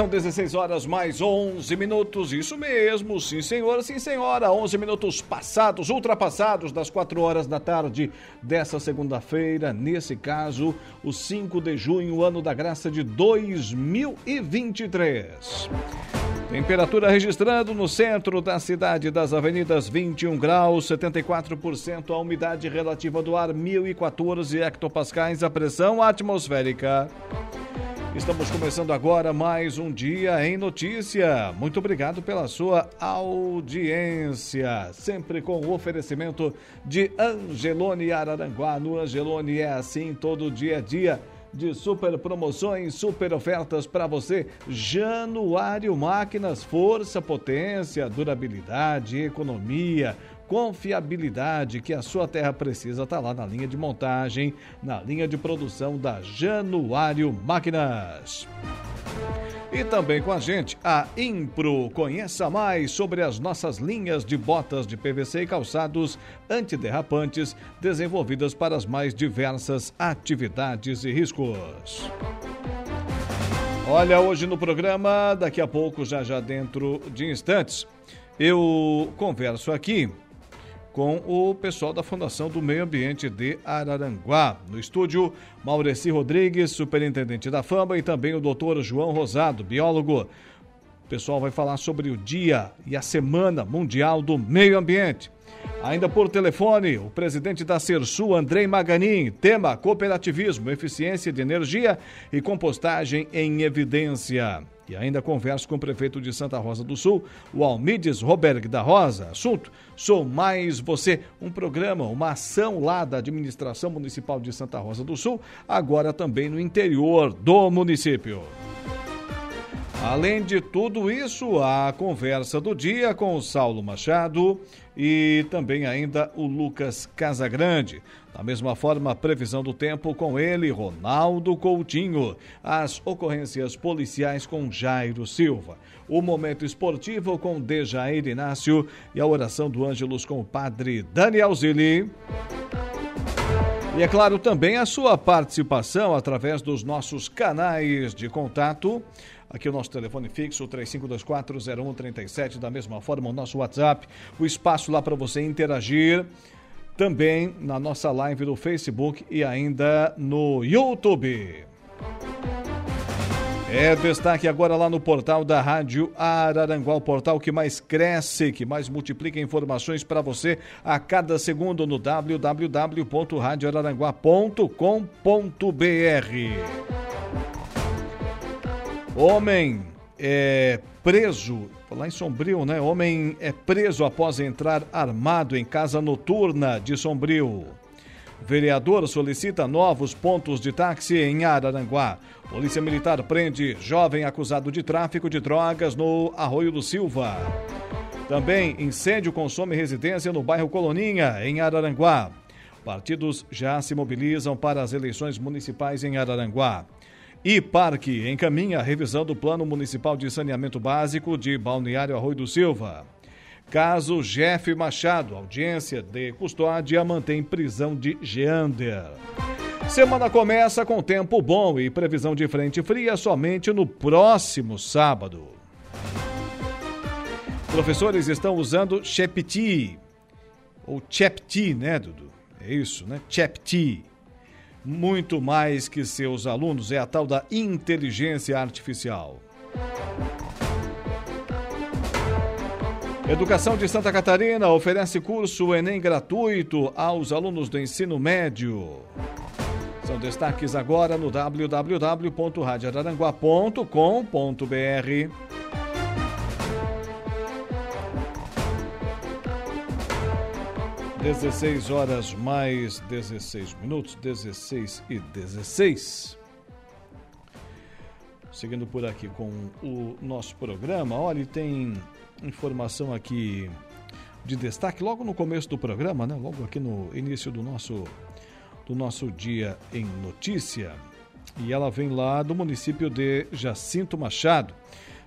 São 16 horas mais 11 minutos, isso mesmo, sim senhora, sim senhora, 11 minutos passados, ultrapassados das 4 horas da tarde dessa segunda-feira, nesse caso, o 5 de junho, ano da graça de 2023. Temperatura registrando no centro da cidade das avenidas 21 graus, 74% a umidade relativa do ar, 1014 hectopascais a pressão atmosférica. Estamos começando agora mais um dia em notícia. Muito obrigado pela sua audiência. Sempre com o oferecimento de Angelone Araranguá. No Angelone é assim todo dia a dia de super promoções, super ofertas para você. Januário Máquinas, força, potência, durabilidade, economia confiabilidade que a sua terra precisa está lá na linha de montagem, na linha de produção da Januário Máquinas. E também com a gente a Impro. Conheça mais sobre as nossas linhas de botas de PVC e calçados antiderrapantes desenvolvidas para as mais diversas atividades e riscos. Olha, hoje no programa, daqui a pouco, já já dentro de instantes, eu converso aqui com o pessoal da Fundação do Meio Ambiente de Araranguá. No estúdio, Maureci Rodrigues, superintendente da FAMA, e também o doutor João Rosado, biólogo. O pessoal vai falar sobre o Dia e a Semana Mundial do Meio Ambiente. Ainda por telefone, o presidente da Cersul, Andrei Maganin, tema cooperativismo, eficiência de energia e compostagem em evidência. E ainda converso com o prefeito de Santa Rosa do Sul, o Almides Roberg da Rosa. Assunto: Sou Mais Você, um programa, uma ação lá da administração municipal de Santa Rosa do Sul, agora também no interior do município. Além de tudo isso, a conversa do dia com o Saulo Machado e também ainda o Lucas Casagrande. Da mesma forma, a previsão do tempo com ele, Ronaldo Coutinho. As ocorrências policiais com Jairo Silva. O momento esportivo com Dejair Inácio e a oração do Ângelos com o padre Daniel Zilli. E é claro também a sua participação através dos nossos canais de contato. Aqui o nosso telefone fixo, 35240137, da mesma forma o nosso WhatsApp, o espaço lá para você interagir. Também na nossa live do Facebook e ainda no YouTube. É destaque agora lá no portal da Rádio Araranguá, o portal que mais cresce, que mais multiplica informações para você a cada segundo no www.radioararanguá.com.br. Homem é preso, lá em Sombrio, né? Homem é preso após entrar armado em casa noturna de Sombrio. Vereador solicita novos pontos de táxi em Araranguá. Polícia Militar prende jovem acusado de tráfico de drogas no Arroio do Silva. Também incêndio consome residência no bairro Coloninha, em Araranguá. Partidos já se mobilizam para as eleições municipais em Araranguá. E Parque encaminha a revisão do Plano Municipal de Saneamento Básico de Balneário Arroio do Silva. Caso Jeff Machado, audiência de custódia mantém prisão de Geander. Semana começa com tempo bom e previsão de frente fria somente no próximo sábado. Professores estão usando Chepti, ou Chepti, né, Dudu? É isso, né? Chepti. Muito mais que seus alunos, é a tal da inteligência artificial. Educação de Santa Catarina oferece curso Enem gratuito aos alunos do ensino médio. São destaques agora no www.radioararanguá.com.br. 16 horas mais 16 minutos, 16 e 16. Seguindo por aqui com o nosso programa, olha, tem informação aqui de destaque logo no começo do programa, né? Logo aqui no início do nosso do nosso dia em notícia. E ela vem lá do município de Jacinto Machado.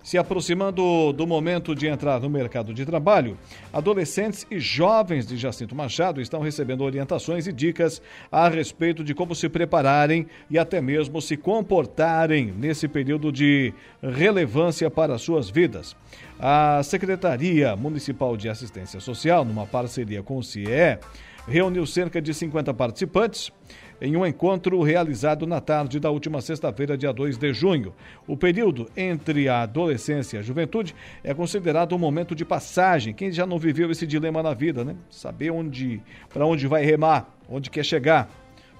Se aproximando do momento de entrar no mercado de trabalho, adolescentes e jovens de Jacinto Machado estão recebendo orientações e dicas a respeito de como se prepararem e até mesmo se comportarem nesse período de relevância para suas vidas. A Secretaria Municipal de Assistência Social, numa parceria com o CIE, reuniu cerca de 50 participantes em um encontro realizado na tarde da última sexta-feira, dia 2 de junho. O período entre a adolescência e a juventude é considerado um momento de passagem. Quem já não viveu esse dilema na vida, né? Saber onde, para onde vai remar, onde quer chegar,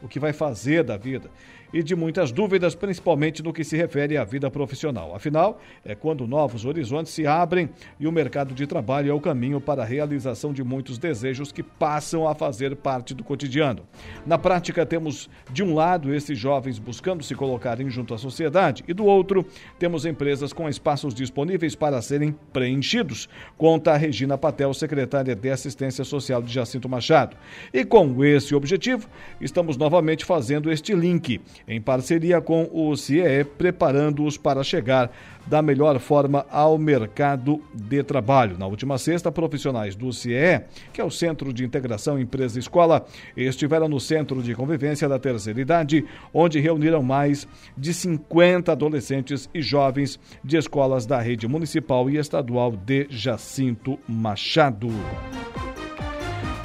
o que vai fazer da vida e de muitas dúvidas, principalmente no que se refere à vida profissional. Afinal, é quando novos horizontes se abrem e o mercado de trabalho é o caminho para a realização de muitos desejos que passam a fazer parte do cotidiano. Na prática, temos de um lado esses jovens buscando se colocarem junto à sociedade e do outro, temos empresas com espaços disponíveis para serem preenchidos, conta a Regina Patel, secretária de Assistência Social de Jacinto Machado. E com esse objetivo, estamos novamente fazendo este link em parceria com o CIE, preparando-os para chegar da melhor forma ao mercado de trabalho. Na última sexta, profissionais do CIE, que é o Centro de Integração Empresa Escola, estiveram no Centro de Convivência da Terceira Idade, onde reuniram mais de 50 adolescentes e jovens de escolas da rede municipal e estadual de Jacinto Machado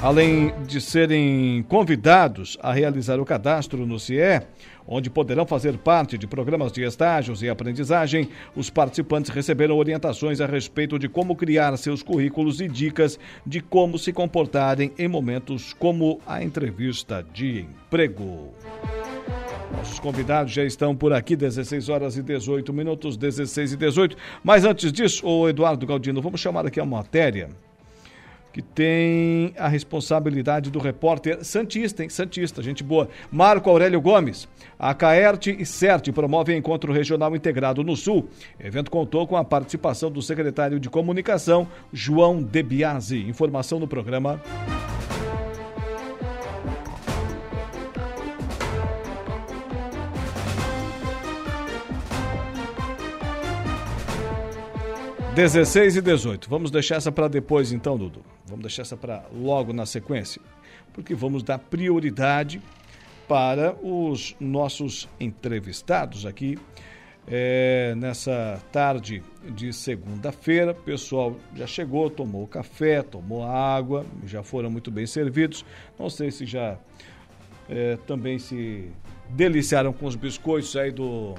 além de serem convidados a realizar o cadastro no CIE, onde poderão fazer parte de programas de estágios e aprendizagem, os participantes receberam orientações a respeito de como criar seus currículos e dicas de como se comportarem em momentos como a entrevista de emprego. Nossos convidados já estão por aqui, 16 horas e 18 minutos, 16 e 18. Mas antes disso, o Eduardo Galdino, vamos chamar aqui a matéria que tem a responsabilidade do repórter Santista, hein? Santista, gente boa. Marco Aurélio Gomes. A Caerte e CERT promovem encontro regional integrado no Sul. O evento contou com a participação do secretário de Comunicação, João Debiase. Informação no programa. 16 e 18. Vamos deixar essa para depois, então, Dudu. Vamos deixar essa para logo na sequência, porque vamos dar prioridade para os nossos entrevistados aqui é, nessa tarde de segunda-feira. Pessoal já chegou, tomou café, tomou água, já foram muito bem servidos. Não sei se já é, também se deliciaram com os biscoitos aí do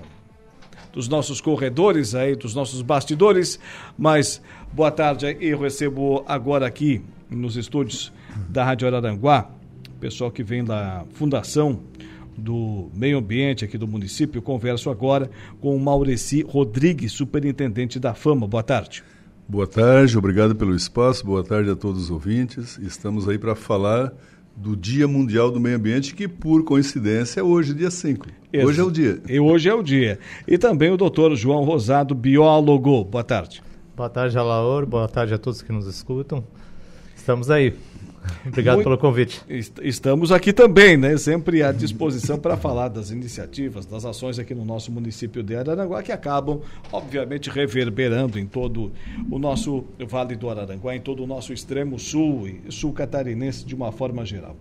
dos nossos corredores aí, dos nossos bastidores. Mas boa tarde, eu recebo agora aqui nos estúdios da Rádio Araranguá, pessoal que vem da Fundação do Meio Ambiente aqui do município. Converso agora com o Maureci Rodrigues, superintendente da Fama. Boa tarde. Boa tarde, obrigado pelo espaço, boa tarde a todos os ouvintes. Estamos aí para falar do Dia Mundial do Meio Ambiente, que por coincidência é hoje, dia 5. Hoje é o dia. E hoje é o dia. E também o doutor João Rosado, biólogo. Boa tarde. Boa tarde, Alaor. Boa tarde a todos que nos escutam. Estamos aí. Obrigado Muito, pelo convite. Estamos aqui também, né? Sempre à disposição para falar das iniciativas, das ações aqui no nosso município de Araranguá, que acabam, obviamente, reverberando em todo o nosso Vale do Araranguá, em todo o nosso extremo sul e sul catarinense de uma forma geral.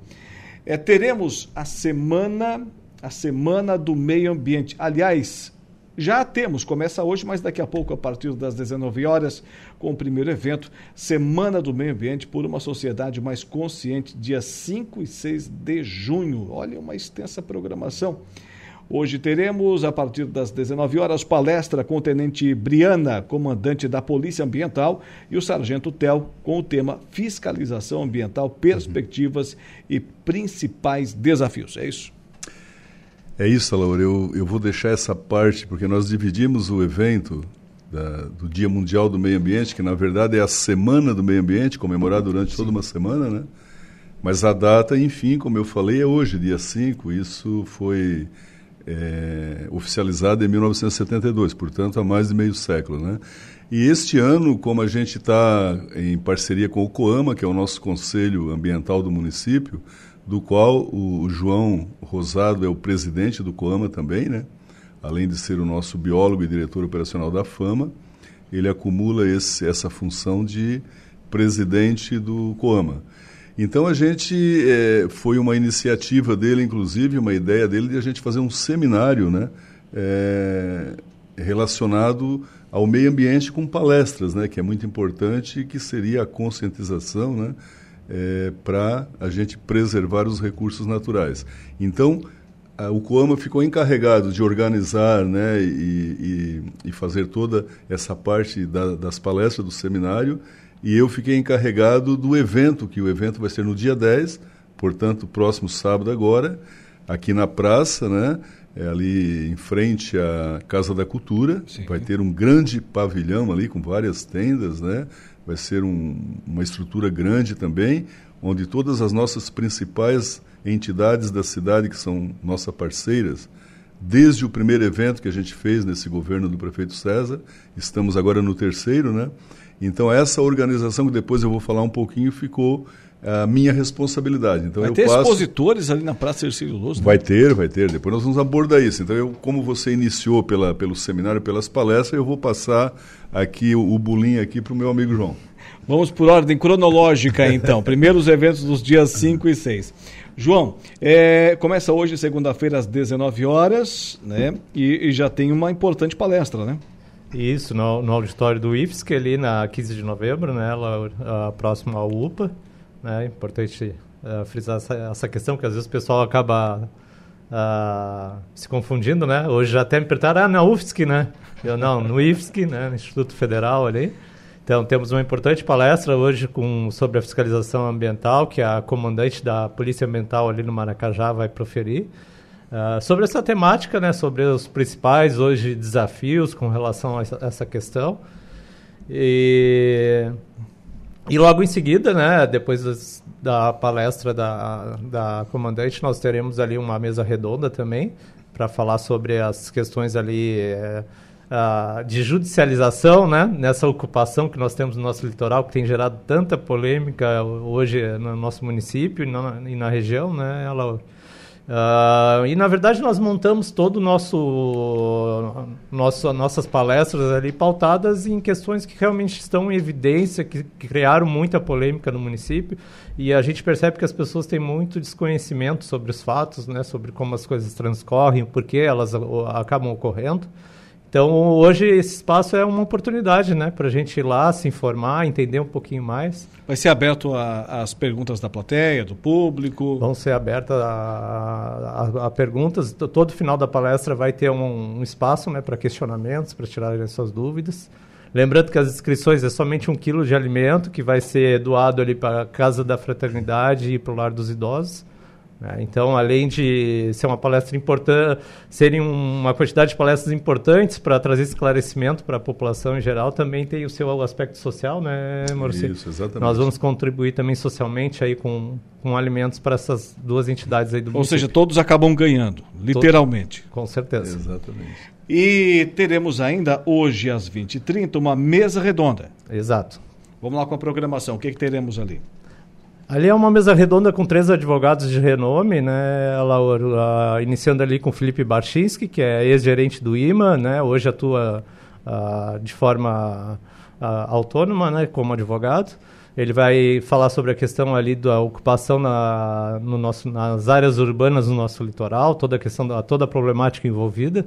É, teremos a semana, a semana do meio ambiente. Aliás, já temos, começa hoje, mas daqui a pouco, a partir das 19 horas, com o primeiro evento, Semana do Meio Ambiente por uma Sociedade Mais Consciente, dia 5 e 6 de junho. Olha, uma extensa programação. Hoje teremos, a partir das 19 horas, palestra com o Tenente Briana, comandante da Polícia Ambiental, e o Sargento Tel, com o tema Fiscalização Ambiental, Perspectivas uhum. e Principais Desafios. É isso? É isso, Laura. Eu, eu vou deixar essa parte, porque nós dividimos o evento da, do Dia Mundial do Meio Ambiente, que na verdade é a Semana do Meio Ambiente, comemorada durante toda uma semana, né? Mas a data, enfim, como eu falei, é hoje, dia 5. Isso foi é, oficializado em 1972, portanto, há mais de meio século. Né? E este ano, como a gente está em parceria com o COAMA, que é o nosso Conselho Ambiental do município, do qual o João Rosado é o presidente do COAMA também, né? Além de ser o nosso biólogo e diretor operacional da FAMA, ele acumula esse, essa função de presidente do COAMA. Então a gente é, foi uma iniciativa dele, inclusive uma ideia dele de a gente fazer um seminário, né, é, relacionado ao meio ambiente com palestras, né, que é muito importante, que seria a conscientização, né, é, para a gente preservar os recursos naturais. Então o Coama ficou encarregado de organizar, né, e, e, e fazer toda essa parte da, das palestras do seminário e eu fiquei encarregado do evento, que o evento vai ser no dia 10, portanto, próximo sábado agora, aqui na praça, né? É ali em frente à Casa da Cultura. Sim. Vai ter um grande pavilhão ali com várias tendas, né? Vai ser um, uma estrutura grande também, onde todas as nossas principais entidades da cidade, que são nossas parceiras, desde o primeiro evento que a gente fez nesse governo do prefeito César, estamos agora no terceiro, né? Então, essa organização, que depois eu vou falar um pouquinho, ficou a minha responsabilidade. Então, vai eu ter passo... expositores ali na Praça Ercílio Luz? Né? Vai ter, vai ter. Depois nós vamos abordar isso. Então, eu, como você iniciou pela, pelo seminário, pelas palestras, eu vou passar aqui o, o bulim aqui para o meu amigo João. Vamos por ordem cronológica, então. Primeiro os eventos dos dias 5 e 6. João, é, começa hoje, segunda-feira, às 19 horas, né? E, e já tem uma importante palestra, né? Isso, no, no auditório do IFSC, ali na 15 de novembro, né, lá, próximo ao UPA. Né, importante uh, frisar essa, essa, questão, que às vezes o pessoal acaba uh, se confundindo, né? Hoje já até me perguntaram, ah, na UFSC, né? Eu, não, no IFSC, né, Instituto Federal ali. Então, temos uma importante palestra hoje com, sobre a fiscalização ambiental, que a comandante da Polícia Ambiental ali no Maracajá vai proferir. Uh, sobre essa temática, né, sobre os principais hoje desafios com relação a essa, questão. E, e logo em seguida, né, depois das, da palestra da, da comandante, nós teremos ali uma mesa redonda também para falar sobre as questões ali é, uh, de judicialização, né, nessa ocupação que nós temos no nosso litoral, que tem gerado tanta polêmica hoje no nosso município e na, e na região, né, ela Uh, e na verdade nós montamos todo o nosso, nosso nossas palestras ali pautadas em questões que realmente estão em evidência, que, que, criaram muita polêmica no município e a gente percebe que as pessoas têm muito desconhecimento sobre os fatos, né, sobre como as coisas transcorrem, por que elas acabam ocorrendo. Então, hoje esse espaço é uma oportunidade, né, para a gente ir lá, se informar, entender um pouquinho mais. Vai ser aberto às perguntas da plateia, do público? Vão ser abertas a, a, a, perguntas. Todo final da palestra vai ter um, um espaço, né, para questionamentos, para tirarem suas dúvidas. Lembrando que as inscrições é somente um quilo de alimento que vai ser doado ali para a Casa da Fraternidade e para o Lar dos Idosos. Né? Então, além de ser uma palestra importante, serem uma quantidade de palestras importantes para trazer esclarecimento para a população em geral, também tem o seu aspecto social, né, Maurício? Isso, exatamente. Nós vamos contribuir também socialmente aí com, com alimentos para essas duas entidades aí do Ou município. seja, todos acabam ganhando, literalmente. Todos, com certeza. Exatamente. E teremos ainda hoje às 20h30 uma mesa redonda. Exato. Vamos lá com a programação. O que, que teremos ali? Ali é uma mesa redonda com três advogados de renome, né? Uh, iniciando ali com Felipe Barchinski, que é ex-gerente do IMA, né? Hoje atua de forma autônoma, né? Como advogado. Ele vai falar sobre a questão ali da ocupação na, no nosso, nas áreas urbanas no nosso litoral, toda a questão da toda a problemática envolvida.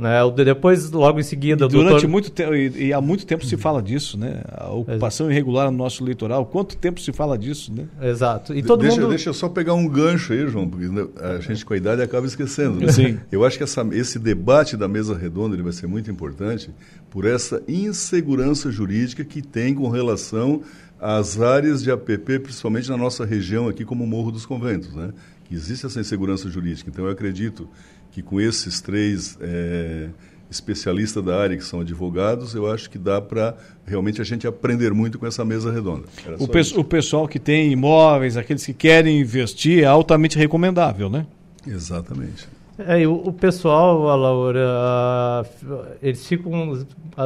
Né? Depois, logo em seguida... E durante doutor... muito tempo, e, e, há muito tempo se fala disso, né? A ocupação Exato. irregular no nosso litoral, quanto tempo se fala disso, né? Exato. E todo deixa, mundo... deixa eu só pegar um gancho aí, João, porque né, a gente com a idade acaba esquecendo, né? Sim. Eu acho que essa, esse debate da mesa redonda ele vai ser muito importante por essa insegurança jurídica que tem com relação às áreas de APP, principalmente na nossa região aqui, como o Morro dos Conventos, né? Que existe essa insegurança jurídica. Então, eu acredito que com esses três é, especialistas da área, que são advogados, eu acho que dá para realmente a gente aprender muito com essa mesa redonda. O, pe o, pessoal que tem imóveis, aqueles que querem investir, é altamente recomendável, né? Exatamente. É, o, o, pessoal, a Laura, eles ficam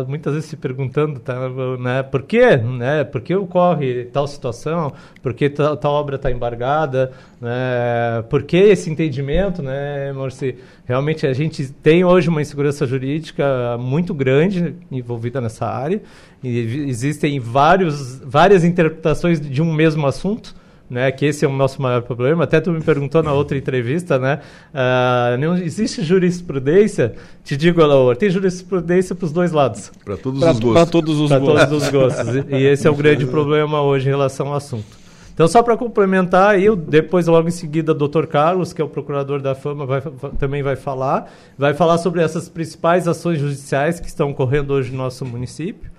muitas vezes se perguntando, tá, né, por quê? Né, por que ocorre tal situação? Por que tal, tal obra está embargada? Né, por que esse entendimento? Né, Morci? Realmente a gente tem hoje uma insegurança jurídica muito grande envolvida nessa área. E existem vários, várias interpretações de um mesmo assunto né? Que esse é o nosso maior problema. Até tu me perguntou na outra entrevista, né? Uh, não existe jurisprudência. Te digo, Alaor, tem jurisprudência para os dois lados. Para todos pra, os gostos. Para todos os gostos. todos os gostos. E, esse é o grande problema hoje em relação ao assunto. Então, só para complementar, eu depois, logo em seguida, o Dr. Carlos, que é o procurador da Fama, vai, também vai falar. Vai falar sobre essas principais ações judiciais que estão ocorrendo hoje no nosso município.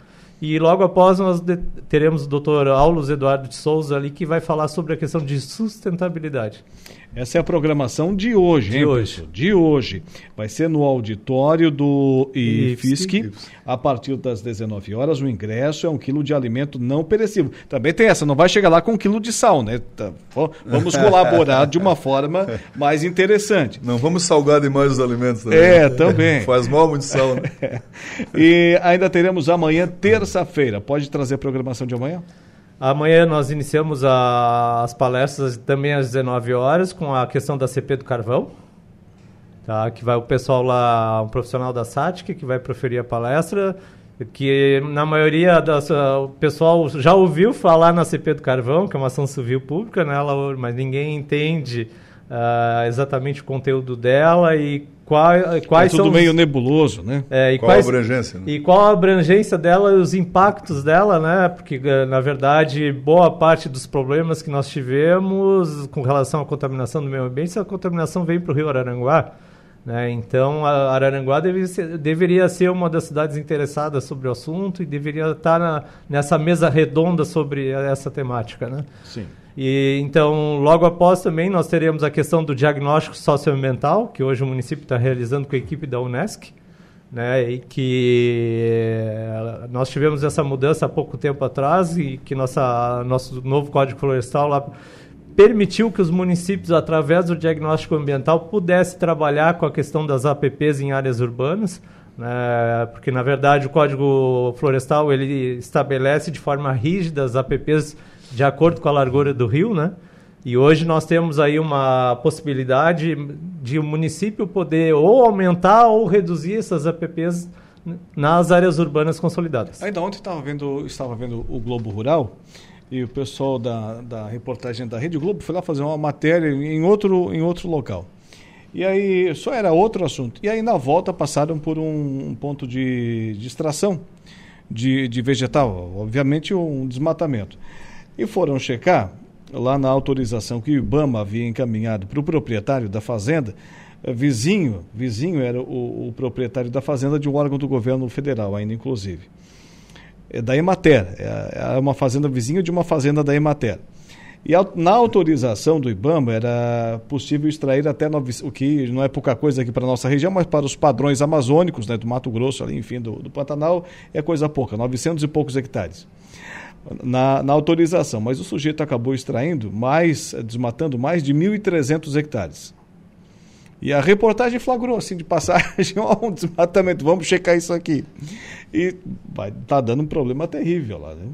E logo após nós teremos o Dr. Aulos Eduardo de Souza ali que vai falar sobre a questão de sustentabilidade. Essa é a programação de hoje, de hein, hoje. De hoje. Vai ser no auditório do IFSC, a partir das 19 horas. O ingresso é um quilo de alimento não perecível. Também tem essa, não vai chegar lá com um quilo de sal, né? Tá, vamos colaborar de uma forma mais interessante. Não vamos salgar demais os alimentos também. É, também. Faz mal muito sal, né? e ainda teremos amanhã, terça-feira. Pode trazer a programação de amanhã? Amanhã nós iniciamos a, as palestras também às 19 horas com a questão da CP do carvão. Tá, que vai o pessoal lá, um profissional da SATIC, que vai proferir a palestra, que na maioria das, uh, o pessoal já ouviu falar na CP do carvão, que é uma ação civil pública, né, mas ninguém entende uh, exatamente o conteúdo dela e qual, quais é tudo são meio nebuloso, né? É, e qual quais, a abrangência? Né? E qual a abrangência dela e os impactos dela, né? Porque, eh, na verdade, boa parte dos problemas que nós tivemos com relação à contaminação do meio ambiente, essa contaminação vem para o rio Araranguá. Né? Então, a Araranguá deve ser, deveria ser uma das cidades interessadas sobre o assunto e deveria estar na, nessa mesa redonda sobre essa temática, né? Sim. E então, logo após também nós teremos a questão do diagnóstico socioambiental, que hoje o município está realizando com a equipe da UNESCO, né, e que eh, nós tivemos essa mudança há pouco tempo atrás e que nossa nosso novo Código Florestal lá permitiu que os municípios, através do diagnóstico ambiental, pudessem trabalhar com a questão das APPs em áreas urbanas, né, porque na verdade o Código Florestal ele estabelece de forma rígida as APPs de acordo com a largura do rio, né? E hoje nós temos aí uma possibilidade de o município poder ou aumentar ou reduzir essas APPs nas áreas urbanas consolidadas. Ainda ontem estava vendo, estava vendo o Globo Rural e o pessoal da, da reportagem da Rede Globo foi lá fazer uma matéria em outro, em outro local. E aí só era outro assunto. E aí na volta passaram por um, ponto de, de extração de, de vegetal, obviamente um desmatamento. E foram checar lá na autorização que o IBAMA havia encaminhado para o proprietário da fazenda, eh, vizinho, vizinho era o, o, proprietário da fazenda de um órgão do governo federal, ainda inclusive. É da Emater, é, é uma fazenda vizinha de uma fazenda da Emater. E na autorização do IBAMA era possível extrair até, nove, o que não é pouca coisa aqui para a nossa região, mas para os padrões amazônicos, né, do Mato Grosso, ali, enfim, do, do Pantanal, é coisa pouca, 900 e poucos hectares na, na autorização, mas o sujeito acabou extraindo mais, desmatando mais de 1.300 hectares. E a reportagem flagrou assim de passagem, ó, um desmatamento, vamos checar isso aqui. E vai tá dando um problema terrível lá, né?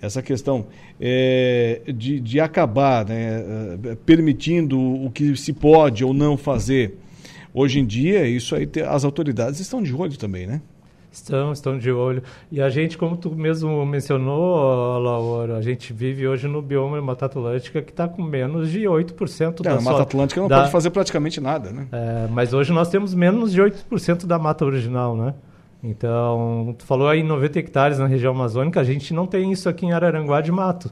Essa questão é, de, de acabar né, é, permitindo o que se pode ou não fazer. Hoje em dia, isso aí as autoridades estão de olho também, né? Estão, estão de olho. E a gente, como tu mesmo mencionou, Laura, a gente vive hoje no bioma Mata Atlântica que está com menos de 8% é, da Mata Atlântica não da... pode fazer praticamente nada, né? É, mas hoje nós temos menos de 8% da mata original, né? Então, tu falou aí 90 hectares na região amazônica, a gente não tem isso aqui em Araranguá de mato.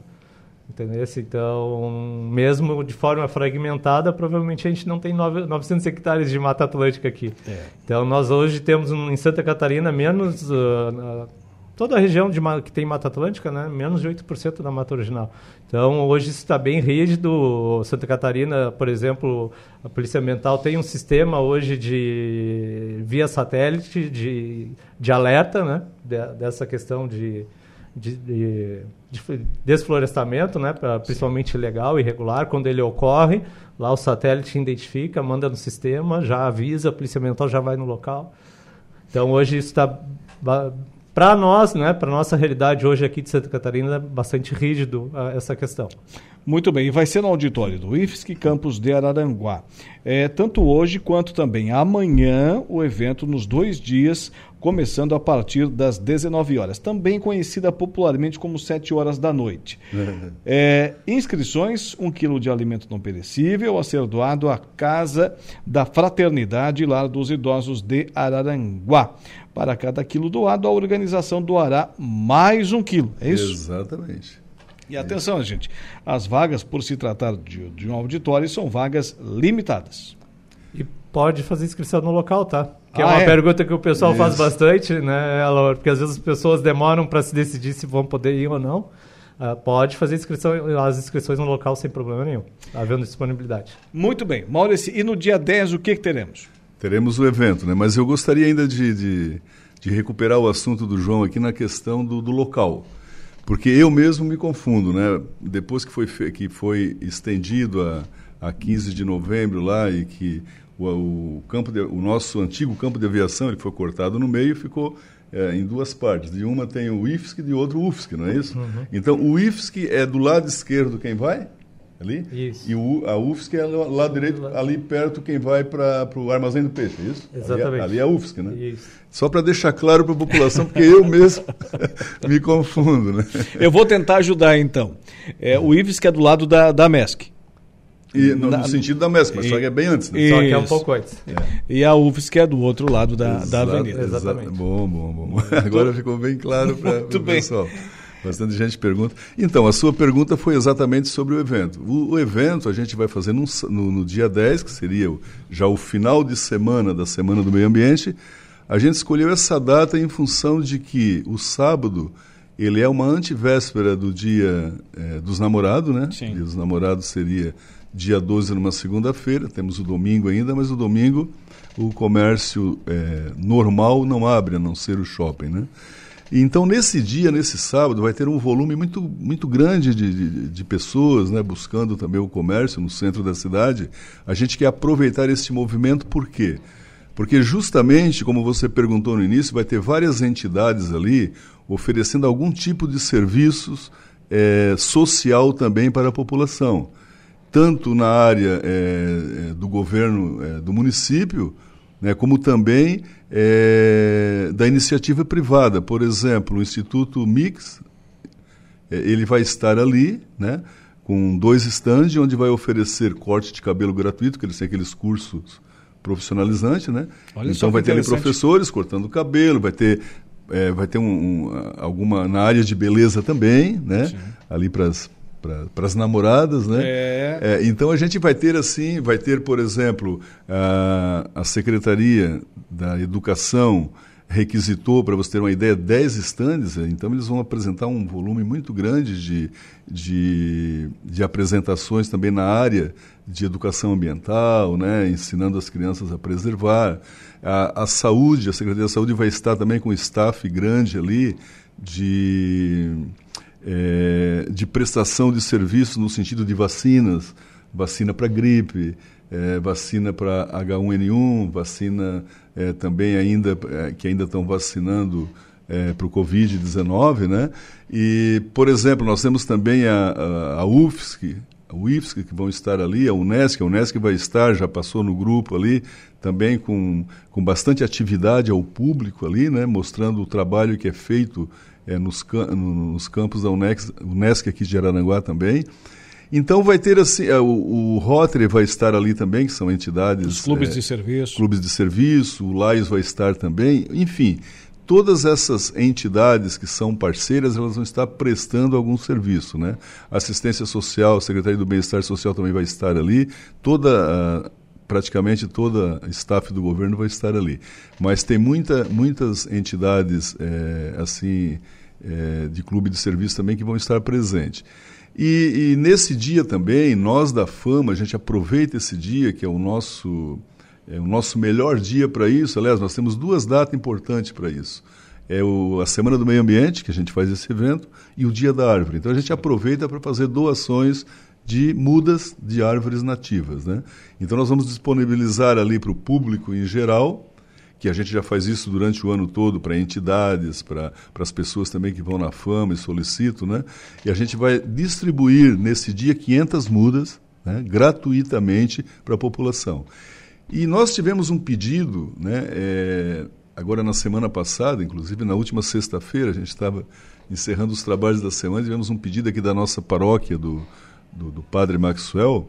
Entendeu? Então, mesmo de forma fragmentada, provavelmente a gente não tem 900 hectares de Mata Atlântica aqui. É. Então, nós hoje temos em Santa Catarina menos uh, toda a região de, que tem Mata Atlântica, né, menos de 8% da mata original. Então, hoje isso está bem rígido. Santa Catarina, por exemplo, a Polícia Ambiental tem um sistema hoje de via satélite de, de alerta né, de, dessa questão de, de, de, de desflorestamento, né, principalmente ilegal, irregular, quando ele ocorre. Lá o satélite identifica, manda no sistema, já avisa, a Polícia Ambiental já vai no local. Então, hoje isso está para nós, né, para nossa realidade hoje aqui de Santa Catarina, é bastante rígido essa questão. Muito bem, e vai ser no auditório do IFSC Campus de Araranguá. É, tanto hoje quanto também amanhã, o evento nos dois dias, começando a partir das 19 horas, também conhecida popularmente como 7 horas da noite. É, inscrições, um quilo de alimento não perecível a ser doado à Casa da Fraternidade Lar dos Idosos de Araranguá. Para cada quilo doado, a organização doará mais um quilo. É isso? Exatamente. E atenção, gente, as vagas, por se tratar de, de um auditório, são vagas limitadas. E pode fazer inscrição no local, tá? Que é ah, é uma é? pergunta que o pessoal Isso. faz bastante, né, Porque às vezes as pessoas demoram para se decidir se vão poder ir ou não. Uh, pode fazer inscrição, as inscrições no local sem problema nenhum, havendo disponibilidade. Muito bem. Maurício, e no dia 10 o que, que teremos? Teremos o evento, né? Mas eu gostaria ainda de, de, de recuperar o assunto do João aqui na questão do, do, local. Porque eu mesmo me confundo, né? Depois que foi, que foi estendido a, a 15 de novembro lá e que o, o, campo de, o nosso antigo campo de aviação ele foi cortado no meio e ficou é, em duas partes. De uma tem o IFSC e de outra o UFSC, não é isso? Uhum. Então o IFSC é do lado esquerdo quem vai? ali. Isso. E o, a UFSC é lá direito, ali perto, quem vai para o armazém do peixe, é isso? Exatamente. Ali, ali é a UFSC, né? Isso. Só para deixar claro para a população, porque eu mesmo me confundo, né? Eu vou tentar ajudar, então. É, o IFSC é do lado da, da MESC. E, no, Na, no, sentido da MESC, mas e, só que é bem antes, né? Só que é um pouco antes. É. E a UFSC é do outro lado da, Exato, da avenida. Exatamente. Bom, bom, bom. Agora ficou bem claro para o pessoal. Bastante gente pergunta. Então, a sua pergunta foi exatamente sobre o evento. O, o evento a gente vai fazer no, no, no, dia 10, que seria já o final de semana da Semana do Meio Ambiente. A gente escolheu essa data em função de que o sábado ele é uma antivéspera do dia é, dos namorados, né? Sim. Dia dos namorados seria dia 12 numa segunda-feira, temos o domingo ainda, mas o domingo o comércio é, normal não abre, a não ser o shopping, né? Então, nesse dia, nesse sábado, vai ter um volume muito, muito grande de, de, de, pessoas né, buscando também o comércio no centro da cidade. A gente quer aproveitar esse movimento, por quê? Porque, justamente, como você perguntou no início, vai ter várias entidades ali oferecendo algum tipo de serviços é, social também para a população. Tanto na área é, do governo é, do município, né, como também é, da iniciativa privada. Por exemplo, o Instituto Mix, ele vai estar ali, né, com dois estandes, onde vai oferecer corte de cabelo gratuito, que eles têm aqueles cursos profissionalizantes, né? Olha então vai ter ali professores cortando o cabelo, vai ter vai ter um, um, alguma na área de beleza também, né? Sim. Ali para as para as namoradas, né? É. É, então a gente vai ter assim, vai ter, por exemplo, a, a Secretaria da Educação requisitou, para você ter uma ideia, 10 estandes, então eles vão apresentar um volume muito grande de, de, de apresentações também na área de educação ambiental, né, ensinando as crianças a preservar. A, a saúde, a Secretaria da Saúde vai estar também com um staff grande ali de é, de prestação de serviços no sentido de vacinas, vacina para gripe, é, vacina para H1N1, vacina é, também ainda é, que ainda estão vacinando é, para o Covid-19, né? E, por exemplo, nós temos também a, a, a UFSC, que vão estar ali, a Unesc, a Unesc vai estar, já passou no grupo ali, também com, com bastante atividade ao público ali, né? Mostrando o trabalho que é feito é, nos, nos, campos da Unex, Unesc aqui de Araranguá também. Então vai ter assim, o, o Rotary vai estar ali também, que são entidades. Os clubes é, de serviço. Clubes de serviço, o Lais vai estar também, enfim. Todas essas entidades que são parceiras, elas vão estar prestando algum serviço, né? Assistência Social, Secretaria do Bem-Estar Social também vai estar ali, toda praticamente toda a staff do governo vai estar ali. Mas tem muita, muitas entidades é, assim é, de clube de serviço também que vão estar presentes. E, e, nesse dia também, nós da Fama, a gente aproveita esse dia, que é o nosso, é o nosso melhor dia para isso. Aliás, nós temos duas datas importantes para isso. É o, a Semana do Meio Ambiente, que a gente faz esse evento, e o Dia da Árvore. Então a gente aproveita para fazer doações de mudas de árvores nativas. Né? Então nós vamos disponibilizar ali para o público em geral que a gente já faz isso durante o ano todo para entidades, para as pessoas também que vão na fama e solicitam, né? E a gente vai distribuir nesse dia 500 mudas né, gratuitamente para a população. E nós tivemos um pedido, né, é, agora na semana passada, inclusive na última sexta-feira, a gente estava encerrando os trabalhos da semana, tivemos um pedido aqui da nossa paróquia, do, do, do Padre Maxwell,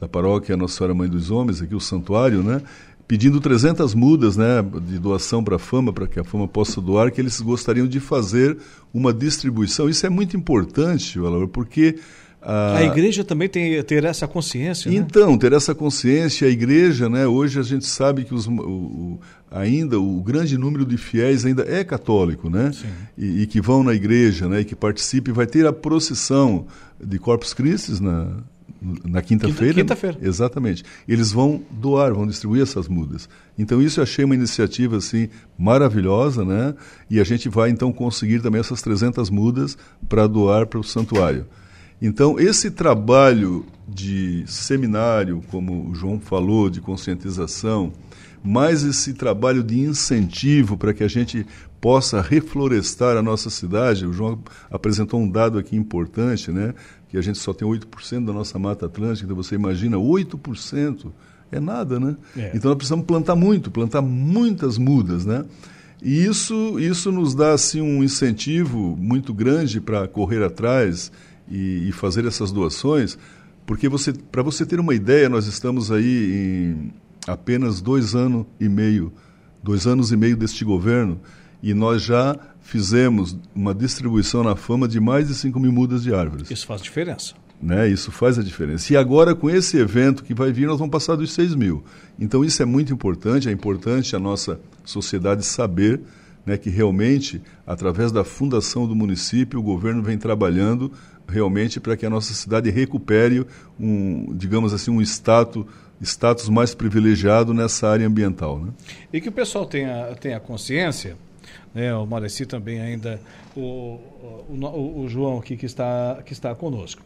da paróquia Nossa Senhora Mãe dos Homens, aqui o santuário, né? pedindo 300 mudas né, de doação para a Fama, para que a Fama possa doar, que eles gostariam de fazer uma distribuição. Isso é muito importante, Valor, porque... A, a igreja também tem ter essa consciência. Né? Então, né? ter essa consciência, a igreja, né, hoje a gente sabe que os, o, o, ainda o grande número de fiéis ainda é católico, né? E, e, que vão na igreja, né, e que participe, vai ter a procissão de Corpus Christi na, na quinta-feira. Quinta-feira. Exatamente. Eles vão doar, vão distribuir essas mudas. Então isso eu achei uma iniciativa assim maravilhosa, né? E a gente vai então conseguir também essas 300 mudas para doar para o santuário. Então esse trabalho de seminário, como o João falou, de conscientização, mais esse trabalho de incentivo para que a gente possa reflorestar a nossa cidade. O João apresentou um dado aqui importante, né? que a gente só tem 8% da nossa mata atlântica, então você imagina 8% é nada, né? É. Então nós precisamos plantar muito, plantar muitas mudas, né? E isso, isso nos dá assim um incentivo muito grande para correr atrás e, e, fazer essas doações, porque você, para você ter uma ideia, nós estamos aí em apenas dois anos e meio, dois anos e meio deste governo, e nós já fizemos uma distribuição na fama de mais de 5 mil mudas de árvores. Isso faz diferença. Né? Isso faz a diferença. E agora, com esse evento que vai vir, nós vamos passar dos 6 mil. Então, isso é muito importante. É importante a nossa sociedade saber né, que realmente, através da fundação do município, o governo vem trabalhando realmente para que a nossa cidade recupere um, digamos assim, um status status mais privilegiado nessa área ambiental. Né? E que o pessoal tenha, tenha consciência né, o Mareci também ainda, o, o, o, João aqui que está, que está conosco,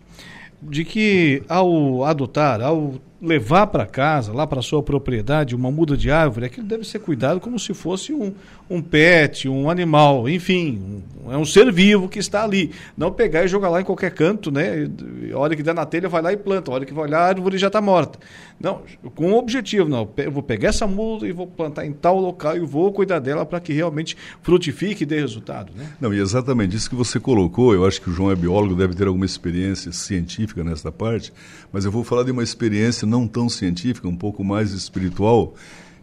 de que ao adotar, ao levar para casa, lá para sua propriedade, uma muda de árvore, aquilo deve ser cuidado como se fosse um, um pet, um animal, enfim, um, é um ser vivo que está ali. Não pegar e jogar lá em qualquer canto, né? A hora que dá na telha, vai lá e planta. A hora que vai olhar, a árvore já está morta. Não, com um objetivo, não. Eu vou pegar essa muda e vou plantar em tal local e vou cuidar dela para que realmente frutifique e dê resultado, né? Não, e exatamente isso que você colocou, eu acho que o João é biólogo, deve ter alguma experiência científica nessa parte, mas eu vou falar de uma experiência não tão científica, um pouco mais espiritual,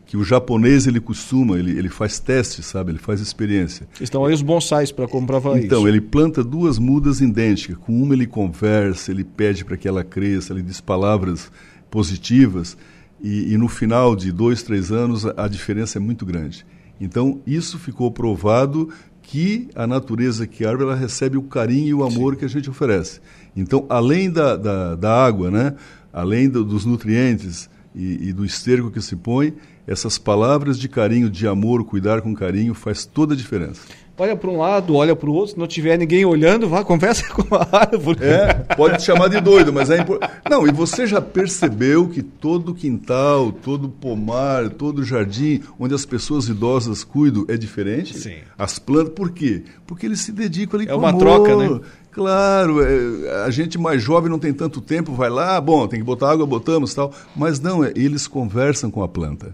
que o japonês ele costuma, ele, ele faz testes, sabe? Ele faz experiência. Estão aí os bonsais para comprovar então, isso. Então, ele planta duas mudas idênticas. Com uma ele conversa, ele pede para que ela cresça, ele diz palavras positivas. E, e no final de dois, três anos, a, a diferença é muito grande. Então, isso ficou provado que a natureza que árvore ela recebe o carinho e o amor Sim. que a gente oferece. Então, além da, da, da água, né? Além do, dos nutrientes e, e, do esterco que se põe, essas palavras de carinho, de amor, cuidar com carinho, faz toda a diferença. Olha para um lado, olha para o outro, se não tiver ninguém olhando, vá, conversa com a árvore. É, pode te chamar de doido, mas é importante. Não, e você já percebeu que todo quintal, todo pomar, todo jardim, onde as pessoas idosas cuidam, é diferente? Sim. As plantas, por quê? Porque eles se dedicam ali é com É uma amor. troca, né? Claro, é, a gente mais jovem não tem tanto tempo, vai lá, bom, tem que botar água, botamos tal. Mas não, é, eles conversam com a planta.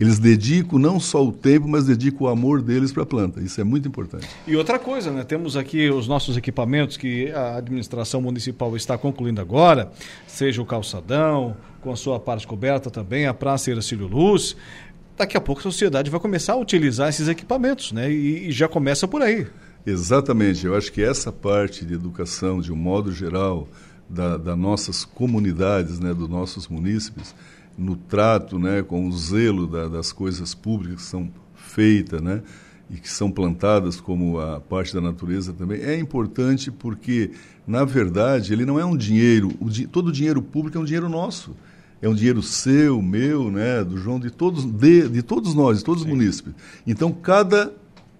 Eles dedicam não só o tempo, mas dedicam o amor deles para a planta. Isso é muito importante. E outra coisa, né? Temos aqui os nossos equipamentos que a administração municipal está concluindo agora, seja o calçadão, com a sua parte coberta também, a Praça Ercílio Luz. Daqui a pouco a sociedade vai começar a utilizar esses equipamentos, né? E, e já começa por aí. Exatamente. Eu acho que essa parte de educação, de um modo geral, das da nossas comunidades, né, dos nossos munícipes, no trato, né, com o zelo da, das coisas públicas que são feitas, né, e que são plantadas como a parte da natureza também, é importante porque, na verdade, ele não é um dinheiro, o di todo o dinheiro público é um dinheiro nosso. É um dinheiro seu, meu, né, do João, de todos, de, de todos nós, de todos Sim. os munícipes. Então, cada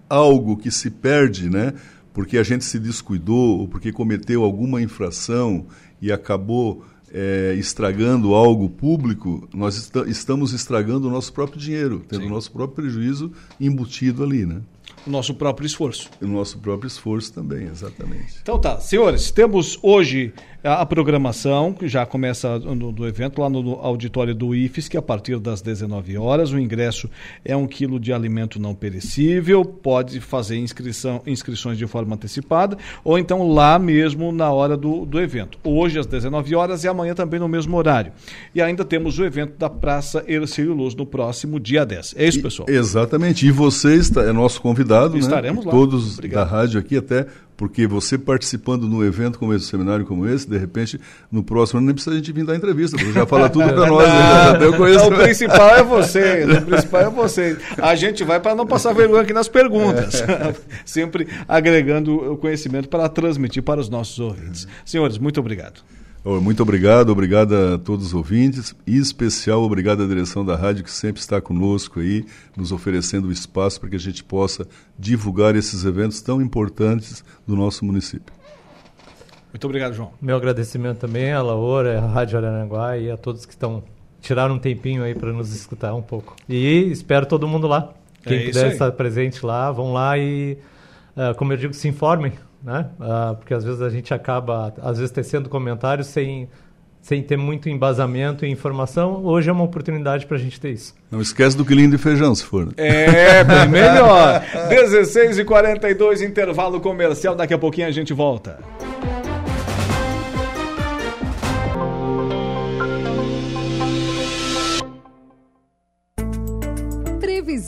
algo que se perde, né, porque a gente se descuidou ou porque cometeu alguma infração e acabou é, estragando algo público, nós est estamos estragando o nosso próprio dinheiro, tendo o nosso próprio prejuízo embutido ali, né? O nosso próprio esforço. O nosso próprio esforço também, exatamente. Então tá, senhores, temos hoje a programação, que já começa no, do evento lá no auditório do IFES, que a partir das 19 horas. O ingresso é um quilo de alimento não perecível, pode fazer inscrição, inscrições de forma antecipada, ou então lá mesmo na hora do, do evento. Hoje às 19 horas e amanhã também no mesmo horário. E ainda temos o evento da Praça Ercílio Luz no próximo dia 10. É isso, pessoal? E, exatamente. E você está, é nosso convidado, Estaremos né? lá. Todos Obrigado. da rádio aqui até porque você participando num evento como esse, um seminário como esse, de repente, no próximo ano nem precisa a gente vir dar entrevista, você já fala tudo para nós. Né? Eu conheço. Não, o principal é você, o principal é você. A gente vai para não passar vergonha aqui nas perguntas, é. sempre agregando o conhecimento para transmitir para os nossos ouvintes. Senhores, muito obrigado. Muito obrigado, obrigado a todos os ouvintes, e especial obrigado à direção da rádio que sempre está conosco aí, nos oferecendo o espaço para que a gente possa divulgar esses eventos tão importantes do nosso município. Muito obrigado, João. Meu agradecimento também à Laura, à Rádio Araranguá e a todos que estão tiraram um tempinho aí para nos escutar um pouco. E espero todo mundo lá. Quem é puder estar presente lá, vão lá e, uh, como eu digo, se informem né? Ah, porque às vezes a gente acaba, às vezes, tecendo comentários sem, sem ter muito embasamento e informação. Hoje é uma oportunidade para a gente ter isso. Não esquece do quilinho de feijão, se for. Né? É, bem melhor. 16h42, intervalo comercial. Daqui a pouquinho a gente volta.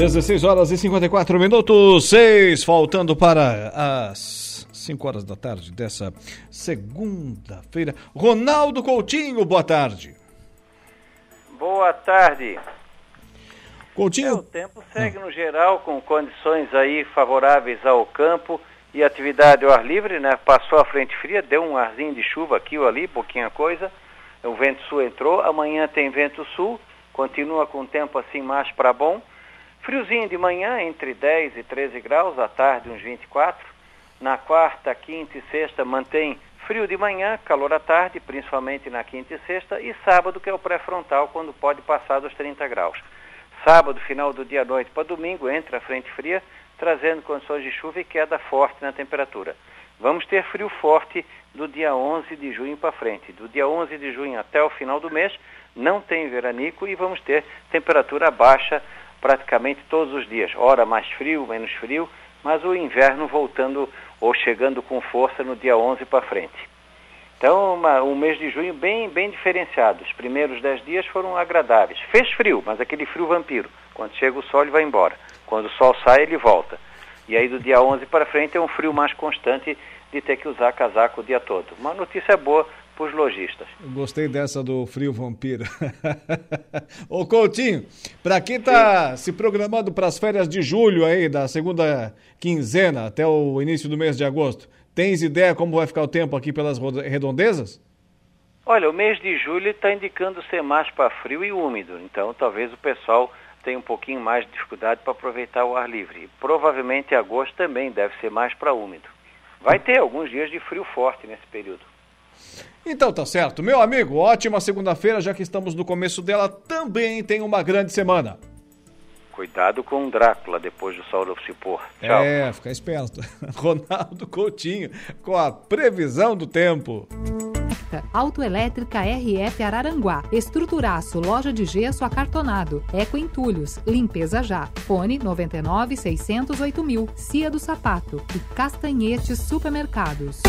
16 horas e 54 minutos, 6, faltando para as 5 horas da tarde dessa segunda-feira. Ronaldo Coutinho, boa tarde. Boa tarde. Coutinho. É, o tempo segue no geral com condições aí favoráveis ao campo e atividade ao ar livre, né? Passou a frente fria, deu um arzinho de chuva aqui ou ali, pouquinha coisa. O vento sul entrou, amanhã tem vento sul, continua com o tempo assim mais para bom. Friozinho de manhã, entre 10 e 13 graus, à tarde uns 24. Na quarta, quinta e sexta mantém frio de manhã, calor à tarde, principalmente na quinta e sexta, e sábado, que é o pré-frontal, quando pode passar dos 30 graus. Sábado, final do dia à noite para domingo, entra a frente fria, trazendo condições de chuva e queda forte na temperatura. Vamos ter frio forte do dia 11 de junho para frente. Do dia 11 de junho até o final do mês, não tem veranico e vamos ter temperatura baixa praticamente todos os dias. Hora mais frio, menos frio, mas o inverno voltando ou chegando com força no dia 11 para frente. Então, uma, um mês de junho bem, bem diferenciado. Os primeiros dez dias foram agradáveis. Fez frio, mas aquele frio vampiro. Quando chega o sol, ele vai embora. Quando o sol sai, ele volta. E aí, do dia 11 para frente, é um frio mais constante de ter que usar casaco o dia todo. Uma notícia boa para os lojistas. Gostei dessa do frio vampiro. Ô Coutinho, para quem está se programando para as férias de julho aí, da segunda quinzena até o início do mês de agosto, tens ideia como vai ficar o tempo aqui pelas redondezas? Olha, o mês de julho está indicando ser mais para frio e úmido, então talvez o pessoal tenha um pouquinho mais de dificuldade para aproveitar o ar livre. Provavelmente agosto também deve ser mais para úmido. Vai ter alguns dias de frio forte nesse período. Então tá certo. Meu amigo, ótima segunda-feira, já que estamos no começo dela, também tem uma grande semana. Cuidado com o Drácula depois do sol se pôr. Tchau. É, fica esperto. Ronaldo Coutinho com a previsão do tempo. Autoelétrica RF Araranguá, Estruturaço, Loja de Gesso Acartonado, Eco Entulhos, Limpeza Já, Fone 99 608 mil, Cia do Sapato e Castanhetes Supermercados.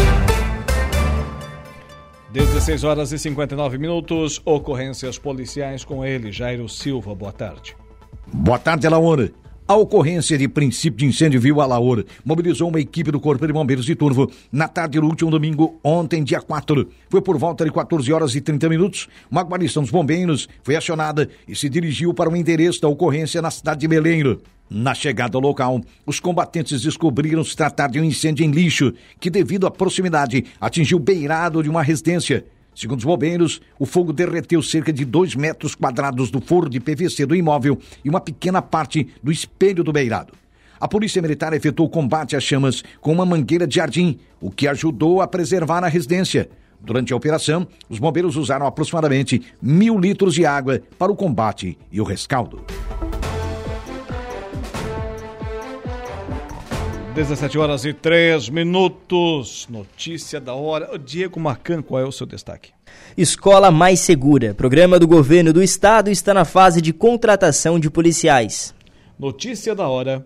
16 horas e 59 minutos, ocorrências policiais com ele, Jairo Silva. Boa tarde. Boa tarde, Alaor. A ocorrência de princípio de incêndio viu Alaor mobilizou uma equipe do Corpo de Bombeiros de Turvo na tarde do último domingo, ontem, dia 4. Foi por volta de 14 horas e 30 minutos. Uma guarnição dos bombeiros foi acionada e se dirigiu para o endereço da ocorrência na cidade de Meleiro. Na chegada ao local, os combatentes descobriram se tratar de um incêndio em lixo que, devido à proximidade, atingiu o beirado de uma residência. Segundo os bombeiros, o fogo derreteu cerca de 2 metros quadrados do forro de PVC do imóvel e uma pequena parte do espelho do beirado. A Polícia Militar efetuou combate às chamas com uma mangueira de jardim, o que ajudou a preservar a residência. Durante a operação, os bombeiros usaram aproximadamente mil litros de água para o combate e o rescaldo. 17 horas e 3 minutos. Notícia da hora. Diego Macan, qual é o seu destaque? Escola Mais Segura. Programa do governo do estado está na fase de contratação de policiais. Notícia da hora.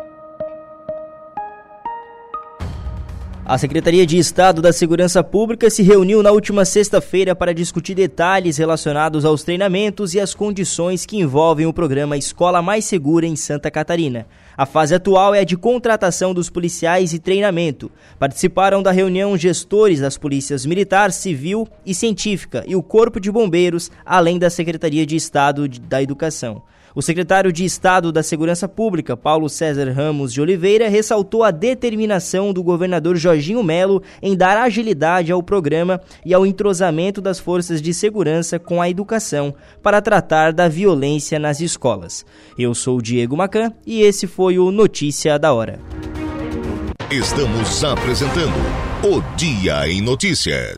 A Secretaria de Estado da Segurança Pública se reuniu na última sexta-feira para discutir detalhes relacionados aos treinamentos e as condições que envolvem o programa Escola Mais Segura em Santa Catarina. A fase atual é a de contratação dos policiais e treinamento. Participaram da reunião gestores das polícias militar, civil e científica e o Corpo de Bombeiros, além da Secretaria de Estado da Educação. O secretário de Estado da Segurança Pública, Paulo César Ramos de Oliveira, ressaltou a determinação do governador Jorginho Melo em dar agilidade ao programa e ao entrosamento das forças de segurança com a educação para tratar da violência nas escolas. Eu sou Diego Macan e esse foi o Notícia da Hora. Estamos apresentando o Dia em Notícia.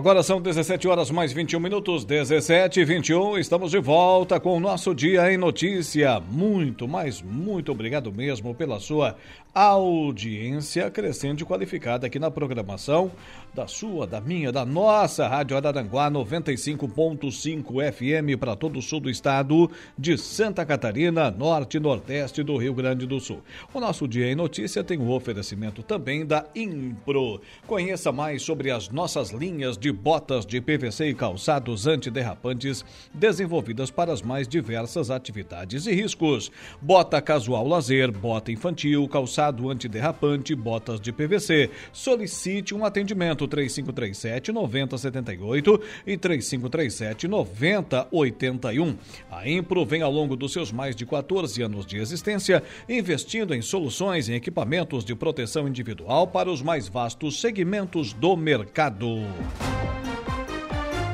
Agora são 17 horas mais 21 minutos, 17 e 21. Estamos de volta com o nosso Dia em Notícia. Muito, mas muito obrigado mesmo pela sua audiência crescente qualificada aqui na programação da sua, da minha, da nossa Rádio Araranguá 95.5 FM para todo o sul do estado de Santa Catarina, norte e nordeste do Rio Grande do Sul. O nosso Dia em Notícia tem o um oferecimento também da Impro. Conheça mais sobre as nossas linhas de botas de PVC e calçados antiderrapantes desenvolvidas para as mais diversas atividades e riscos. Bota casual lazer, bota infantil, calçado antiderrapante, botas de PVC. Solicite um atendimento 3537 9078 e 3537 9081. A Impro vem ao longo dos seus mais de 14 anos de existência investindo em soluções e equipamentos de proteção individual para os mais vastos segmentos do mercado.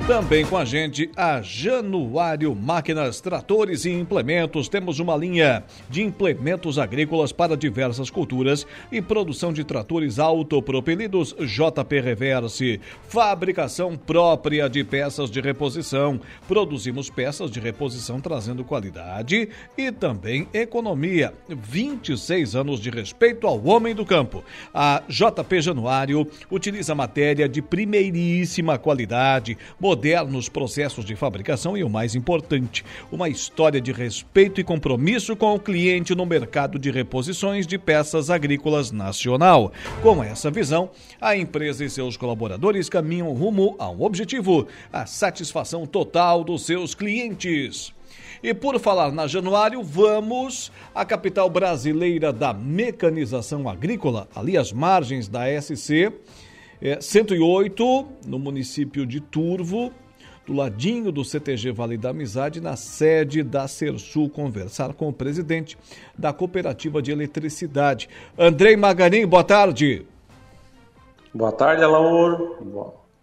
Também com a gente a Januário Máquinas, Tratores e Implementos. Temos uma linha de implementos agrícolas para diversas culturas e produção de tratores autopropelidos JP Reverse. Fabricação própria de peças de reposição. Produzimos peças de reposição trazendo qualidade e também economia. 26 anos de respeito ao homem do campo. A JP Januário utiliza matéria de primeiríssima qualidade, modernos processos de fabricação e o mais importante, uma história de respeito e compromisso com o cliente no mercado de reposições de peças agrícolas nacional. Com essa visão, a empresa e seus colaboradores caminham rumo a um objetivo: a satisfação total dos seus clientes. E por falar na Januário, vamos à capital brasileira da mecanização agrícola, ali às margens da SC é, 108, no município de Turvo, do ladinho do CTG Vale da Amizade, na sede da Sersul, conversar com o presidente da Cooperativa de Eletricidade. Andrei Maganin, boa tarde. Boa tarde, Alaor.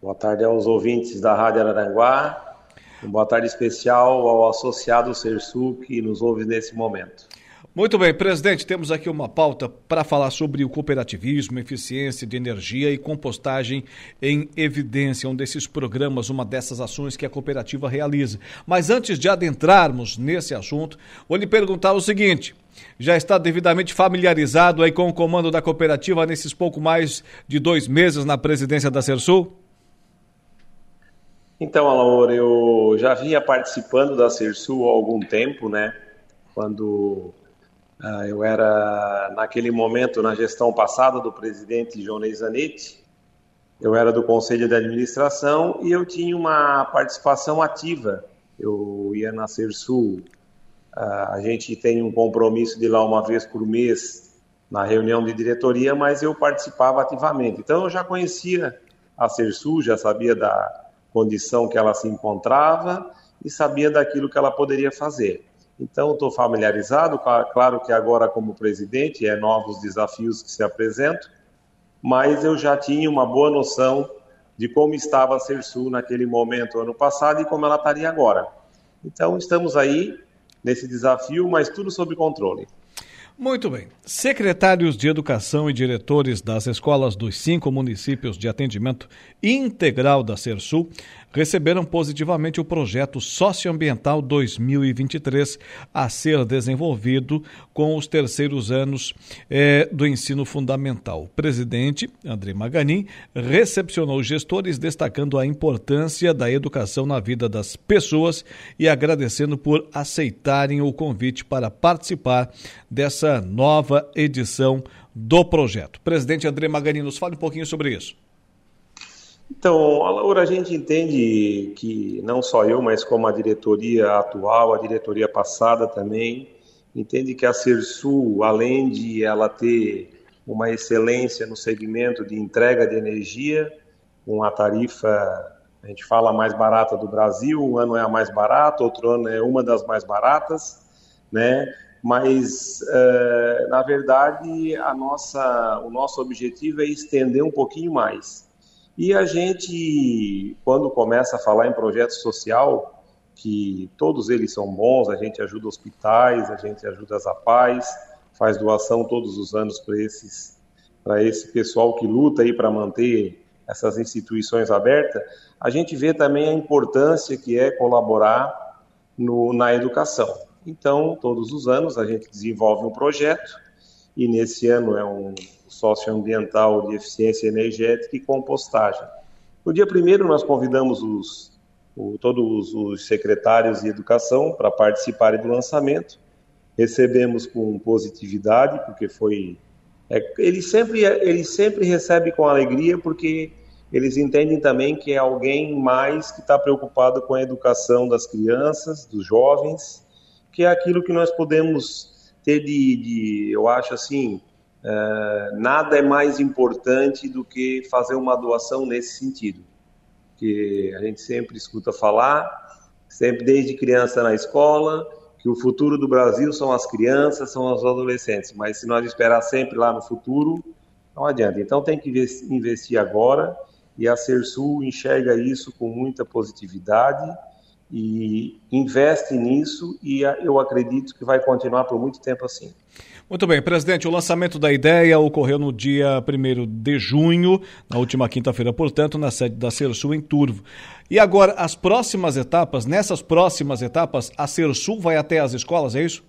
Boa tarde aos ouvintes da Rádio Araranguá. Boa tarde especial ao associado Sersul que nos ouve nesse momento. Muito bem, presidente, temos aqui uma pauta para falar sobre o cooperativismo, eficiência de energia e compostagem em evidência, um desses programas, uma dessas ações que a cooperativa realiza. Mas antes de adentrarmos nesse assunto, vou lhe perguntar o seguinte: já está devidamente familiarizado aí com o comando da cooperativa nesses pouco mais de dois meses na presidência da Sersul? Então, Alaor, eu já vinha participando da Sersul há algum tempo, né? Quando eu era, naquele momento, na gestão passada do presidente João Zanetti, eu era do conselho de administração e eu tinha uma participação ativa. Eu ia na Sul. Ah, a gente tem um compromisso de ir lá uma vez por mês na reunião de diretoria, mas eu participava ativamente. Então eu já conhecia a Sul, já sabia da condição que ela se encontrava e sabia daquilo que ela poderia fazer. Então, estou familiarizado, claro que agora, como presidente, é novos desafios que se apresentam, mas eu já tinha uma boa noção de como estava a Sersul naquele momento, ano passado, e como ela estaria agora. Então, estamos aí nesse desafio, mas tudo sob controle. Muito bem. Secretários de Educação e diretores das escolas dos cinco municípios de atendimento integral da Sersul receberam positivamente o projeto Socioambiental 2023 a ser desenvolvido com os terceiros anos eh, do ensino fundamental. O presidente, André Maganin, recepcionou os gestores, destacando a importância da educação na vida das pessoas e agradecendo por aceitarem o convite para participar dessa nova edição do projeto. Presidente André Maganin, nos fale um pouquinho sobre isso. Então, Laura, a gente entende que não só eu, mas como a diretoria atual, a diretoria passada também, entende que a Sersul, além de ela ter uma excelência no segmento de entrega de energia, com a tarifa, a gente fala mais barata do Brasil, um ano é a mais barata, outro ano é uma das mais baratas, né? Mas, uh, na verdade, a nossa, o nosso objetivo é estender um pouquinho mais e a gente, quando começa a falar em projeto social, que todos eles são bons, a gente ajuda hospitais, a gente ajuda as APAES, faz doação todos os anos para esses para esse pessoal que luta aí para manter essas instituições abertas, a gente vê também a importância que é colaborar no, na educação. Então, todos os anos a gente desenvolve um projeto e nesse ano é um socioambiental de eficiência energética e compostagem. No dia primeiro nós convidamos os, o, todos os secretários de educação para participarem do lançamento. Recebemos com positividade, porque foi. É, ele, sempre, ele sempre recebe com alegria, porque eles entendem também que é alguém mais que está preocupado com a educação das crianças, dos jovens, que é aquilo que nós podemos ter de, de eu acho assim, é, nada é mais importante do que fazer uma doação nesse sentido. Que a gente sempre escuta falar, sempre desde criança na escola, que o futuro do Brasil são as crianças, são os adolescentes. Mas se nós esperar sempre lá no futuro, não adianta. Então tem que investir agora e a Sersul enxerga isso com muita positividade e investe nisso e eu acredito que vai continuar por muito tempo assim. Muito bem, presidente, o lançamento da ideia ocorreu no dia 1 de junho, na última quinta-feira, portanto, na sede da Cersul em Turvo. E agora, as próximas etapas, nessas próximas etapas, a Cersul vai até as escolas, é isso?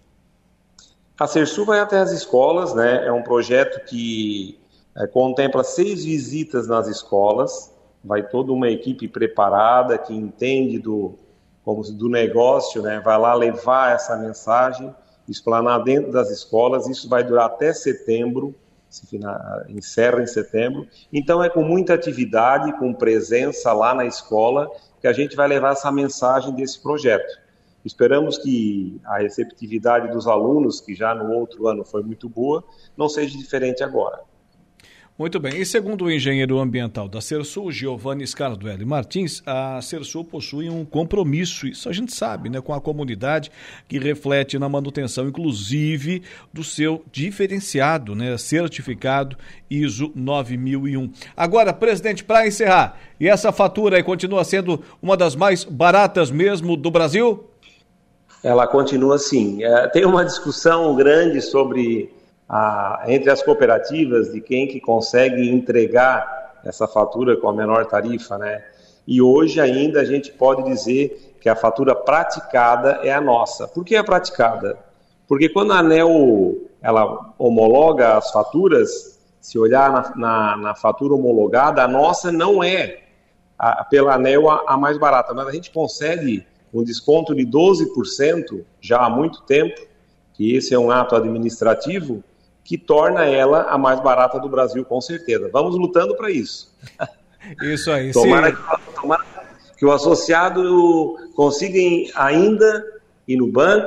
A Cersul vai até as escolas, né? É um projeto que é, contempla seis visitas nas escolas, vai toda uma equipe preparada que entende do, como do negócio, né? Vai lá levar essa mensagem explanar dentro das escolas. Isso vai durar até setembro, se encerra em setembro. Então é com muita atividade, com presença lá na escola, que a gente vai levar essa mensagem desse projeto. Esperamos que a receptividade dos alunos, que já no outro ano foi muito boa, não seja diferente agora. Muito bem. E segundo o engenheiro ambiental da Cersul, Giovanni Scarduelli Martins, a Cersul possui um compromisso, isso a gente sabe, né, com a comunidade, que reflete na manutenção, inclusive, do seu diferenciado, né, certificado ISO 9001. Agora, presidente, para encerrar, e essa fatura aí continua sendo uma das mais baratas mesmo do Brasil? Ela continua assim. É, tem uma discussão grande sobre a, entre as cooperativas de quem que consegue entregar essa fatura com a menor tarifa, né? E hoje ainda a gente pode dizer que a fatura praticada é a nossa. Por que é praticada? Porque quando a ANEL ela homologa as faturas, se olhar na, na, na fatura homologada, a nossa não é a, pela ANEL a, a mais barata, mas a gente concede um desconto de 12% já há muito tempo, que esse é um ato administrativo, que torna ela a mais barata do Brasil, com certeza. Vamos lutando para isso. Isso aí. tomara, que, tomara que o associado consiga ainda ir no banco,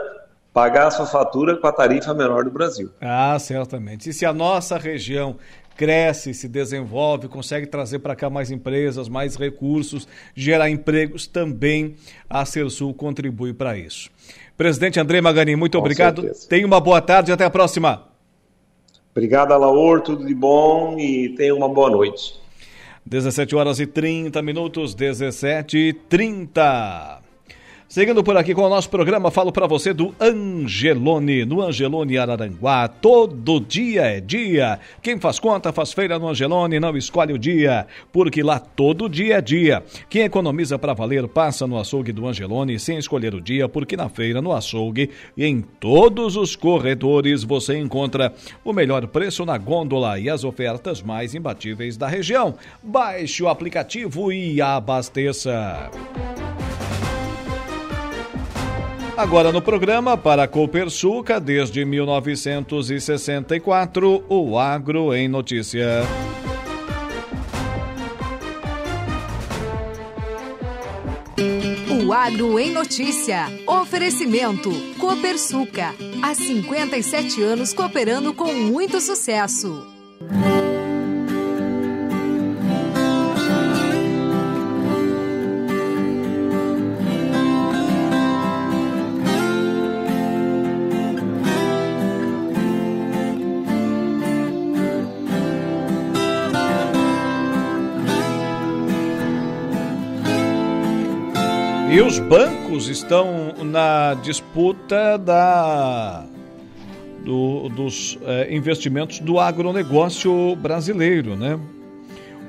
pagar a sua fatura com a tarifa menor do Brasil. Ah, certamente. E se a nossa região cresce, se desenvolve, consegue trazer para cá mais empresas, mais recursos, gerar empregos, também a Cersul contribui para isso. Presidente André Magani, muito Com obrigado. Certeza. Tenha uma boa tarde e até a próxima. Obrigado, Alaor, tudo de bom e tenha uma boa noite. 17 horas e 30 minutos, 17 e 30. Seguindo por aqui com o nosso programa, falo para você do Angelone, no Angelone Araranguá. Todo dia é dia. Quem faz conta faz feira no Angelone, não escolhe o dia, porque lá todo dia é dia. Quem economiza para valer passa no açougue do Angelone sem escolher o dia, porque na feira, no açougue e em todos os corredores você encontra o melhor preço na gôndola e as ofertas mais imbatíveis da região. Baixe o aplicativo e abasteça. Agora no programa, para a Copersuca, desde 1964, o Agro em Notícia. O Agro em Notícia. Oferecimento. Copersuca. Há 57 anos cooperando com muito sucesso. E os bancos estão na disputa da, do, dos é, investimentos do agronegócio brasileiro, né?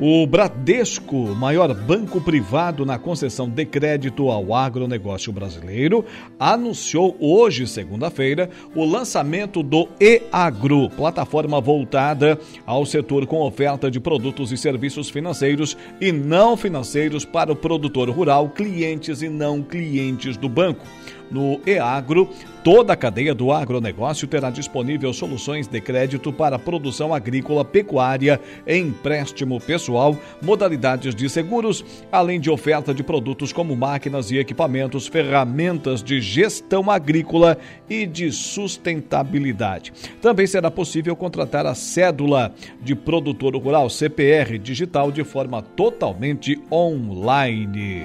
O Bradesco, maior banco privado na concessão de crédito ao agronegócio brasileiro, anunciou hoje, segunda-feira, o lançamento do eAgro, plataforma voltada ao setor com oferta de produtos e serviços financeiros e não financeiros para o produtor rural, clientes e não clientes do banco. No EAGRO, toda a cadeia do agronegócio terá disponível soluções de crédito para produção agrícola, pecuária, empréstimo pessoal, modalidades de seguros, além de oferta de produtos como máquinas e equipamentos, ferramentas de gestão agrícola e de sustentabilidade. Também será possível contratar a cédula de produtor rural CPR digital de forma totalmente online.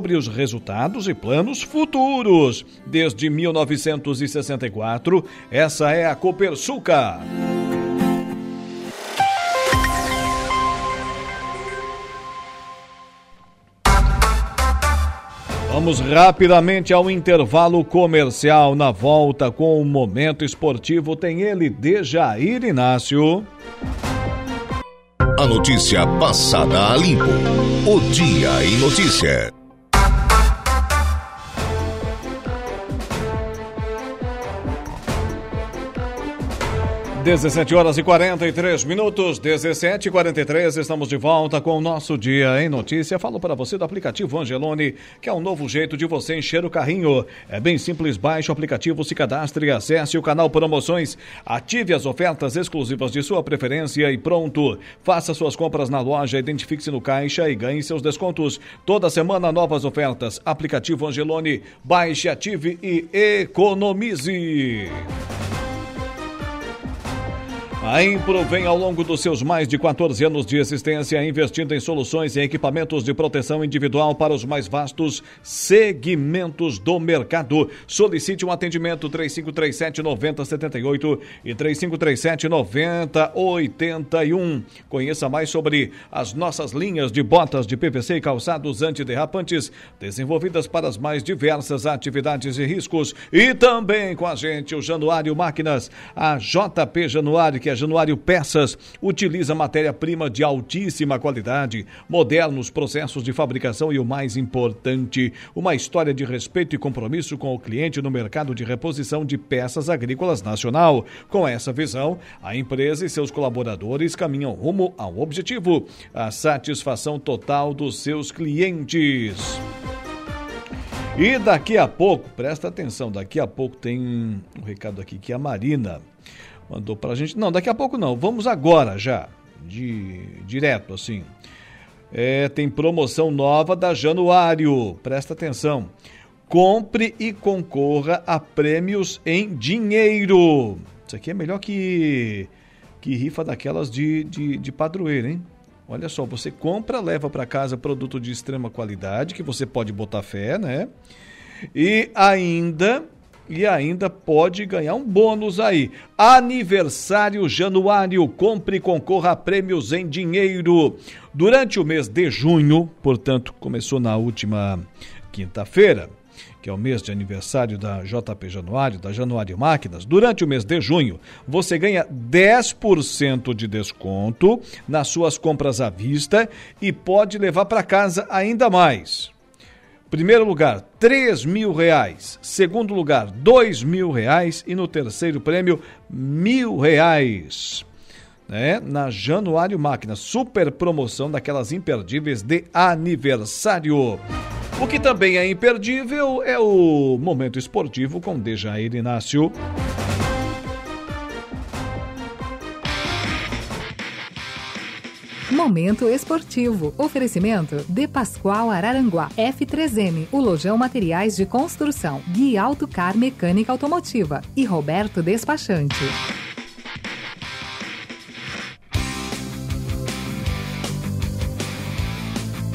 sobre os resultados e planos futuros. Desde 1964, essa é a Copersuca. Vamos rapidamente ao intervalo comercial. Na volta com o Momento Esportivo, tem ele, Dejair Inácio. A notícia passada a limpo. O Dia em Notícia. 17 horas e 43 minutos, 17 e 43 estamos de volta com o nosso Dia em Notícia. Falo para você do aplicativo Angelone, que é um novo jeito de você encher o carrinho. É bem simples, baixe o aplicativo, se cadastre acesse o canal Promoções. Ative as ofertas exclusivas de sua preferência e pronto. Faça suas compras na loja, identifique-se no caixa e ganhe seus descontos. Toda semana novas ofertas. Aplicativo Angelone, baixe, ative e economize. A Impro vem ao longo dos seus mais de 14 anos de existência investindo em soluções e equipamentos de proteção individual para os mais vastos segmentos do mercado. Solicite um atendimento 3537 9078 e 3537 9081. Conheça mais sobre as nossas linhas de botas de PVC e calçados antiderrapantes desenvolvidas para as mais diversas atividades e riscos. E também com a gente o Januário Máquinas, a JP Januário que a Januário Peças utiliza matéria-prima de altíssima qualidade, modernos processos de fabricação e o mais importante, uma história de respeito e compromisso com o cliente no mercado de reposição de peças agrícolas nacional. Com essa visão, a empresa e seus colaboradores caminham rumo ao objetivo, a satisfação total dos seus clientes. E daqui a pouco, presta atenção, daqui a pouco tem um recado aqui que a Marina mandou pra gente. Não, daqui a pouco não. Vamos agora já. De direto, assim. É, tem promoção nova da Januário. Presta atenção. Compre e concorra a prêmios em dinheiro. Isso aqui é melhor que, que rifa daquelas de, de, de padroeiro, hein? Olha só, você compra, leva para casa produto de extrema qualidade, que você pode botar fé, né? E ainda e ainda pode ganhar um bônus aí. Aniversário Januário, compre e concorra a prêmios em dinheiro. Durante o mês de junho, portanto, começou na última quinta-feira, que é o mês de aniversário da JP Januário, da Januário Máquinas, durante o mês de junho, você ganha 10% de desconto nas suas compras à vista e pode levar para casa ainda mais. Primeiro lugar, 3 mil reais. Segundo lugar, 2 mil reais. E no terceiro prêmio, mil reais. Né? Na Januário Máquina, super promoção daquelas imperdíveis de aniversário. O que também é imperdível é o momento esportivo com Dejair Inácio. Momento esportivo. Oferecimento de Pascoal Araranguá. F3M, o Lojão Materiais de Construção. Gui Autocar Mecânica Automotiva. E Roberto Despachante.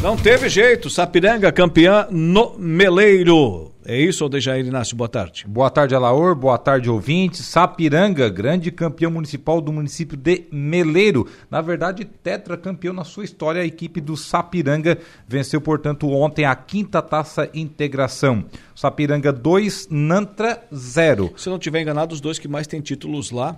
Não teve jeito, Sapiranga campeã no Meleiro. É isso, Aldejair Inácio? Boa tarde. Boa tarde, Alaor. Boa tarde, ouvintes. Sapiranga, grande campeão municipal do município de Meleiro. Na verdade, tetracampeão na sua história, a equipe do Sapiranga venceu, portanto, ontem a quinta taça integração. Sapiranga 2, Nantra 0. Se eu não tiver enganado, os dois que mais têm títulos lá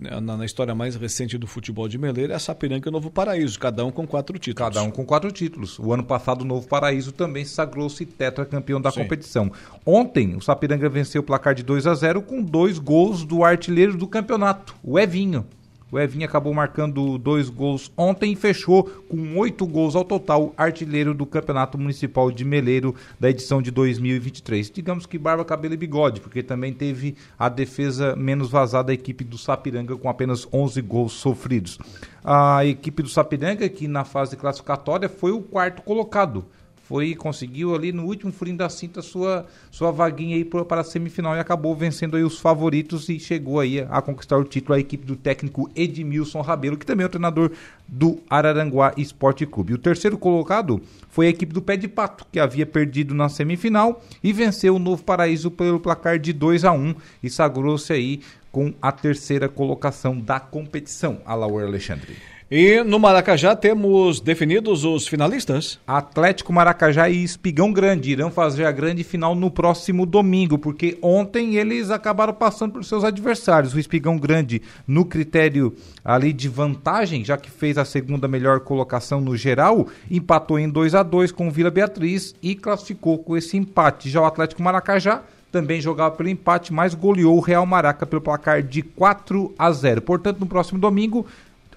na, na, história mais recente do futebol de Meleira é a Sapiranga e o Novo Paraíso, cada um com quatro títulos. Cada um com quatro títulos. O ano passado o Novo Paraíso também sagrou-se tetracampeão da Sim. competição. Ontem o Sapiranga venceu o placar de 2 a 0 com dois gols do artilheiro do campeonato, o Evinho. O Evinho acabou marcando dois gols ontem e fechou com oito gols ao total, artilheiro do Campeonato Municipal de Meleiro da edição de 2023. Digamos que barba, cabelo e bigode, porque também teve a defesa menos vazada da equipe do Sapiranga com apenas 11 gols sofridos. A equipe do Sapiranga, que na fase classificatória foi o quarto colocado foi conseguiu ali no último furinho da cinta sua sua vaguinha aí para a semifinal e acabou vencendo aí os favoritos e chegou aí a conquistar o título a equipe do técnico Edmilson Rabelo, que também é o treinador do Araranguá Esporte Clube. O terceiro colocado foi a equipe do Pé de Pato, que havia perdido na semifinal e venceu o Novo Paraíso pelo placar de 2 a 1 e sagrou-se aí com a terceira colocação da competição. Alaur Alexandre. E no Maracajá temos definidos os finalistas? Atlético Maracajá e Espigão Grande irão fazer a grande final no próximo domingo, porque ontem eles acabaram passando por seus adversários. O Espigão Grande no critério ali de vantagem, já que fez a segunda melhor colocação no geral, empatou em 2 a 2 com o Vila Beatriz e classificou com esse empate. Já o Atlético Maracajá também jogava pelo empate, mas goleou o Real Maraca pelo placar de 4 a 0. Portanto, no próximo domingo,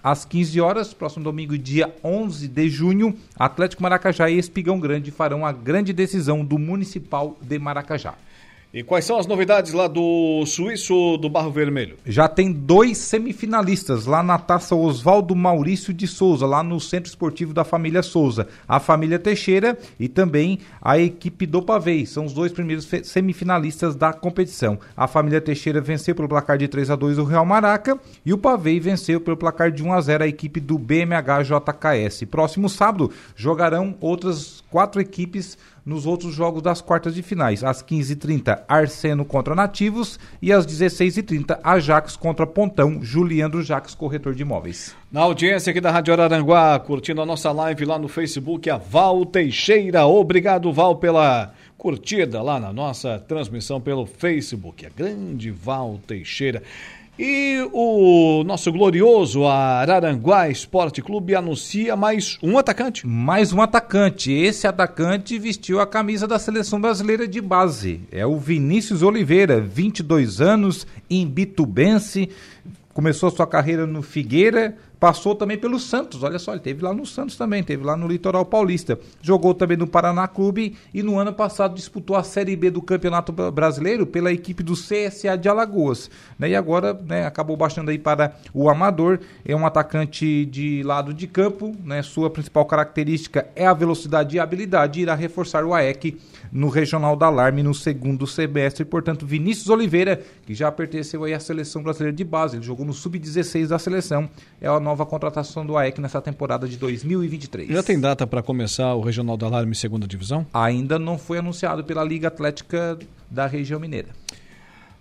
às 15 horas, próximo domingo, dia 11 de junho, Atlético Maracajá e Espigão Grande farão a grande decisão do Municipal de Maracajá. E quais são as novidades lá do Suíço do Barro Vermelho? Já tem dois semifinalistas lá na taça Oswaldo Maurício de Souza, lá no Centro Esportivo da família Souza. A família Teixeira e também a equipe do Pavei. São os dois primeiros semifinalistas da competição. A família Teixeira venceu pelo placar de 3 a 2 o Real Maraca e o Pavei venceu pelo placar de 1 a 0 a equipe do BMH JKS. Próximo sábado jogarão outras quatro equipes nos outros jogos das quartas de finais. Às 15h30, Arseno contra Nativos e às 16h30, Ajax contra Pontão, Juliandro Jax, corretor de imóveis. Na audiência aqui da Rádio Araranguá, curtindo a nossa live lá no Facebook, a Val Teixeira. Obrigado, Val, pela curtida lá na nossa transmissão pelo Facebook. A grande Val Teixeira. E o nosso glorioso Araranguá Esporte Clube anuncia mais um atacante. Mais um atacante. Esse atacante vestiu a camisa da seleção brasileira de base. É o Vinícius Oliveira, 22 anos, imbitubense. Começou sua carreira no Figueira, Passou também pelo Santos, olha só, ele teve lá no Santos também, teve lá no Litoral Paulista. Jogou também no Paraná Clube e no ano passado disputou a Série B do Campeonato Brasileiro pela equipe do CSA de Alagoas. Né? E agora né, acabou baixando aí para o Amador. É um atacante de lado de campo, né? sua principal característica é a velocidade e a habilidade. Irá reforçar o AEC no Regional da Alarme no segundo semestre. Portanto, Vinícius Oliveira, que já pertenceu aí à seleção brasileira de base, ele jogou no Sub-16 da seleção, é a nova nova contratação do AEC nessa temporada de 2023. Já tem data para começar o Regional da Alarme segunda divisão? Ainda não foi anunciado pela Liga Atlética da região mineira.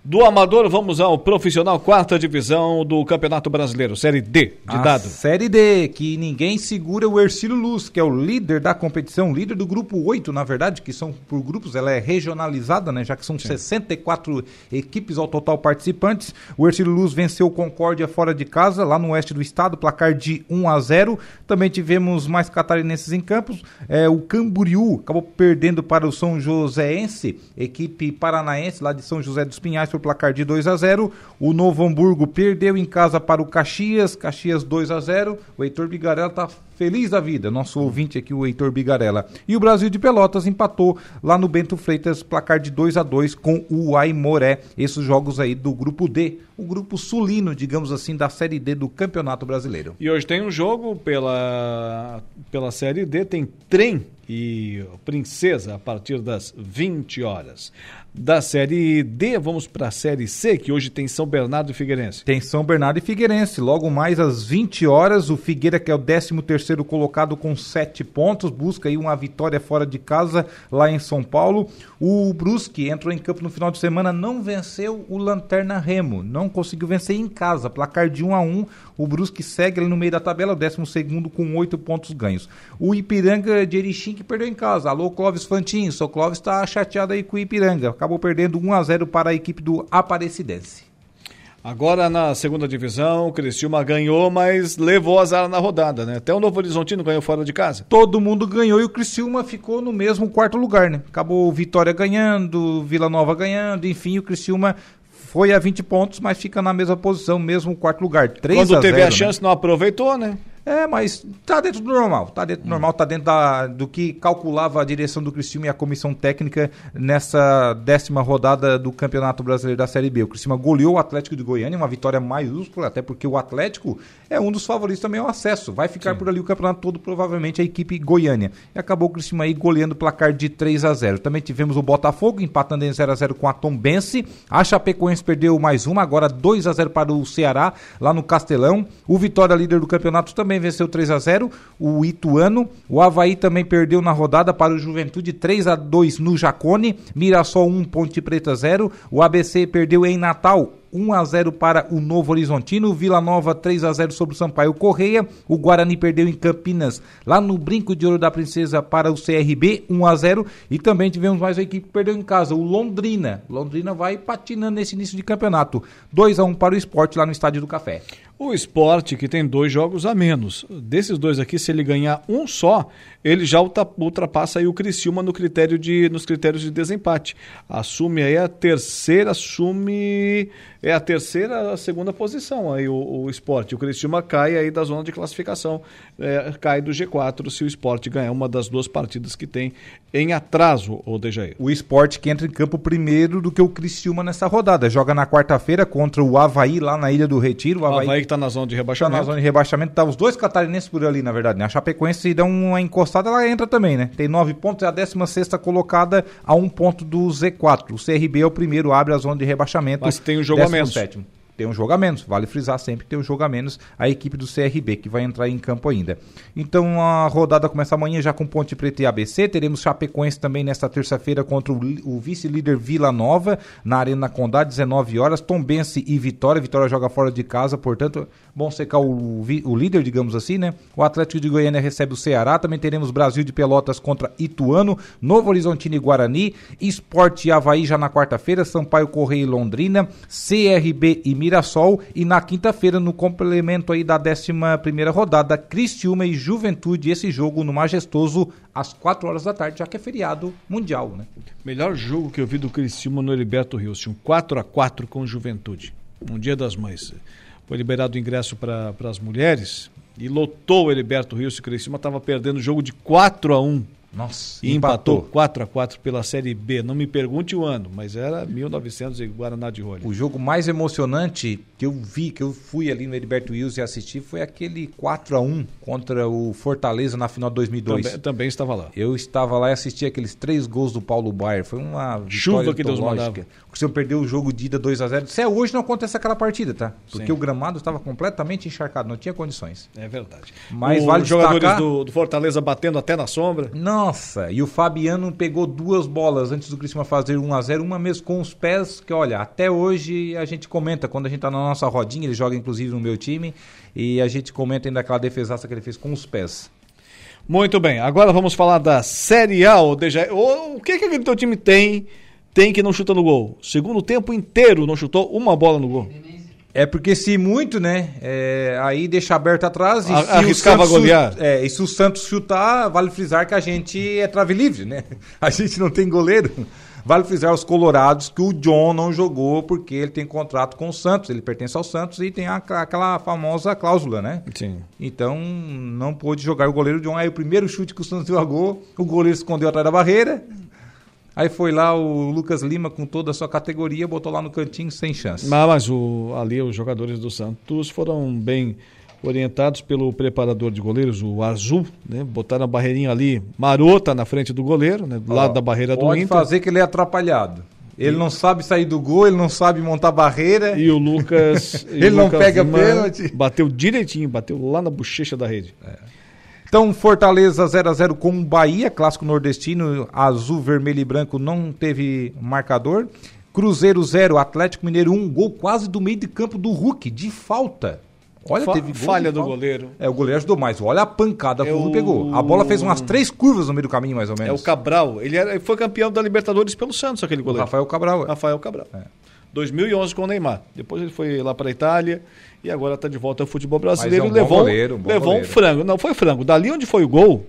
Do amador, vamos ao profissional, quarta divisão do Campeonato Brasileiro, Série D de a dado. Série D, que ninguém segura o Ercílio Luz, que é o líder da competição, líder do grupo 8, na verdade, que são por grupos, ela é regionalizada, né? Já que são Sim. 64 equipes ao total participantes. O Ercílio Luz venceu o Concórdia fora de casa, lá no oeste do estado, placar de 1 a 0. Também tivemos mais catarinenses em campos. É, o Camboriú acabou perdendo para o São Joséense, equipe paranaense lá de São José dos Pinhais por placar de 2 a 0. O Novo Hamburgo perdeu em casa para o Caxias, Caxias 2 a 0. O Heitor Bigarella está feliz da vida, nosso ouvinte aqui, o Heitor Bigarella. E o Brasil de Pelotas empatou lá no Bento Freitas, placar de 2 a 2 com o Aimoré. Esses jogos aí do grupo D, o grupo sulino, digamos assim, da Série D do Campeonato Brasileiro. E hoje tem um jogo pela, pela Série D, tem trem e Princesa a partir das 20 horas da Série D. Vamos para a Série C, que hoje tem São Bernardo e Figueirense. Tem São Bernardo e Figueirense. Logo mais às 20 horas, o Figueira, que é o 13º colocado com 7 pontos, busca aí uma vitória fora de casa lá em São Paulo. O Brusque entrou em campo no final de semana, não venceu o Lanterna Remo, não conseguiu vencer em casa, placar de 1 a 1 o Brusque segue ali no meio da tabela, o 12 com 8 pontos ganhos. O Ipiranga de Erechim que perdeu em casa. Alô, Clóvis Fantin. O Clóvis está chateado aí com o Ipiranga. Acabou perdendo 1 a 0 para a equipe do Aparecidense. Agora na segunda divisão, o Criciúma ganhou, mas levou azar na rodada, né? Até o Novo Horizontino ganhou fora de casa. Todo mundo ganhou e o Criciúma ficou no mesmo quarto lugar, né? Acabou Vitória ganhando, Vila Nova ganhando, enfim, o Criciúma foi a 20 pontos, mas fica na mesma posição, mesmo quarto lugar. 3 Quando a teve 0, a chance, né? não aproveitou, né? É, mas tá dentro do normal, tá dentro do normal, tá dentro da, do que calculava a direção do Criciúma e a comissão técnica nessa décima rodada do Campeonato Brasileiro da Série B. O Criciúma goleou o Atlético de Goiânia, uma vitória maiúscula, até porque o Atlético é um dos favoritos também ao acesso. Vai ficar Sim. por ali o campeonato todo, provavelmente a equipe Goiânia. E acabou o Criciúma aí goleando o placar de 3 a 0. Também tivemos o Botafogo empatando em 0 a 0 com a Tombense. A Chapecoense perdeu mais uma, agora 2 a 0 para o Ceará, lá no Castelão. O Vitória, líder do campeonato, também venceu 3 a 0 o Ituano. O Havaí também perdeu na rodada para o Juventude 3 a 2 no Jacone. Mirassol 1, Ponte Preta 0. O ABC perdeu em Natal 1 a 0 para o Novo Horizontino, Vila Nova 3 a 0 sobre o Sampaio Correia, o Guarani perdeu em Campinas, lá no Brinco de Ouro da Princesa para o CRB 1 a 0 e também tivemos mais uma equipe que perdeu em casa, o Londrina. Londrina vai patinando nesse início de campeonato. 2 a 1 para o esporte lá no Estádio do Café. O esporte que tem dois jogos a menos. Desses dois aqui, se ele ganhar um só, ele já ultrapassa aí o Criciúma no critério de, nos critérios de desempate. Assume aí a terceira, assume é a terceira, a segunda posição aí o, o esporte. O Criciúma cai aí da zona de classificação, é, cai do G4 se o esporte ganhar uma das duas partidas que tem em atraso, o Dejaí. O esporte que entra em campo primeiro do que o Criciúma nessa rodada. Joga na quarta-feira contra o Havaí lá na Ilha do Retiro. O Havaí, Havaí que está na zona de rebaixamento. Tá na zona de rebaixamento. Tá os dois catarinenses por ali, na verdade. Né? A Chapecoense se dá uma encostada, ela entra também, né? Tem nove pontos, é a 16 colocada a um ponto do Z4. O CRB é o primeiro, abre a zona de rebaixamento. Mas tem o jogo a menos. Sétimo tem um jogo a menos. Vale frisar sempre que tem um jogo a menos a equipe do CRB, que vai entrar em campo ainda. Então a rodada começa amanhã já com Ponte Preta e ABC. Teremos Chapecoense também nesta terça-feira contra o, o vice-líder Vila Nova, na Arena Condá, 19 horas. Tombense e Vitória. Vitória joga fora de casa, portanto, bom secar o, o líder, digamos assim, né? O Atlético de Goiânia recebe o Ceará. Também teremos Brasil de Pelotas contra Ituano, Novo Horizontino e Guarani, Esporte e Havaí já na quarta-feira, Sampaio Correia e Londrina, CRB e Mirassol e na quinta-feira, no complemento aí da 11 primeira rodada, Cristiúma e Juventude, esse jogo no Majestoso às 4 horas da tarde, já que é feriado mundial, né? Melhor jogo que eu vi do Cristiúma no Heriberto Rios, um 4 a 4 com Juventude, um dia das mães. Foi liberado o ingresso para as mulheres e lotou o Heriberto Rios, o Cristiúma estava perdendo o jogo de 4 a 1 nossa, e empatou 4 a 4 pela Série B. Não me pergunte o ano, mas era 1900 e Guaraná de Rolha. O jogo mais emocionante que eu vi, que eu fui ali no Heriberto Wills e assisti, foi aquele 4 a 1 contra o Fortaleza na final de 2002. Também, também estava lá. Eu estava lá e assisti aqueles três gols do Paulo Baier. Foi uma chuva que Deus mandava. O Senhor perdeu o jogo de ida 2 a 0. Se é hoje não acontece aquela partida, tá? Porque Sim. o gramado estava completamente encharcado, não tinha condições. É verdade. Mas o, vale jogadores destacar... do, do Fortaleza batendo até na sombra. Nossa, e o Fabiano pegou duas bolas antes do Criciúma fazer 1 a 0 uma mesmo com os pés, que olha, até hoje a gente comenta, quando a gente tá na nossa rodinha, ele joga inclusive no meu time, e a gente comenta ainda aquela defesaça que ele fez com os pés. Muito bem, agora vamos falar da Série A. O, o que, que aquele teu time tem, tem que não chuta no gol? Segundo tempo inteiro não chutou uma bola no gol. É porque se muito, né? É, aí deixa aberto atrás e a, arriscava golear. É, e se o Santos chutar, vale frisar que a gente é trave livre, né? A gente não tem goleiro. Vale frisar os colorados que o John não jogou porque ele tem contrato com o Santos, ele pertence ao Santos e tem a, aquela famosa cláusula, né? Sim. Então não pôde jogar o goleiro John. Aí o primeiro chute que o Santos jogou, o goleiro escondeu atrás da barreira, Aí foi lá o Lucas Lima com toda a sua categoria, botou lá no cantinho sem chance. Mas, mas o, ali os jogadores do Santos foram bem orientados pelo preparador de goleiros, o Azul, né? Botaram a barreirinha ali marota na frente do goleiro, né? Do lado da barreira do Inter. Pode fazer que ele é atrapalhado. Ele e... não sabe sair do gol, ele não sabe montar barreira. E o Lucas. ele o não Lucas pega pênalti. Bateu direitinho, bateu lá na bochecha da rede. É. Então, Fortaleza 0 a 0 com o Bahia, clássico nordestino, azul, vermelho e branco, não teve marcador. Cruzeiro 0, Atlético Mineiro 1, um, gol quase do meio de campo do Hulk, de falta. Olha, Fa teve falha do falta. goleiro. É, o goleiro ajudou mais. Olha a pancada que é o Hulk pegou. A bola fez umas três curvas no meio do caminho, mais ou menos. É o Cabral. Ele, era, ele foi campeão da Libertadores pelo Santos, aquele goleiro. O Rafael Cabral. É. Rafael Cabral. É. 2011 com o Neymar. Depois ele foi lá para a Itália e agora está de volta ao futebol brasileiro. É um levou, goleiro, um levou goleiro. um frango. Não, foi frango. Dali onde foi o gol,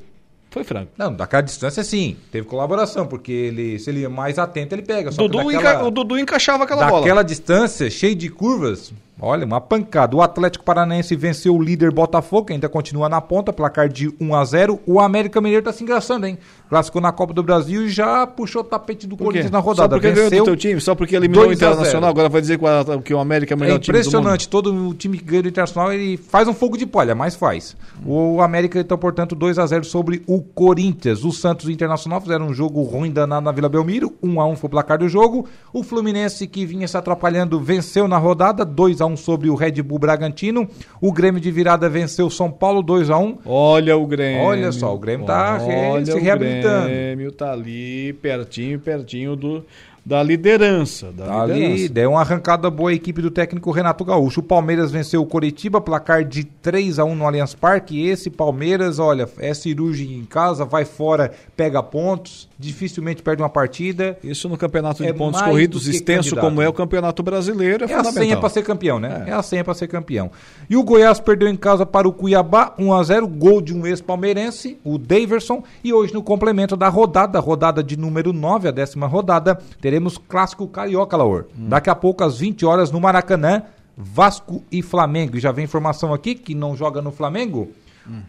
foi frango. Não, daquela distância sim, teve colaboração, porque ele, se ele é mais atento, ele pega. Dudu daquela, enca, o Dudu encaixava aquela daquela bola. Daquela distância, cheio de curvas, Olha, uma pancada. O Atlético Paranaense venceu o líder Botafogo, que ainda continua na ponta, placar de 1 a 0 O América Mineiro tá se engraçando, hein? Classificou na Copa do Brasil e já puxou o tapete do Corinthians na rodada. Só porque venceu ganhou do teu time? Só porque eliminou o Internacional? Agora vai dizer que o América é o melhor é time impressionante. Todo o time que ganha do Internacional, ele faz um fogo de palha, mas faz. O América, então, portanto, 2 a 0 sobre o Corinthians. O Santos e o Internacional fizeram um jogo ruim danado na Vila Belmiro. 1 a 1 foi o placar do jogo. O Fluminense, que vinha se atrapalhando, venceu na rodada. 2 a 1 sobre o Red Bull Bragantino. O Grêmio de virada venceu São Paulo 2 a 1 Olha o Grêmio. Olha só, o Grêmio tá Olha se reabilitando. O Grêmio tá ali pertinho, pertinho do, da liderança. Da Tá ali, liderança. deu uma arrancada boa a equipe do técnico Renato Gaúcho. O Palmeiras venceu o Coritiba, placar de 3 a 1 no Allianz Parque. E esse Palmeiras, olha, é cirúrgico em casa, vai fora, pega pontos, dificilmente perde uma partida. Isso no campeonato de É pontos corridos extenso candidato. como é o campeonato brasileiro, é, É a senha para ser campeão, né? É. a senha para ser campeão. E o Goiás perdeu em casa para o Cuiabá, 1 a 0 gol de um ex-palmeirense, o Daverson. E hoje, no complemento da rodada, rodada de número 9, a décima rodada, teremos clássico carioca, Laor. Daqui a pouco, às 20 horas, no Maracanã, Vasco e Flamengo. E já vem informação aqui que não joga no Flamengo.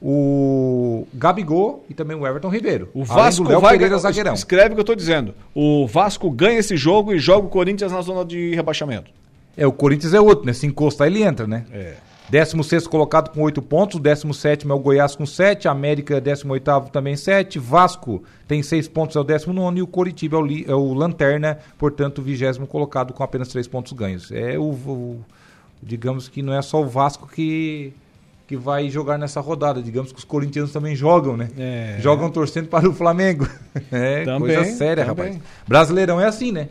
O Gabigol e também o Everton Ribeiro. O Vasco vai Pereira, zagueirão. Escreve o que eu tô dizendo. O Vasco ganha esse jogo e joga o Corinthians na zona de rebaixamento. É, o Corinthians é outro, né? Se encostar, ele entra, né? É. 16 colocado com 8 pontos, 17 é o Goiás com 7, América 18 também 7, Vasco tem 6 pontos, é o 19 e o Coritiba é o, é o Lanterna, portanto, o 20 colocado com apenas 3 pontos ganhos. É o, o- Digamos que não é só o Vasco que, que vai jogar nessa rodada, digamos que os corintianos também jogam, né? É. Jogam torcendo para o Flamengo. É Também, coisa séria, também. rapaz. Brasileirão é assim, né?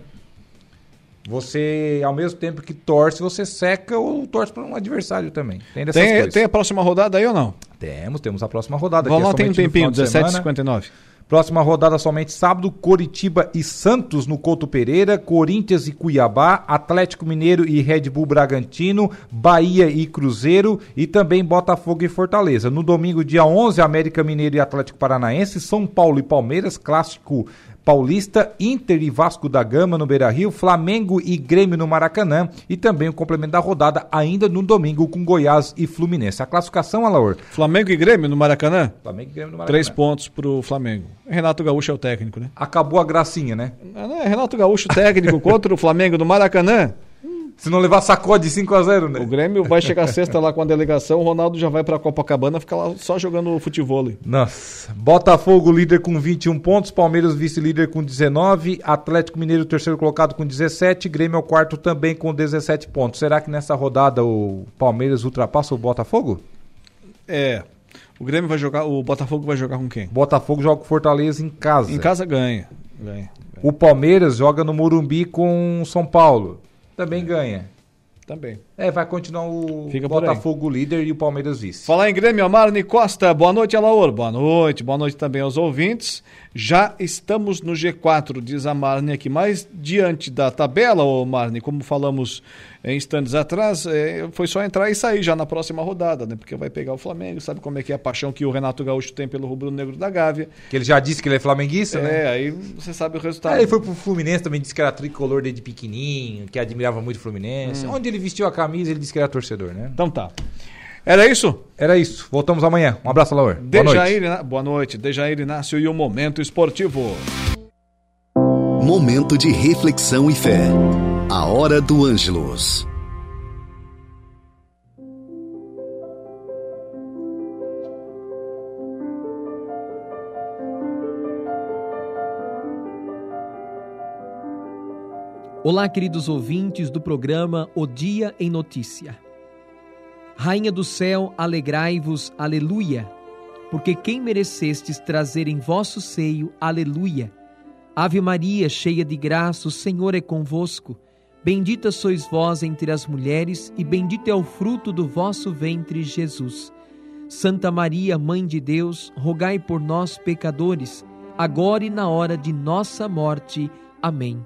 Você, ao mesmo tempo que torce, você seca ou torce para um adversário também. Tem Tem, tem a próxima rodada aí ou não? Temos, temos a próxima rodada. Vamos que é lá, tem um tempinho, final de semana. 17h59. Próxima rodada somente sábado, Coritiba e Santos no Couto Pereira, Corinthians e Cuiabá, Atlético Mineiro e Red Bull Bragantino, Bahia e Cruzeiro e também Botafogo e Fortaleza. No domingo, dia 11, América Mineiro e Atlético Paranaense, São Paulo e Palmeiras, clássico Paulista, Inter e Vasco da Gama no Beira-Rio, Flamengo e Grêmio no Maracanã e também o complemento da rodada ainda no domingo com Goiás e Fluminense. A classificação, Alaor? Flamengo e Grêmio no Maracanã? Flamengo e Grêmio no Maracanã. Três pontos pro Flamengo. Renato Gaúcho é o técnico, né? Acabou a gracinha, né? Ah, é Renato Gaúcho técnico contra o Flamengo no Maracanã. Se não levar sacode 5 a 0 né? O Grêmio vai chegar sexta lá com a delegação, o Ronaldo já vai pra Copacabana ficar lá só jogando futebol. Nossa. Botafogo líder com 21 pontos, Palmeiras vice-líder com 19, Atlético Mineiro terceiro colocado com 17, Grêmio é o quarto também com 17 pontos. Será que nessa rodada o Palmeiras ultrapassa o Botafogo? É. O Grêmio vai jogar, o Botafogo vai jogar com quem? Botafogo joga com Fortaleza em casa. Em casa ganha. ganha. O Palmeiras joga no Morumbi com São Paulo. Também ganha. Também. É, vai continuar o Fica. Botafogo líder e o Palmeiras vice. Falar em Grêmio, Amarne Costa, boa noite, Alaor. Boa noite, boa noite também aos ouvintes. Já estamos no G4, diz a Marne aqui, mas diante da tabela, ô Marne, como falamos em instantes atrás, é, foi só entrar e sair já na próxima rodada, né? Porque vai pegar o Flamengo, sabe como é que é a paixão que o Renato Gaúcho tem pelo rubro-negro da Gávea. Que ele já disse que ele é flamenguista, É, né? aí você sabe o resultado. Aí ele foi pro Fluminense também, disse que era tricolor desde pequenininho, que admirava muito o Fluminense. Onde ele vestiu a camisa, ele disse que era torcedor, né? Então tá. Era isso? Era isso. Voltamos amanhã. Um abraço, Laur. Boa noite. Boa noite. Dejair Inácio e o Momento Esportivo. Momento de reflexão e fé. A hora do Ângelos. Olá, queridos ouvintes do programa O Dia em Notícia. Rainha do céu, alegrai-vos, aleluia, porque quem merecestes trazer em vosso seio, aleluia. Ave Maria, cheia de graça, o Senhor é convosco. Bendita sois vós entre as mulheres, e bendito é o fruto do vosso ventre, Jesus. Santa Maria, Mãe de Deus, rogai por nós, pecadores, agora e na hora de nossa morte. Amém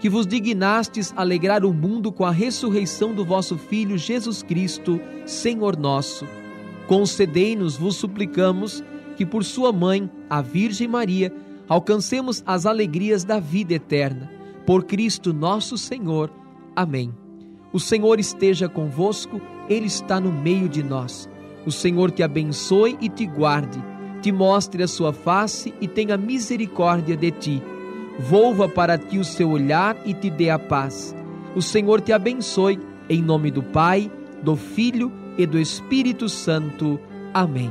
que vos dignastes alegrar o mundo com a ressurreição do vosso Filho Jesus Cristo, Senhor nosso. concedei-nos, vos suplicamos, que por sua mãe, a Virgem Maria, alcancemos as alegrias da vida eterna. Por Cristo nosso Senhor. Amém. O Senhor esteja convosco, Ele está no meio de nós. O Senhor te abençoe e te guarde, te mostre a sua face e tenha misericórdia de ti. Volva para ti o seu olhar e te dê a paz. O Senhor te abençoe, em nome do Pai, do Filho e do Espírito Santo. Amém.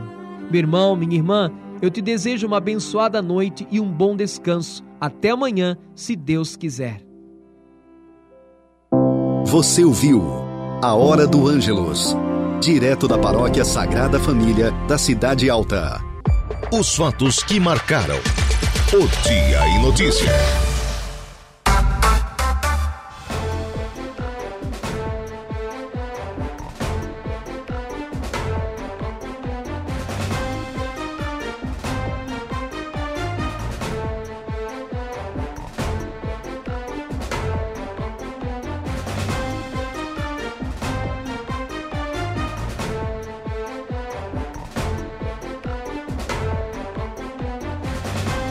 Meu irmão, minha irmã, eu te desejo uma abençoada noite e um bom descanso. Até amanhã, se Deus quiser. Você ouviu A Hora do Ângelos, direto da Paróquia Sagrada Família da Cidade Alta. Os fatos que marcaram o Dia em Notícia.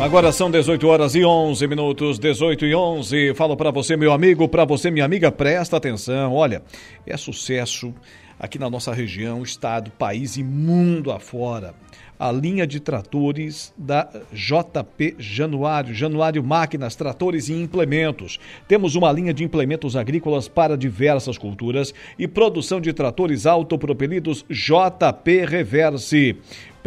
Agora são 18 horas e 11 minutos, 18 e 11. Falo para você, meu amigo, para você, minha amiga, presta atenção. Olha, é sucesso aqui na nossa região, estado, país e mundo afora. A linha de tratores da JP Januário, Januário Máquinas, Tratores e Implementos. Temos uma linha de implementos agrícolas para diversas culturas e produção de tratores autopropelidos JP Reverse.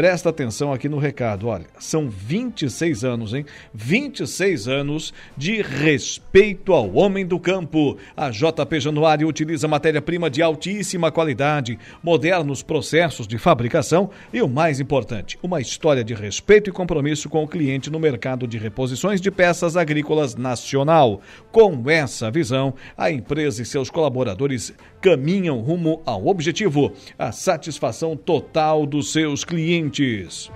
Presta atenção aqui no recado, olha, são 26 anos, hein? 26 anos de respeito ao homem do campo. A JP Januário utiliza matéria-prima de altíssima qualidade, modernos processos de fabricação e o mais importante, uma história de respeito e compromisso com o cliente no mercado de reposições de peças agrícolas nacional. Com essa visão, a empresa e seus colaboradores caminham rumo ao objetivo, a satisfação total dos seus clientes.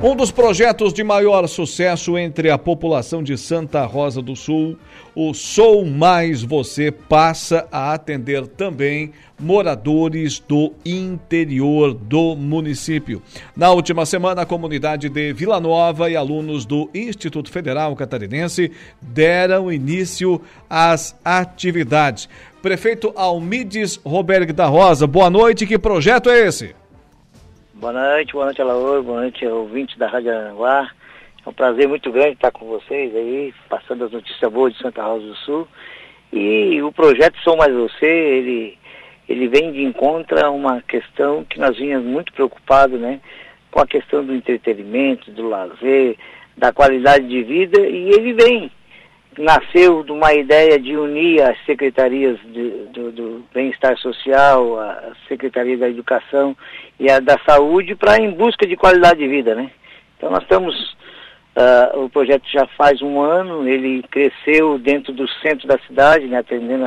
Um dos projetos de maior sucesso entre a população de Santa Rosa do Sul, o Sou Mais Você passa a atender também moradores do interior do município. Na última semana, a comunidade de Vila Nova e alunos do Instituto Federal Catarinense deram início às atividades. Prefeito Almides Roberg da Rosa, boa noite. Que projeto é esse? Boa noite, boa noite, Alaor, boa noite, ouvintes da Rádio Aranguá. É um prazer muito grande estar com vocês aí, passando as notícias boas de Santa Rosa do Sul. E o projeto Sou Mais Você, ele, ele vem de encontro a uma questão que nós vínhamos muito preocupados, né? Com a questão do entretenimento, do lazer, da qualidade de vida, e ele vem nasceu de uma ideia de unir as secretarias de, do, do bem-estar social, a secretaria da educação e a da saúde para em busca de qualidade de vida, né? Então nós estamos, uh, o projeto já faz um ano, ele cresceu dentro do centro da cidade, né, atendendo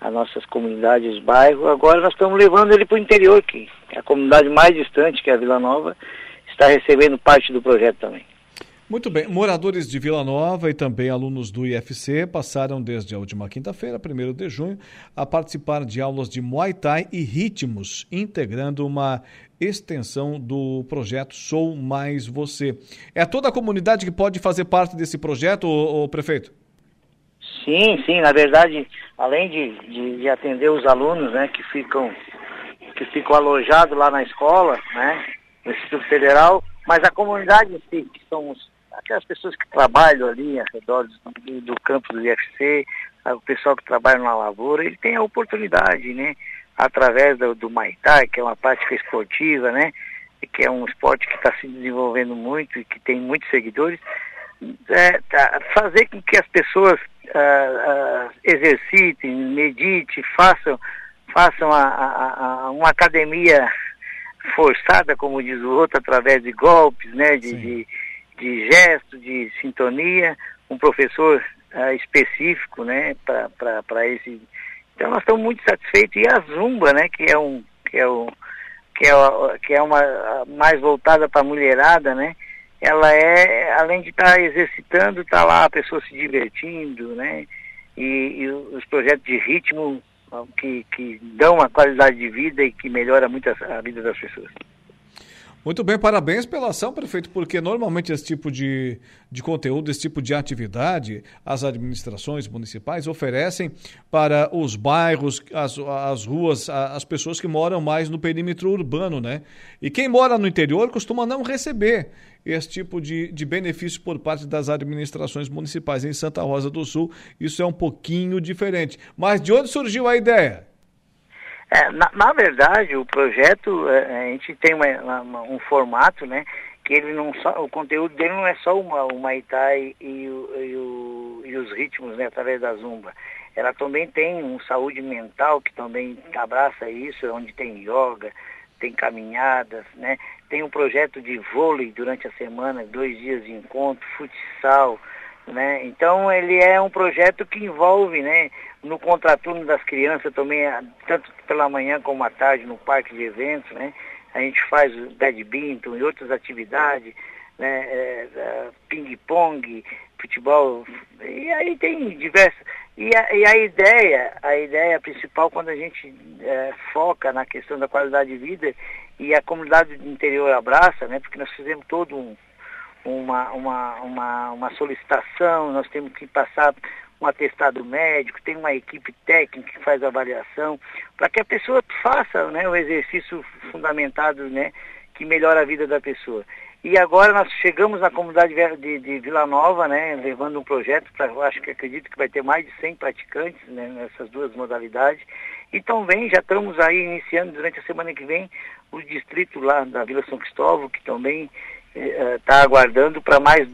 a, nossas comunidades, bairros. Agora nós estamos levando ele para o interior, que é a comunidade mais distante, que é a Vila Nova, está recebendo parte do projeto também. Muito bem. Moradores de Vila Nova e também alunos do IFC passaram desde a última quinta-feira, 1 de junho, a participar de aulas de Muay Thai e ritmos, integrando uma extensão do projeto Sou Mais Você. É toda a comunidade que pode fazer parte desse projeto, ô, ô prefeito? Sim, sim. Na verdade, além de, de, de, atender os alunos, né, que ficam que ficam alojados lá na escola, né, no Instituto Federal, mas a comunidade em si, que somos aquelas pessoas que trabalham ali ao redor do, do campo do IFC, o pessoal que trabalha na lavoura, ele tem a oportunidade, né? Através do, do Maitai, que é uma prática esportiva, né? Que é um esporte que está se desenvolvendo muito e que tem muitos seguidores, é, tá, fazer com que as pessoas uh, uh, exercitem, meditem, façam, façam a, a, a uma academia forçada, como diz o outro, através de golpes, né? de, de de gesto, de sintonia, um professor uh, específico, né, para esse. Então nós estamos muito satisfeitos e a zumba, né, que é um que é o que é, que é uma mais voltada para a mulherada, né? Ela é, além de estar tá exercitando, está lá a pessoa se divertindo, né? E, e, os projetos de ritmo que, que dão uma qualidade de vida e que melhora muito a, a vida das pessoas. Muito bem, parabéns pela ação, prefeito, porque normalmente esse tipo de, de conteúdo, esse tipo de atividade, as administrações municipais oferecem para os bairros, as, as ruas, as pessoas que moram mais no perímetro urbano, né? E quem mora no interior costuma não receber esse tipo de, de benefício por parte das administrações municipais. Em Santa Rosa do Sul, isso é um pouquinho diferente. Mas de onde surgiu a ideia? É, na, na, verdade, o projeto, é, a gente tem uma, uma, um formato, né? Que ele não só, o conteúdo dele não é só uma, o Maitai e, e, e os ritmos, né? Através da Zumba. Ela também tem um saúde mental que também abraça isso, onde tem yoga, tem caminhadas, né? Tem um projeto de vôlei durante a semana, dois dias de encontro, futsal, né? Então ele é um projeto que envolve, né, no contraturno das crianças também, tanto pela manhã como à tarde no parque de eventos, né? A gente faz badminton e outras atividades, né? É, é, ping-pong, futebol, e aí tem diversas. E a, e a, ideia, a ideia principal quando a gente é, foca na questão da qualidade de vida e a comunidade do interior abraça, né? Porque nós fizemos todo um, uma, uma, uma, uma solicitação, nós temos que passar um atestado médico, tem uma equipe técnica que faz avaliação, para que a pessoa faça né, o exercício fundamentado né, que melhora a vida da pessoa. E agora nós chegamos na comunidade de, de Vila Nova, né, levando um projeto para, acho que acredito que vai ter mais de 100 praticantes né, nessas duas modalidades. Então vem, já estamos aí iniciando durante a semana que vem o distrito lá da Vila São Cristóvão, que também está eh, aguardando para mais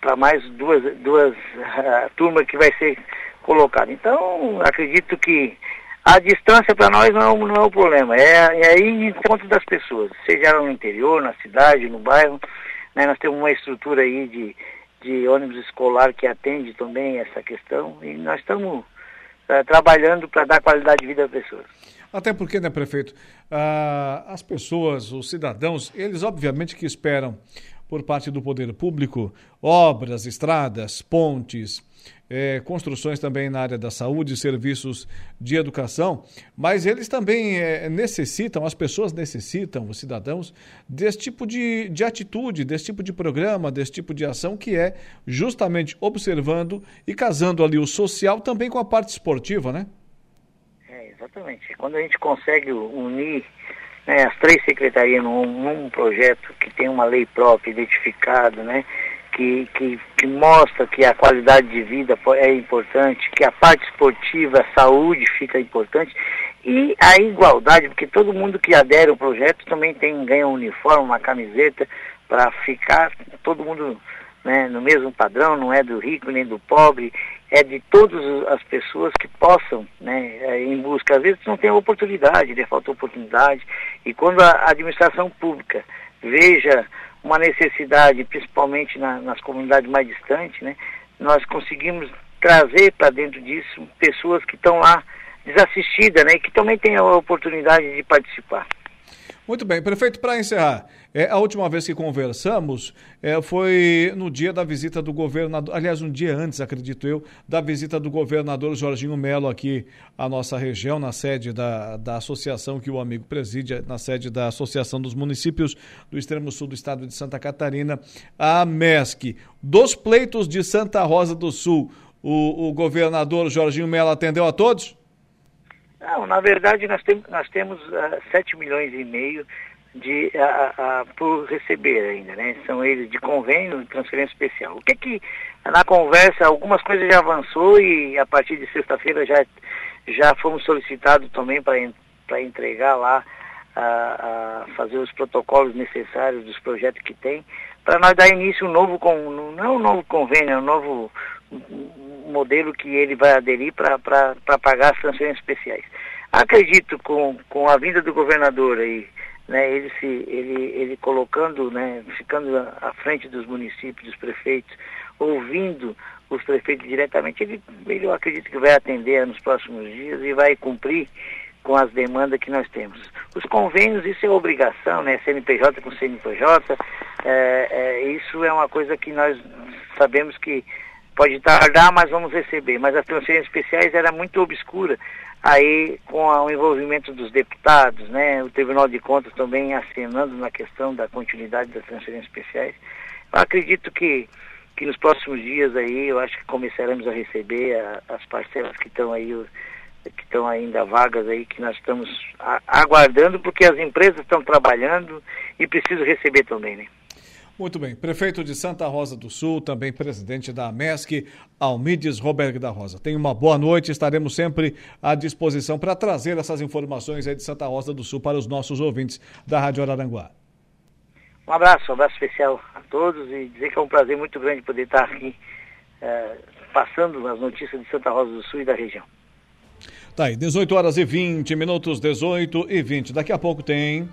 para mais duas, duas uh, turmas que vai ser colocada. Então, acredito que a distância para nós não, não é o problema, é, é ir em encontro das pessoas, seja no interior, na cidade, no bairro. Né, nós temos uma estrutura aí de, de ônibus escolar que atende também essa questão e nós estamos uh, trabalhando para dar qualidade de vida às pessoas. Até porque, né, prefeito, uh, as pessoas, os cidadãos, eles obviamente que esperam por parte do poder público, obras, estradas, pontes, é, construções também na área da saúde, serviços de educação, mas eles também é, necessitam, as pessoas necessitam, os cidadãos, desse tipo de, de atitude, desse tipo de programa, desse tipo de ação que é justamente observando e casando ali o social também com a parte esportiva, né? Exatamente. Quando a gente consegue unir né, as três secretarias num, num, projeto que tem uma lei própria identificada, né, que, que, que, mostra que a qualidade de vida é importante, que a parte esportiva, a saúde fica importante e a igualdade, porque todo mundo que adere ao projeto também tem ganha um uniforme, uma camiseta para ficar todo mundo né, no mesmo padrão, não é do rico nem do pobre, é de todas as pessoas que possam, né, é, em busca, às vezes não tem oportunidade, né, falta oportunidade, e quando a administração pública veja uma necessidade, principalmente na, nas comunidades mais distantes, né, nós conseguimos trazer para dentro disso pessoas que estão lá desassistidas, né, e que também têm a oportunidade de participar. Muito bem, prefeito, para encerrar, é, a última vez que conversamos é, foi no dia da visita do governador, aliás, um dia antes, acredito eu, da visita do governador Jorginho Melo aqui à nossa região, na sede da, da associação que o amigo preside, na sede da Associação dos Municípios do Extremo Sul do Estado de Santa Catarina, a MESC. Dos pleitos de Santa Rosa do Sul, o, o governador Jorginho Melo atendeu a todos? Não, na verdade nós, tem, nós temos uh, ah, 7 milhões e meio de, uh, uh, por receber ainda, né? São eles de convênio e transferência especial. O que que na conversa algumas coisas já avançou e a partir de sexta-feira já, já fomos solicitados também para entregar lá, a, fazer os protocolos necessários dos projetos que tem, para nós dar início um novo, com, não é um novo convênio, é um novo modelo que ele vai aderir para pagar as transferências especiais. Acredito com, com a vinda do governador aí, né, ele, se, ele, ele colocando, né, ficando à frente dos municípios, dos prefeitos, ouvindo os prefeitos diretamente, ele, ele eu acredito que vai atender nos próximos dias e vai cumprir com as demandas que nós temos. Os convênios, isso é obrigação, né? CNPJ com CNPJ, é, é, isso é uma coisa que nós sabemos que pode tardar, mas vamos receber. Mas as transferências especiais era muito obscura. Aí, com o envolvimento dos deputados, né, o Tribunal de Contas também acenando na questão da continuidade das transferências especiais, eu acredito que, que nos próximos dias aí, eu acho que começaremos a receber a, as parcelas que estão aí, que estão ainda vagas aí, que nós estamos a, aguardando, porque as empresas estão trabalhando e precisam receber também, né? Muito bem. Prefeito de Santa Rosa do Sul, também presidente da MESC, Almides Roberg da Rosa. Tenha uma boa noite, estaremos sempre à disposição para trazer essas informações aí de Santa Rosa do Sul para os nossos ouvintes da Rádio Araranguá. Um abraço, um abraço especial a todos e dizer que é um prazer muito grande poder estar aqui eh, passando as notícias de Santa Rosa do Sul e da região. Tá aí, 18 horas e 20 minutos, 18 e 20. Daqui a pouco tem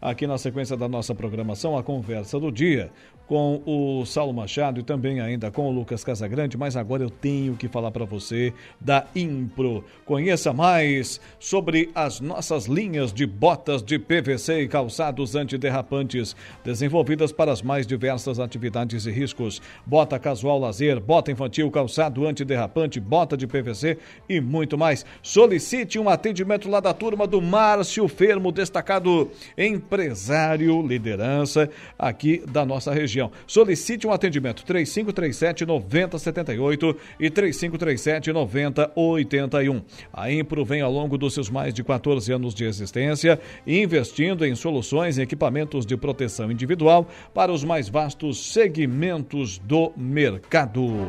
aqui na sequência da nossa programação, a conversa do dia com o Saulo Machado e também ainda com o Lucas Casagrande, mas agora eu tenho que falar para você da Impro. Conheça mais sobre as nossas linhas de botas de PVC e calçados antiderrapantes, desenvolvidas para as mais diversas atividades e riscos. Bota casual lazer, bota infantil, calçado antiderrapante, bota de PVC e muito mais. Solicite um atendimento lá da turma do Márcio Fermo, destacado empresário, liderança aqui da nossa região região. Solicite um atendimento 3537 9078 e 3537 9081. A Impro vem ao longo dos seus mais de 14 anos de existência investindo em soluções e equipamentos de proteção individual para os mais vastos segmentos do mercado.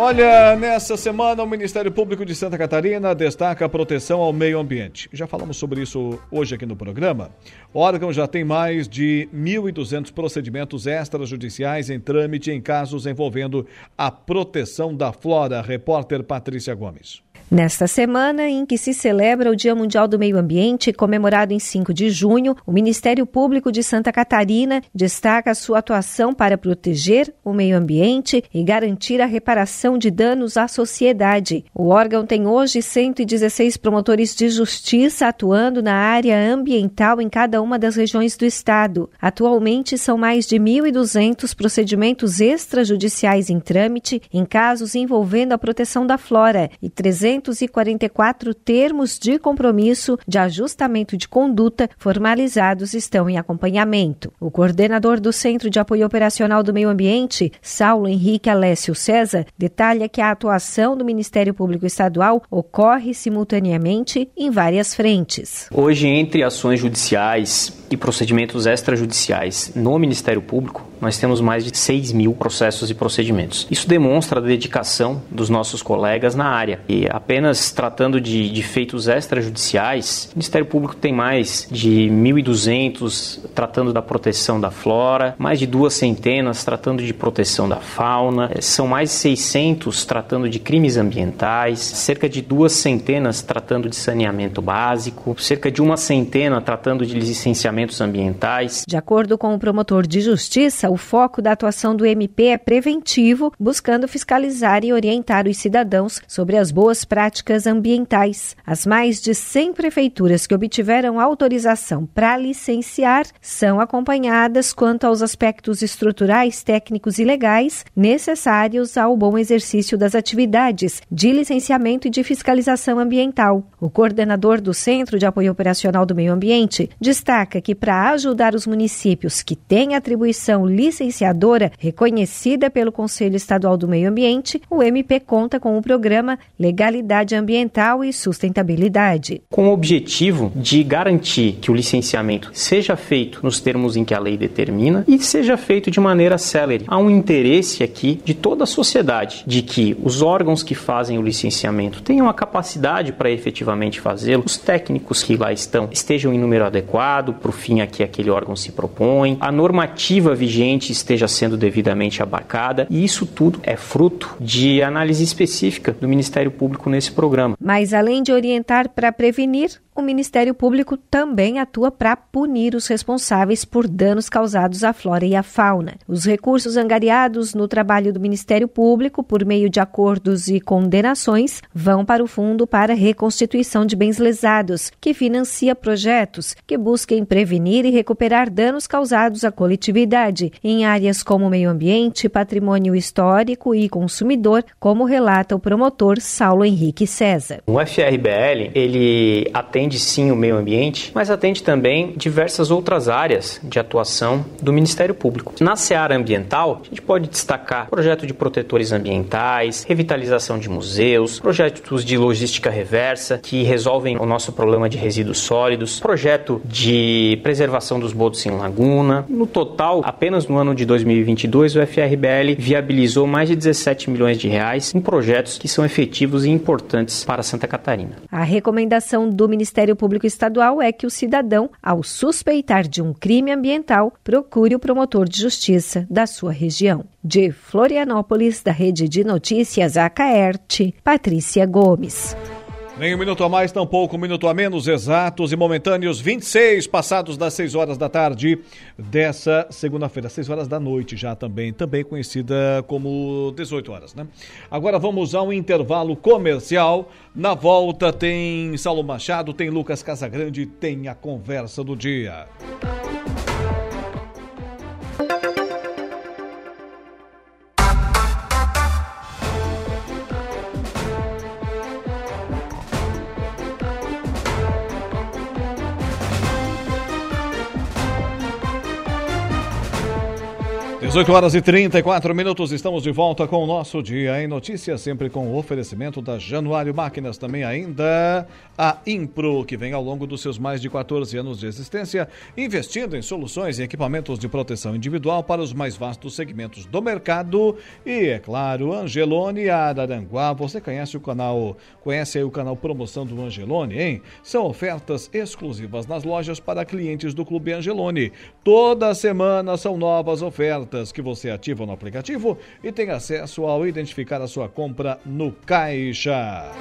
Olha, nessa semana o Ministério Público de Santa Catarina destaca a proteção ao meio ambiente. Já falamos sobre isso hoje aqui no programa. O órgão já tem mais de 1.200 procedimentos extrajudiciais em trâmite em casos envolvendo a proteção da flora. Repórter Patrícia Gomes. Nesta semana em que se celebra o Dia Mundial do Meio Ambiente, comemorado em 5 de junho, o Ministério Público de Santa Catarina destaca sua atuação para proteger o meio ambiente e garantir a reparação de danos à sociedade. O órgão tem hoje 116 promotores de justiça atuando na área ambiental em cada uma das regiões do estado. Atualmente são mais de 1.200 procedimentos extrajudiciais em trâmite em casos envolvendo a proteção da flora e 300 244 termos de compromisso de ajustamento de conduta formalizados estão em acompanhamento. O coordenador do Centro de Apoio Operacional do Meio Ambiente, Saulo Henrique Alessio César, detalha que a atuação do Ministério Público Estadual ocorre simultaneamente em várias frentes. Hoje, entre ações judiciais e procedimentos extrajudiciais no Ministério Público, nós temos mais de 6 mil processos e procedimentos. Isso demonstra a dedicação dos nossos colegas na área. E apenas tratando de, de feitos extrajudiciais, o Ministério Público tem mais de 1.200 tratando da proteção da flora, mais de duas centenas tratando de proteção da fauna, são mais de 600 tratando de crimes ambientais, cerca de duas centenas tratando de saneamento básico, cerca de uma centena tratando de ambientais. De acordo com o promotor de justiça, o foco da atuação do MP é preventivo, buscando fiscalizar e orientar os cidadãos sobre as boas práticas ambientais. As mais de 100 prefeituras que obtiveram autorização para licenciar são acompanhadas quanto aos aspectos estruturais, técnicos e legais necessários ao bom exercício das atividades de licenciamento e de fiscalização ambiental. O coordenador do Centro de Apoio Operacional do Meio Ambiente destaca que para ajudar os municípios que têm atribuição licenciadora reconhecida pelo Conselho Estadual do Meio Ambiente, o MP conta com o programa Legalidade Ambiental e Sustentabilidade. Com o objetivo de garantir que o licenciamento seja feito nos termos em que a lei determina e seja feito de maneira célere. Há um interesse aqui de toda a sociedade de que os órgãos que fazem o licenciamento tenham a capacidade para efetivamente fazê-lo, os técnicos que lá estão estejam em número adequado para o fim a que aquele órgão se propõe, a normativa vigente esteja sendo devidamente abarcada e isso tudo é fruto de análise específica do Ministério Público nesse programa. Mas além de orientar para prevenir, o Ministério Público também atua para punir os responsáveis por danos causados à flora e à fauna. Os recursos angariados no trabalho do Ministério Público, por meio de acordos e condenações, vão para o Fundo para Reconstituição de Bens Lesados, que financia projetos que busquem prevenir e recuperar danos causados à coletividade em áreas como meio ambiente, patrimônio histórico e consumidor, como relata o promotor Saulo Henrique César. O FRBL, ele atende atende sim o meio ambiente, mas atende também diversas outras áreas de atuação do Ministério Público. Na seara ambiental, a gente pode destacar projeto de protetores ambientais, revitalização de museus, projetos de logística reversa que resolvem o nosso problema de resíduos sólidos, projeto de preservação dos botos em laguna. No total, apenas no ano de 2022, o FRBL viabilizou mais de 17 milhões de reais em projetos que são efetivos e importantes para Santa Catarina. A recomendação do Ministério Ministério Público Estadual é que o cidadão, ao suspeitar de um crime ambiental, procure o promotor de justiça da sua região. De Florianópolis, da Rede de Notícias Acaerte, Patrícia Gomes. Nem um minuto a mais, tampouco um minuto a menos, exatos e momentâneos, 26 passados das 6 horas da tarde dessa segunda-feira, 6 horas da noite já também, também conhecida como 18 horas, né? Agora vamos ao intervalo comercial. Na volta tem Saulo Machado, tem Lucas Casagrande, tem a conversa do dia. 18 horas e 34 minutos, estamos de volta com o nosso Dia em Notícias, sempre com o oferecimento da Januário Máquinas, também ainda a Impro, que vem ao longo dos seus mais de 14 anos de existência, investindo em soluções e equipamentos de proteção individual para os mais vastos segmentos do mercado. E, é claro, Angelone Araranguá, você conhece o canal, conhece aí o canal Promoção do Angelone, hein? São ofertas exclusivas nas lojas para clientes do Clube Angelone. Toda semana são novas ofertas que você ativa no aplicativo e tem acesso ao identificar a sua compra no caixa.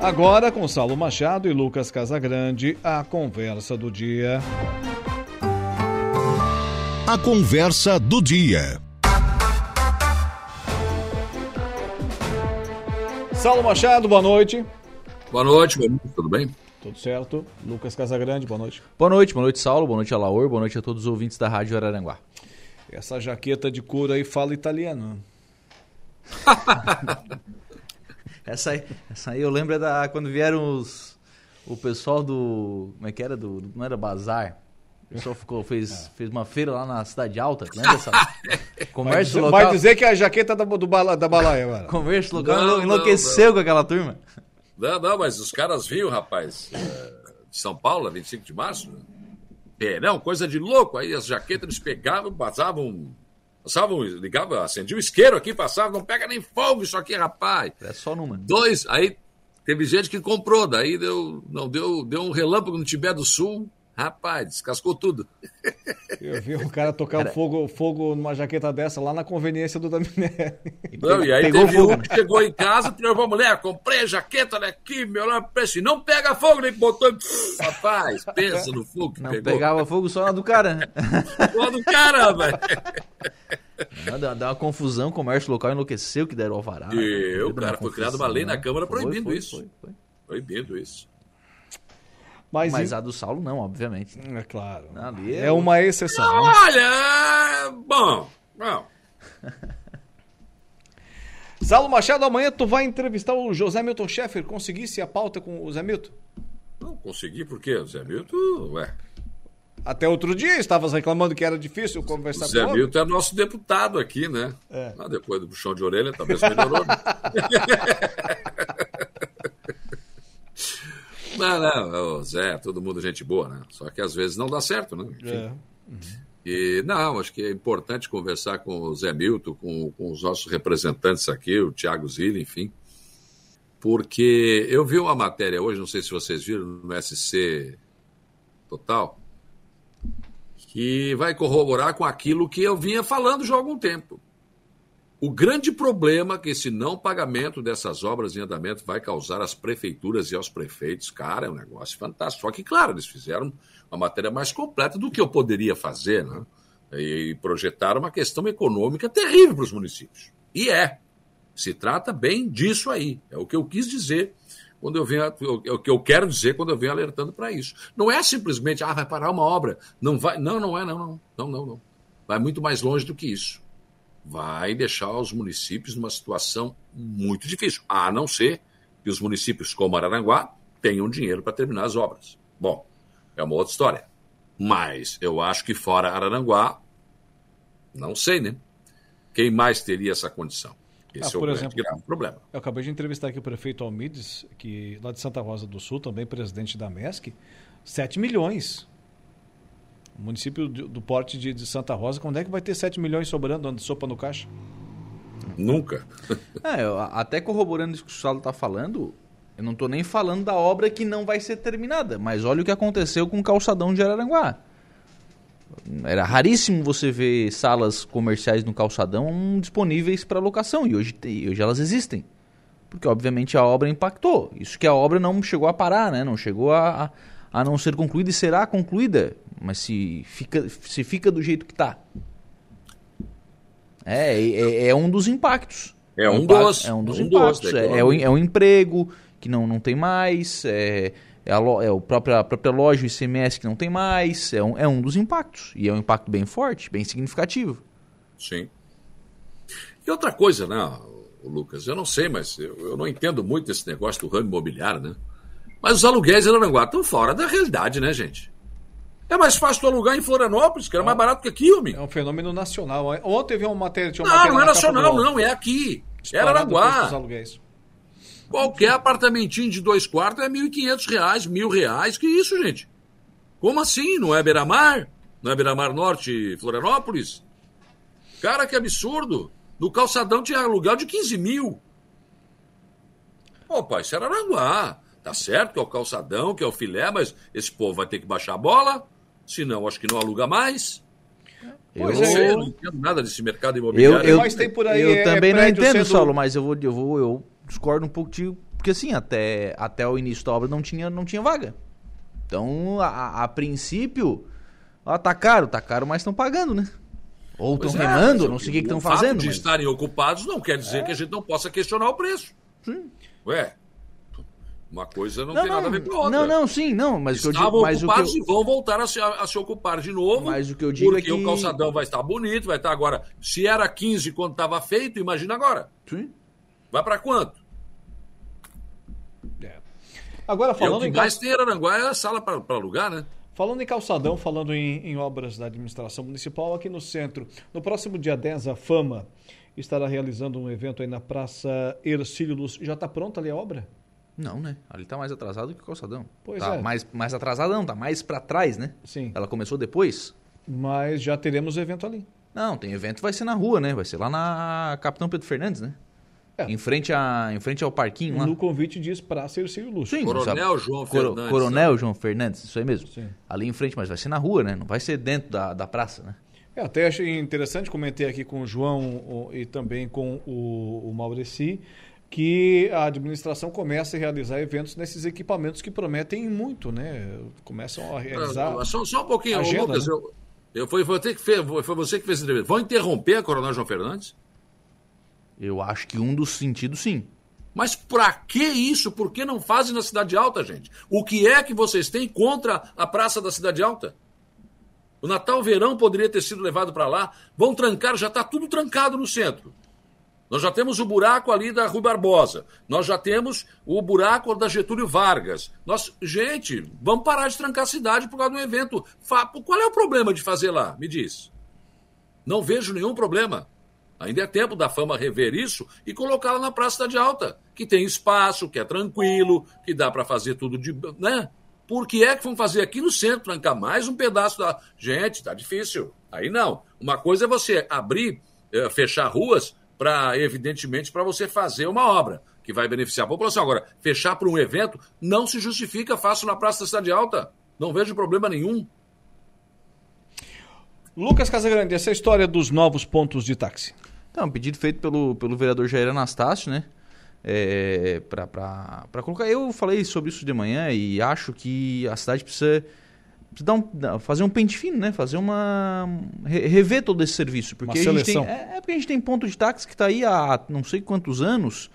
Agora com Saulo Machado e Lucas Casagrande, a conversa do dia. A conversa do dia. Saulo Machado, boa noite. Boa noite, tudo bem? Tudo certo. Lucas Casagrande, boa noite. Boa noite, boa noite, Saulo, boa noite, Alaor, boa noite a todos os ouvintes da Rádio Araranguá. Essa jaqueta de couro aí fala italiano. essa, aí, essa aí eu lembro é da quando vieram os, o pessoal do. Como é que era? Do, não era Bazar? O pessoal ficou, fez, fez uma feira lá na Cidade Alta, lembra essa? Comércio vai, local. Vai dizer que é a jaqueta da, do bala, da balaia agora. Comércio local não, enlouqueceu não, não. com aquela turma. Não, não, mas os caras viram, rapaz, é, de São Paulo, 25 de março, não, coisa de louco. Aí as jaquetas eles pegavam, passavam. Passavam, ligavam, acendiam o isqueiro aqui, passavam, não pega nem fogo isso aqui, rapaz. É só numa. Dois, aí teve gente que comprou, daí deu, não, deu, deu um relâmpago no Tibete do Sul, Rapaz, descascou tudo. Eu vi um cara tocar cara... fogo, fogo numa jaqueta dessa lá na conveniência do Daminelli. Não, e aí Pegou teve fogo. um que chegou em casa e falou, mulher, comprei a jaqueta, olha aqui, meu nome preço. Não pega fogo, nem botou. Rapaz, pensa no fogo que Não, pegou. pegava fogo só na do cara, né? Só do cara, velho. Dá, dá uma confusão, o comércio local enlouqueceu que deram alvará. E o cara, foi criada uma lei na Câmara proibindo foi, foi, isso. Foi, foi. Proibindo isso. Mas, Mas a do Saulo não, obviamente. É claro. é, é uma exceção. Não, né? Olha, bom, bom. Saulo Machado, amanhã tu vai entrevistar o José Milton Schaeffer. Conseguisse a pauta com o Zé Milton? Não consegui, por quê? O Zé Milton, ué. Até outro dia estavas reclamando que era difícil conversar o Zé com Zé Milton é nosso deputado aqui, né? É. Ah, depois do puxão de orelha, talvez melhorou. Né? Não, não, Zé, todo mundo gente boa, né? Só que às vezes não dá certo, né? É. Uhum. E não, acho que é importante conversar com o Zé Milton, com, com os nossos representantes aqui, o Tiago Zilli, enfim. Porque eu vi uma matéria hoje, não sei se vocês viram, no SC Total, que vai corroborar com aquilo que eu vinha falando já há algum tempo. O grande problema que esse não pagamento dessas obras em andamento vai causar às prefeituras e aos prefeitos, cara, é um negócio fantástico. Só que, claro, eles fizeram uma matéria mais completa do que eu poderia fazer, né? E projetaram uma questão econômica terrível para os municípios. E é. Se trata bem disso aí. É o que eu quis dizer quando eu venho, é o que eu quero dizer quando eu venho alertando para isso. Não é simplesmente, ah, vai parar uma obra. Não vai. Não, não é, não, não. Não, não, não. Vai muito mais longe do que isso vai deixar os municípios numa situação muito difícil, a não ser que os municípios como Araranguá tenham dinheiro para terminar as obras. Bom, é uma outra história. Mas eu acho que fora Araranguá, não sei, né? Quem mais teria essa condição? Esse ah, é o exemplo, grave problema. Eu acabei de entrevistar aqui o prefeito Almides, que lá de Santa Rosa do Sul, também presidente da MESC, 7 milhões o município do, do porte de, de, Santa Rosa, quando é que vai ter 7 milhões sobrando de sopa no caixa? Nunca. é, até corroborando isso que o Saulo está falando, eu não estou nem falando da obra que não vai ser terminada, mas olha o que aconteceu com o calçadão de Araranguá. Era raríssimo você ver salas comerciais no calçadão disponíveis para locação, e hoje, hoje elas existem. Porque, obviamente, a obra impactou. Isso que a obra não chegou a parar, né? não chegou a, a a não ser concluída e será concluída, mas se fica, se fica do jeito que está. É, é, é, um dos impactos. É um, dos. É um dos um impactos. Dos, é, é, o, é um emprego que não, não tem mais, é, é, a, é o próprio, a própria loja, o ICMS que não tem mais, é um, é um dos impactos. E é um impacto bem forte, bem significativo. Sim. E outra coisa, né, Lucas, eu não sei, mas eu, eu não entendo muito esse negócio do ramo imobiliário, né? Mas os aluguéis em Aranguá estão fora da realidade, né, gente? É mais fácil tu alugar em Florianópolis, que era mais barato que aqui, homem. É um fenômeno nacional. Ontem teve uma matéria. Uma não, matéria não é nacional, não, é aqui. Era Aranguá. Qualquer apartamentinho de dois quartos é R$ 1.500, mil reais. Que isso, gente? Como assim? Não é Beira-Mar? Não é Beira-Mar Norte, Florianópolis? Cara, que absurdo. No calçadão tinha aluguel de 15 mil. Opa, isso era Aranguá. Tá certo que é o calçadão, que é o filé, mas esse povo vai ter que baixar a bola, senão acho que não aluga mais. Eu, pois é, eu não entendo nada desse mercado imobiliário. Eu, eu, mas tem por aí, eu é, também não entendo, sendo... Saulo, mas eu vou, eu vou, eu discordo um pouco de, porque assim, até, até o início da obra não tinha, não tinha vaga. Então, a, a princípio, ó, tá caro, tá caro, mas estão pagando, né? Ou estão é, remando, não sei o que estão fazendo. de mas... estarem ocupados não quer dizer é. que a gente não possa questionar o preço. Sim. Ué, uma coisa não, não tem não, nada a ver com a outra. Não, não, sim, não. Mas Estavam o que eu digo, mas ocupados o que eu... e vão voltar a se, a se, ocupar de novo. Mas o que eu digo é porque é que... o calçadão vai estar bonito, vai estar agora. Se era 15 quando estava feito, imagina agora. Sim. Vai para quanto? É. Agora falando e o que em mais tem em Aranguá é a sala para alugar, né? Falando em calçadão, falando em, em, obras da administração municipal, aqui no centro, no próximo dia 10, a Fama estará realizando um evento aí na Praça Ercílio Luz. Já está pronta ali a obra? Não, né? Ali tá mais atrasado que o calçadão. Pois tá é. Mais, mais atrasado não, tá mais para trás, né? Sim. Ela começou depois. Mas já teremos evento ali. Não, tem evento vai ser na rua, né? Vai ser lá na Capitão Pedro Fernandes, né? É. Em, frente a, em frente ao parquinho lá. No convite diz Praça Ercílio Luz. Sim, Coronel João Fernandes. Coronel João Fernandes, isso aí mesmo. Sim. Ali em frente, mas vai ser na rua, né? Não vai ser dentro da, da praça, né? É, até achei interessante, comentei aqui com o João e também com o, o Maureci, que a administração comece a realizar eventos nesses equipamentos que prometem muito, né? Começam a realizar. Ah, só, só um pouquinho, agenda, Lucas, né? eu, eu, foi, foi, que fez, foi você que fez a entrevista. Vão interromper a Coronel João Fernandes? Eu acho que um dos sentidos, sim. Mas para que isso? Por que não fazem na Cidade Alta, gente? O que é que vocês têm contra a Praça da Cidade Alta? O Natal Verão poderia ter sido levado para lá. Vão trancar, já está tudo trancado no centro. Nós já temos o buraco ali da Rui Barbosa. Nós já temos o buraco da Getúlio Vargas. Nós, gente, vamos parar de trancar a cidade por causa do evento. Qual é o problema de fazer lá? Me diz. Não vejo nenhum problema. Ainda é tempo da fama rever isso e colocá-la na Praça de Alta, que tem espaço, que é tranquilo, que dá para fazer tudo de. né? Por que é que vão fazer aqui no centro, trancar mais um pedaço da. Gente, tá difícil. Aí não. Uma coisa é você abrir, eh, fechar ruas para, evidentemente, para você fazer uma obra que vai beneficiar a população. Agora, fechar para um evento não se justifica, faço na Praça da Cidade Alta. Não vejo problema nenhum. Lucas Casagrande, essa história dos novos pontos de táxi. Então, um pedido feito pelo, pelo vereador Jair Anastácio, né? É, para colocar. Eu falei sobre isso de manhã e acho que a cidade precisa dar um, fazer um pente fino, né? Fazer uma. rever todo esse serviço. Porque uma a gente seleção. tem, é, é porque a gente tem ponto de táxi que está aí há não sei quantos anos,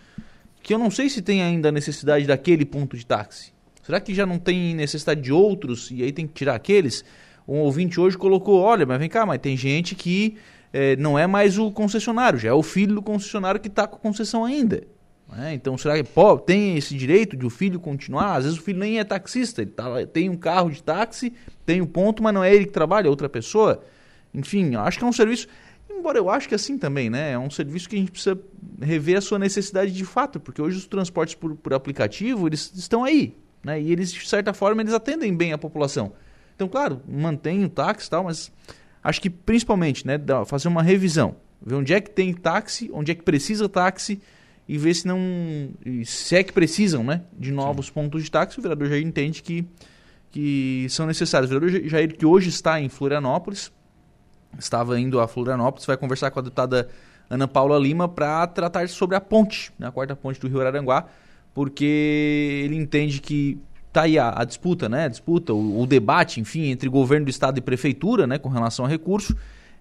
que eu não sei se tem ainda a necessidade daquele ponto de táxi. Será que já não tem necessidade de outros e aí tem que tirar aqueles? Um ouvinte hoje colocou: olha, mas vem cá, mas tem gente que é, não é mais o concessionário, já é o filho do concessionário que está com a concessão ainda. Né? Então, será que pô, tem esse direito de o filho continuar? Às vezes o filho nem é taxista, ele tá, tem um carro de táxi, tem o um ponto, mas não é ele que trabalha, é outra pessoa. Enfim, acho que é um serviço. Embora eu acho que é assim também, né? É um serviço que a gente precisa rever a sua necessidade de fato, porque hoje os transportes por, por aplicativo, eles estão aí, né? E eles, de certa forma, eles atendem bem a população. Então, claro, mantém o táxi e tal, mas acho que principalmente, né, fazer uma revisão. Ver onde é que tem táxi, onde é que precisa táxi, e ver se não. se é que precisam né, de novos Sim. pontos de táxi. O vereador Jair entende que, que são necessários. O vereador Jair, que hoje está em Florianópolis, estava indo a Florianópolis, vai conversar com a deputada Ana Paula Lima para tratar sobre a ponte, né, a quarta ponte do Rio Araranguá, porque ele entende que está aí a, a, disputa, né, a disputa, o, o, debate, enfim, entre governo do estado e prefeitura, né, com relação a recurso.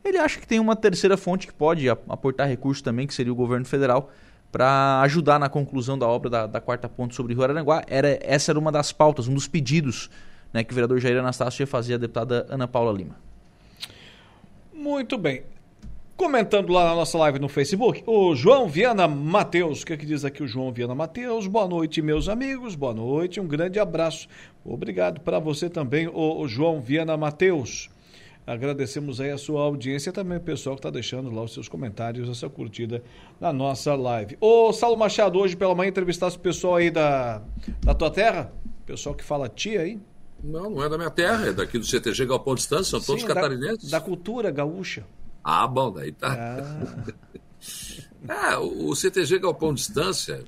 Ele acha que tem uma terceira fonte que pode aportar recursos também, que seria o governo federal para ajudar na conclusão da obra da, da, quarta ponte sobre o Rio Araranguá. Era, essa era uma das pautas, um dos pedidos né, que o vereador Jair Anastácio ia fazer a deputada Ana Paula Lima. Muito bem. Comentando lá na nossa live no Facebook, o João Viana Mateus, o que, é que diz aqui o João Viana Mateus? Boa noite, meus amigos, boa noite, um grande abraço. Obrigado para você também, o João Viana Mateus. Agradecemos aí a sua audiência e também o pessoal que está deixando lá os seus comentários, essa curtida na nossa live. Ô, Saulo Machado, hoje pela manhã entrevistasse o pessoal aí da, da tua terra? Pessoal que fala tia aí? Não, não é da minha terra, é daqui do CTG Galpão Distância, são Sim, todos é catarinenses. Da, da, cultura gaúcha. Ah, bom, daí tá. Ah. é, o, o CTG Galpão Distância,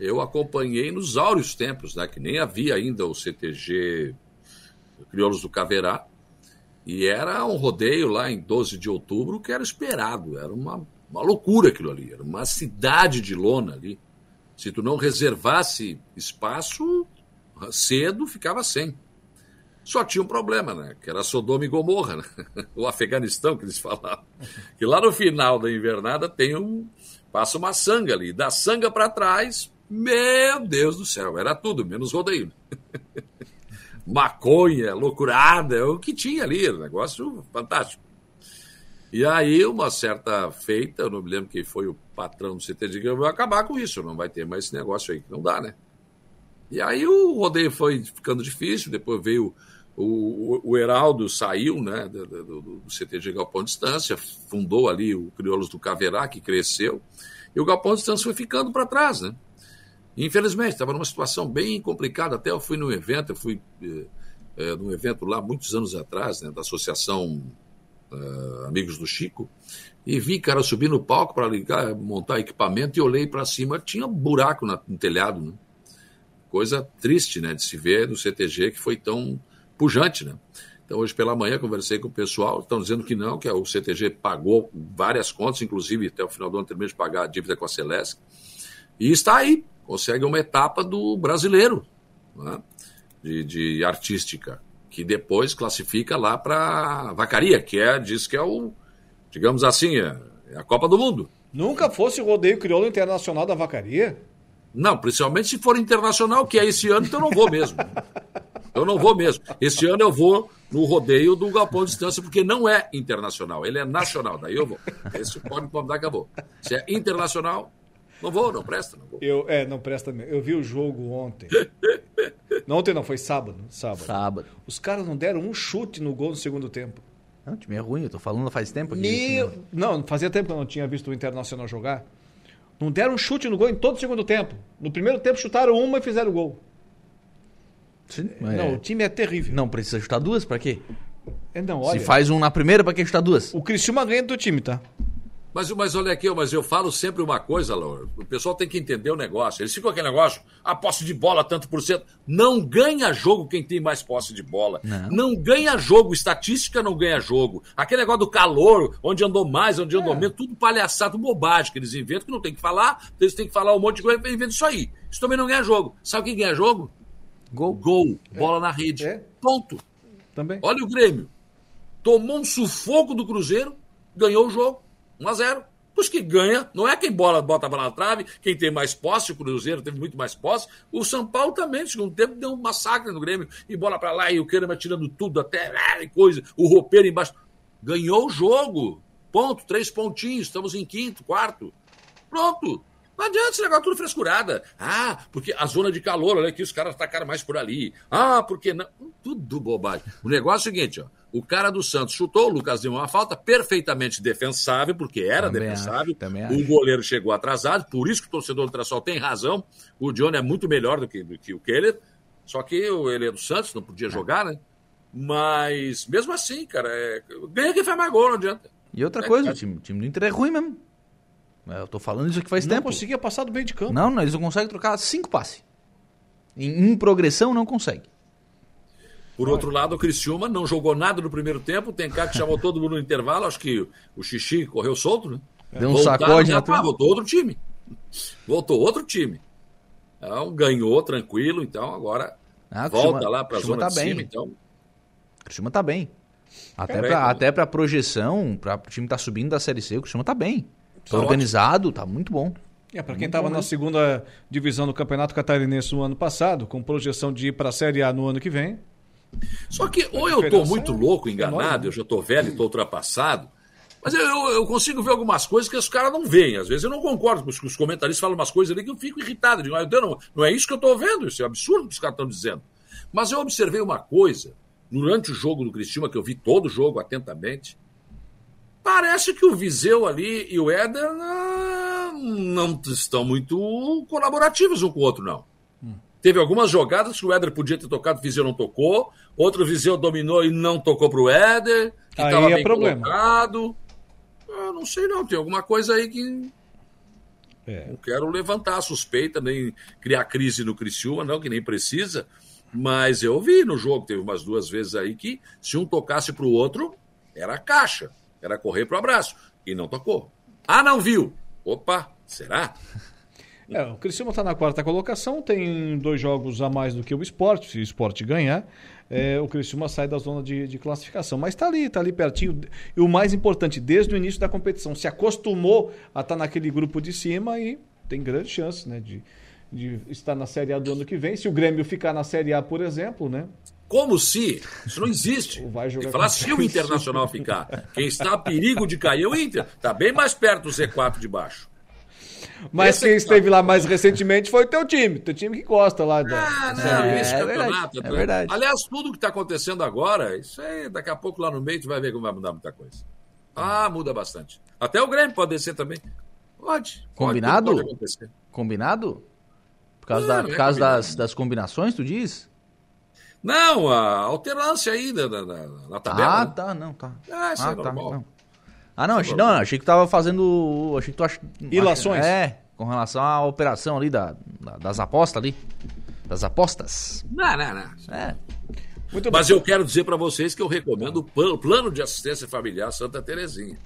eu acompanhei nos áureos tempos, né, que nem havia ainda o CTG Crioulos do Caverá, e era um rodeio lá em 12 de outubro que era esperado, era uma, uma loucura aquilo ali, era uma cidade de lona ali. Se tu não reservasse espaço, cedo ficava sem. Só tinha um problema, né? Que era Sodoma e Gomorra, né? o Afeganistão que eles falavam. Que lá no final da invernada tem um. passa uma sanga ali. Da sanga para trás, meu Deus do céu, era tudo, menos rodeio. maconha, loucurada, é o que tinha ali, um negócio fantástico. E aí, uma certa feita, eu não me lembro quem foi o patrão do CT, que eu vou acabar com isso, não vai ter mais esse negócio aí, que não dá, né? E aí o rodeio foi ficando difícil, depois veio o, o, o Heraldo, saiu né, do, do, do CTG Galpão Distância, fundou ali o Crioulos do Caverá, que cresceu, e o Galpão Distância foi ficando para trás, né? Infelizmente, estava numa situação bem complicada. Até eu fui num evento, eu fui é, num evento lá muitos anos atrás, né, da Associação uh, Amigos do Chico, e vi cara subir no palco para ligar, montar equipamento e olhei para cima, tinha um buraco na, no telhado, né? Coisa triste, né, de se ver no CTG que foi tão pujante, né? Então, hoje pela manhã, conversei com o pessoal, estão dizendo que não, que o CTG pagou várias contas, inclusive até o final do ano terminou de pagar a dívida com a Celeste, e está aí, consegue uma etapa do brasileiro né? de, de, artística, que depois classifica lá para Vacaria, que é, diz que é o, digamos assim, é, é a Copa do Mundo. Nunca fosse o rodeio crioulo internacional da Vacaria? Não, principalmente se for internacional, que é esse ano, então eu não vou mesmo. Eu não vou mesmo. Esse ano eu vou no rodeio do Galpão de Distância, porque não é internacional, ele é nacional. Daí eu vou. Esse pode me convidar, acabou. Se é internacional, não vou, não presta. Não vou. Eu, é, não presta mesmo. Eu vi o jogo ontem. não, ontem não, foi sábado. Sábado. Sábado. Os caras não deram um chute no gol no segundo tempo. Não, o time é ruim, eu tô falando faz tempo aqui. Meu... Não, fazia tempo que eu não tinha visto o Internacional jogar. Não deram um chute no gol em todo o segundo tempo. No primeiro tempo chutaram uma e fizeram o gol. Sim, não, é... o time é terrível. Não precisa chutar duas, para quê? É, não, olha, Se faz um na primeira, para que chutar duas? O Cristiúma ganha do time, tá? Mas, mas olha aqui, mas eu falo sempre uma coisa, Laura. O pessoal tem que entender o negócio. Eles ficam aquele negócio, a posse de bola, tanto por cento. Não ganha jogo quem tem mais posse de bola. Não, não ganha jogo. Estatística não ganha jogo. Aquele negócio do calor, onde andou mais, onde andou é. menos, tudo palhaçado, bobagem que eles inventam, que não tem que falar. Eles têm que falar um monte de coisa, inventam isso aí. Isso também não ganha jogo. Sabe quem ganha jogo? Gol. Gol. Bola é. na rede. É. Ponto. Também. Olha o Grêmio. Tomou um sufoco do Cruzeiro, ganhou o jogo. 1 a 0 Os que ganha, não é quem bola, bota a bola na trave, quem tem mais posse, o Cruzeiro teve muito mais posse. O São Paulo também, no segundo tempo, deu um massacre no Grêmio. E bola para lá, e o Kerema tirando tudo, até e coisa, o roupeiro embaixo. Ganhou o jogo. Ponto, três pontinhos, estamos em quinto, quarto. Pronto. Não adianta esse negócio tudo frescurada. Ah, porque a zona de calor, olha aqui, os caras atacaram mais por ali. Ah, porque não. Tudo bobagem. O negócio é o seguinte, ó. O cara do Santos chutou, o Lucas deu uma falta perfeitamente defensável, porque era também defensável. Acho, o goleiro chegou atrasado, por isso que o torcedor do Trassol tem razão. O Johnny é muito melhor do que, do que o Keller. Só que ele é do Santos, não podia é. jogar, né? Mas mesmo assim, cara, é... ganha quem faz mais gol, não adianta. E outra é, coisa, o time, time do Inter é ruim mesmo. Eu tô falando isso aqui faz não tempo. Não conseguia passar do meio de campo. Não, não, eles não conseguem trocar cinco passes. Em, em progressão, não consegue. Por outro lado, o Criciúma não jogou nada no primeiro tempo. Tem cara que chamou todo mundo no intervalo. Acho que o Xixi correu solto, né? Deu um Voltaram, sacode na ah, Voltou outro time. Voltou outro time. Então, ganhou tranquilo. Então, agora ah, volta lá para a zona tá de bem. cima. Então. O Criciúma tá bem. Até é, para até pra projeção, para o time estar tá subindo da Série C, o Criciúma tá bem. Tá, tá organizado, ótimo. tá muito bom. É, para quem estava na segunda divisão do Campeonato Catarinense no ano passado, com projeção de ir para a Série A no ano que vem, só que ou eu estou muito louco, enganado, eu já estou velho, estou ultrapassado, mas eu, eu, consigo ver algumas coisas que os caras não veem. Às vezes eu não concordo com os, os comentaristas falam umas coisas ali que eu fico irritado. Digo, ah, não, não é isso que eu estou vendo, isso é absurdo que os caras estão dizendo. Mas eu observei uma coisa durante o jogo do Cristina, que eu vi todo o jogo atentamente. Parece que o Viseu ali e o Éder não, não estão muito colaborativos um com o outro, não. Teve algumas jogadas que o Éder podia ter tocado, o Viseu não tocou. Outro Viseu dominou e não tocou para o Éder, que estava é bem problema. colocado. Eu não sei não, tem alguma coisa aí que... É. Não quero levantar a suspeita, nem criar crise no Criciúma, não, que nem precisa. Mas eu vi no jogo, teve umas duas vezes aí que se um tocasse para o outro, era caixa, era correr para o abraço. E não tocou. Ah, não viu? Opa, será? É, o Criciúma está na quarta colocação, tem dois jogos a mais do que o esporte. Se o esporte ganhar, é, o Criciúma sai da zona de, de classificação. Mas está ali, está ali pertinho. E o mais importante, desde o início da competição, se acostumou a estar tá naquele grupo de cima e tem grande chance né, de, de estar na Série A do ano que vem. Se o Grêmio ficar na Série A, por exemplo, né? Como se isso não existe. Vai jogar falar se o Internacional ficar. Quem está a perigo de cair é o Inter. Está bem mais perto do Z4 de baixo. Mas esse quem esteve lá mais recentemente foi o teu time, teu time que gosta lá. Da... Ah, não, é, esse é campeonato. Verdade, é verdade. Aliás, tudo que está acontecendo agora, isso aí, daqui a pouco lá no meio tu vai ver como vai mudar muita coisa. Ah, muda bastante. Até o Grêmio pode descer também. Pode. Combinado? Pode, pode Combinado? Por causa, da, por é causa das, das combinações, tu diz? Não, a alternância aí da, da, da, na tabela. Ah, né? tá, não, tá. Ah, isso é ah, é normal. Tá, não. Ah, não, achei, não, achei que tava fazendo. Achei que tu ach, Ilações? É, com relação à operação ali da, da, das apostas ali. Das apostas. Não, não, não. É. Muito Mas bem. eu quero dizer para vocês que eu recomendo o plano de assistência familiar Santa Terezinha.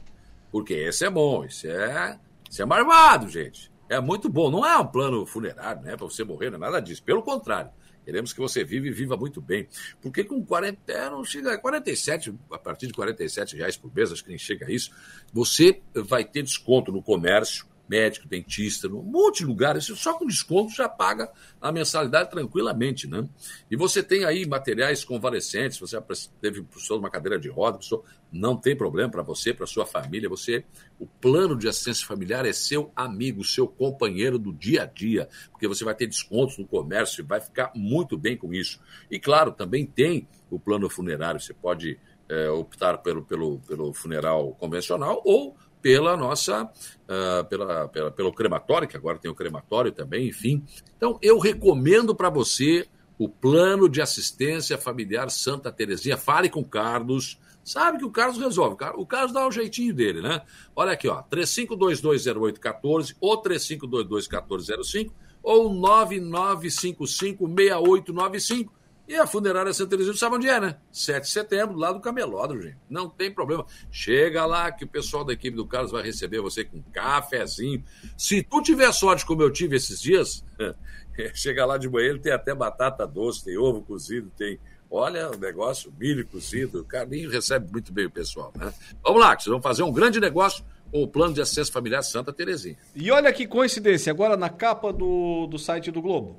Porque esse é bom, esse é, esse é marvado, gente. É muito bom. Não é um plano funerário, né? Para você morrer, não é nada disso. Pelo contrário. Queremos que você vive e viva muito bem. Porque com 40, é, não chega a 47, a partir de 47 reais por mês, acho que nem chega a isso, você vai ter desconto no comércio, médico, dentista, num monte de lugares, só com desconto já paga a mensalidade tranquilamente, né? E você tem aí materiais convalescentes, você teve professor uma cadeira de roda, professor, não tem problema para você, para sua família, você, o plano de assistência familiar é seu amigo, seu companheiro do dia a dia, porque você vai ter descontos no comércio e vai ficar muito bem com isso. E claro, também tem o plano funerário, você pode é, optar pelo, pelo, pelo funeral convencional ou pela nossa, uh, pela, pela, pelo crematório, que agora tem o crematório também, enfim. Então, eu recomendo para você o plano de assistência familiar Santa Terezinha. Fale com o Carlos, Sabe que o Carlos resolve. O Carlos dá o jeitinho dele, né? Olha aqui, ó. 35220814 ou 35221405 ou 99556895. E a funerária Santa Teresinha, sabe onde é, né? 7 de setembro, lá do Camelódromo, gente. Não tem problema. Chega lá que o pessoal da equipe do Carlos vai receber você com cafezinho. Se tu tiver sorte como eu tive esses dias, chega lá de manhã, ele tem até batata doce, tem ovo cozido, tem Olha o negócio, milho cozido, o Carlinho recebe muito bem o pessoal, né? Vamos lá, vocês vão fazer um grande negócio com o plano de acesso familiar Santa Terezinha. E olha que coincidência, agora na capa do, do site do Globo.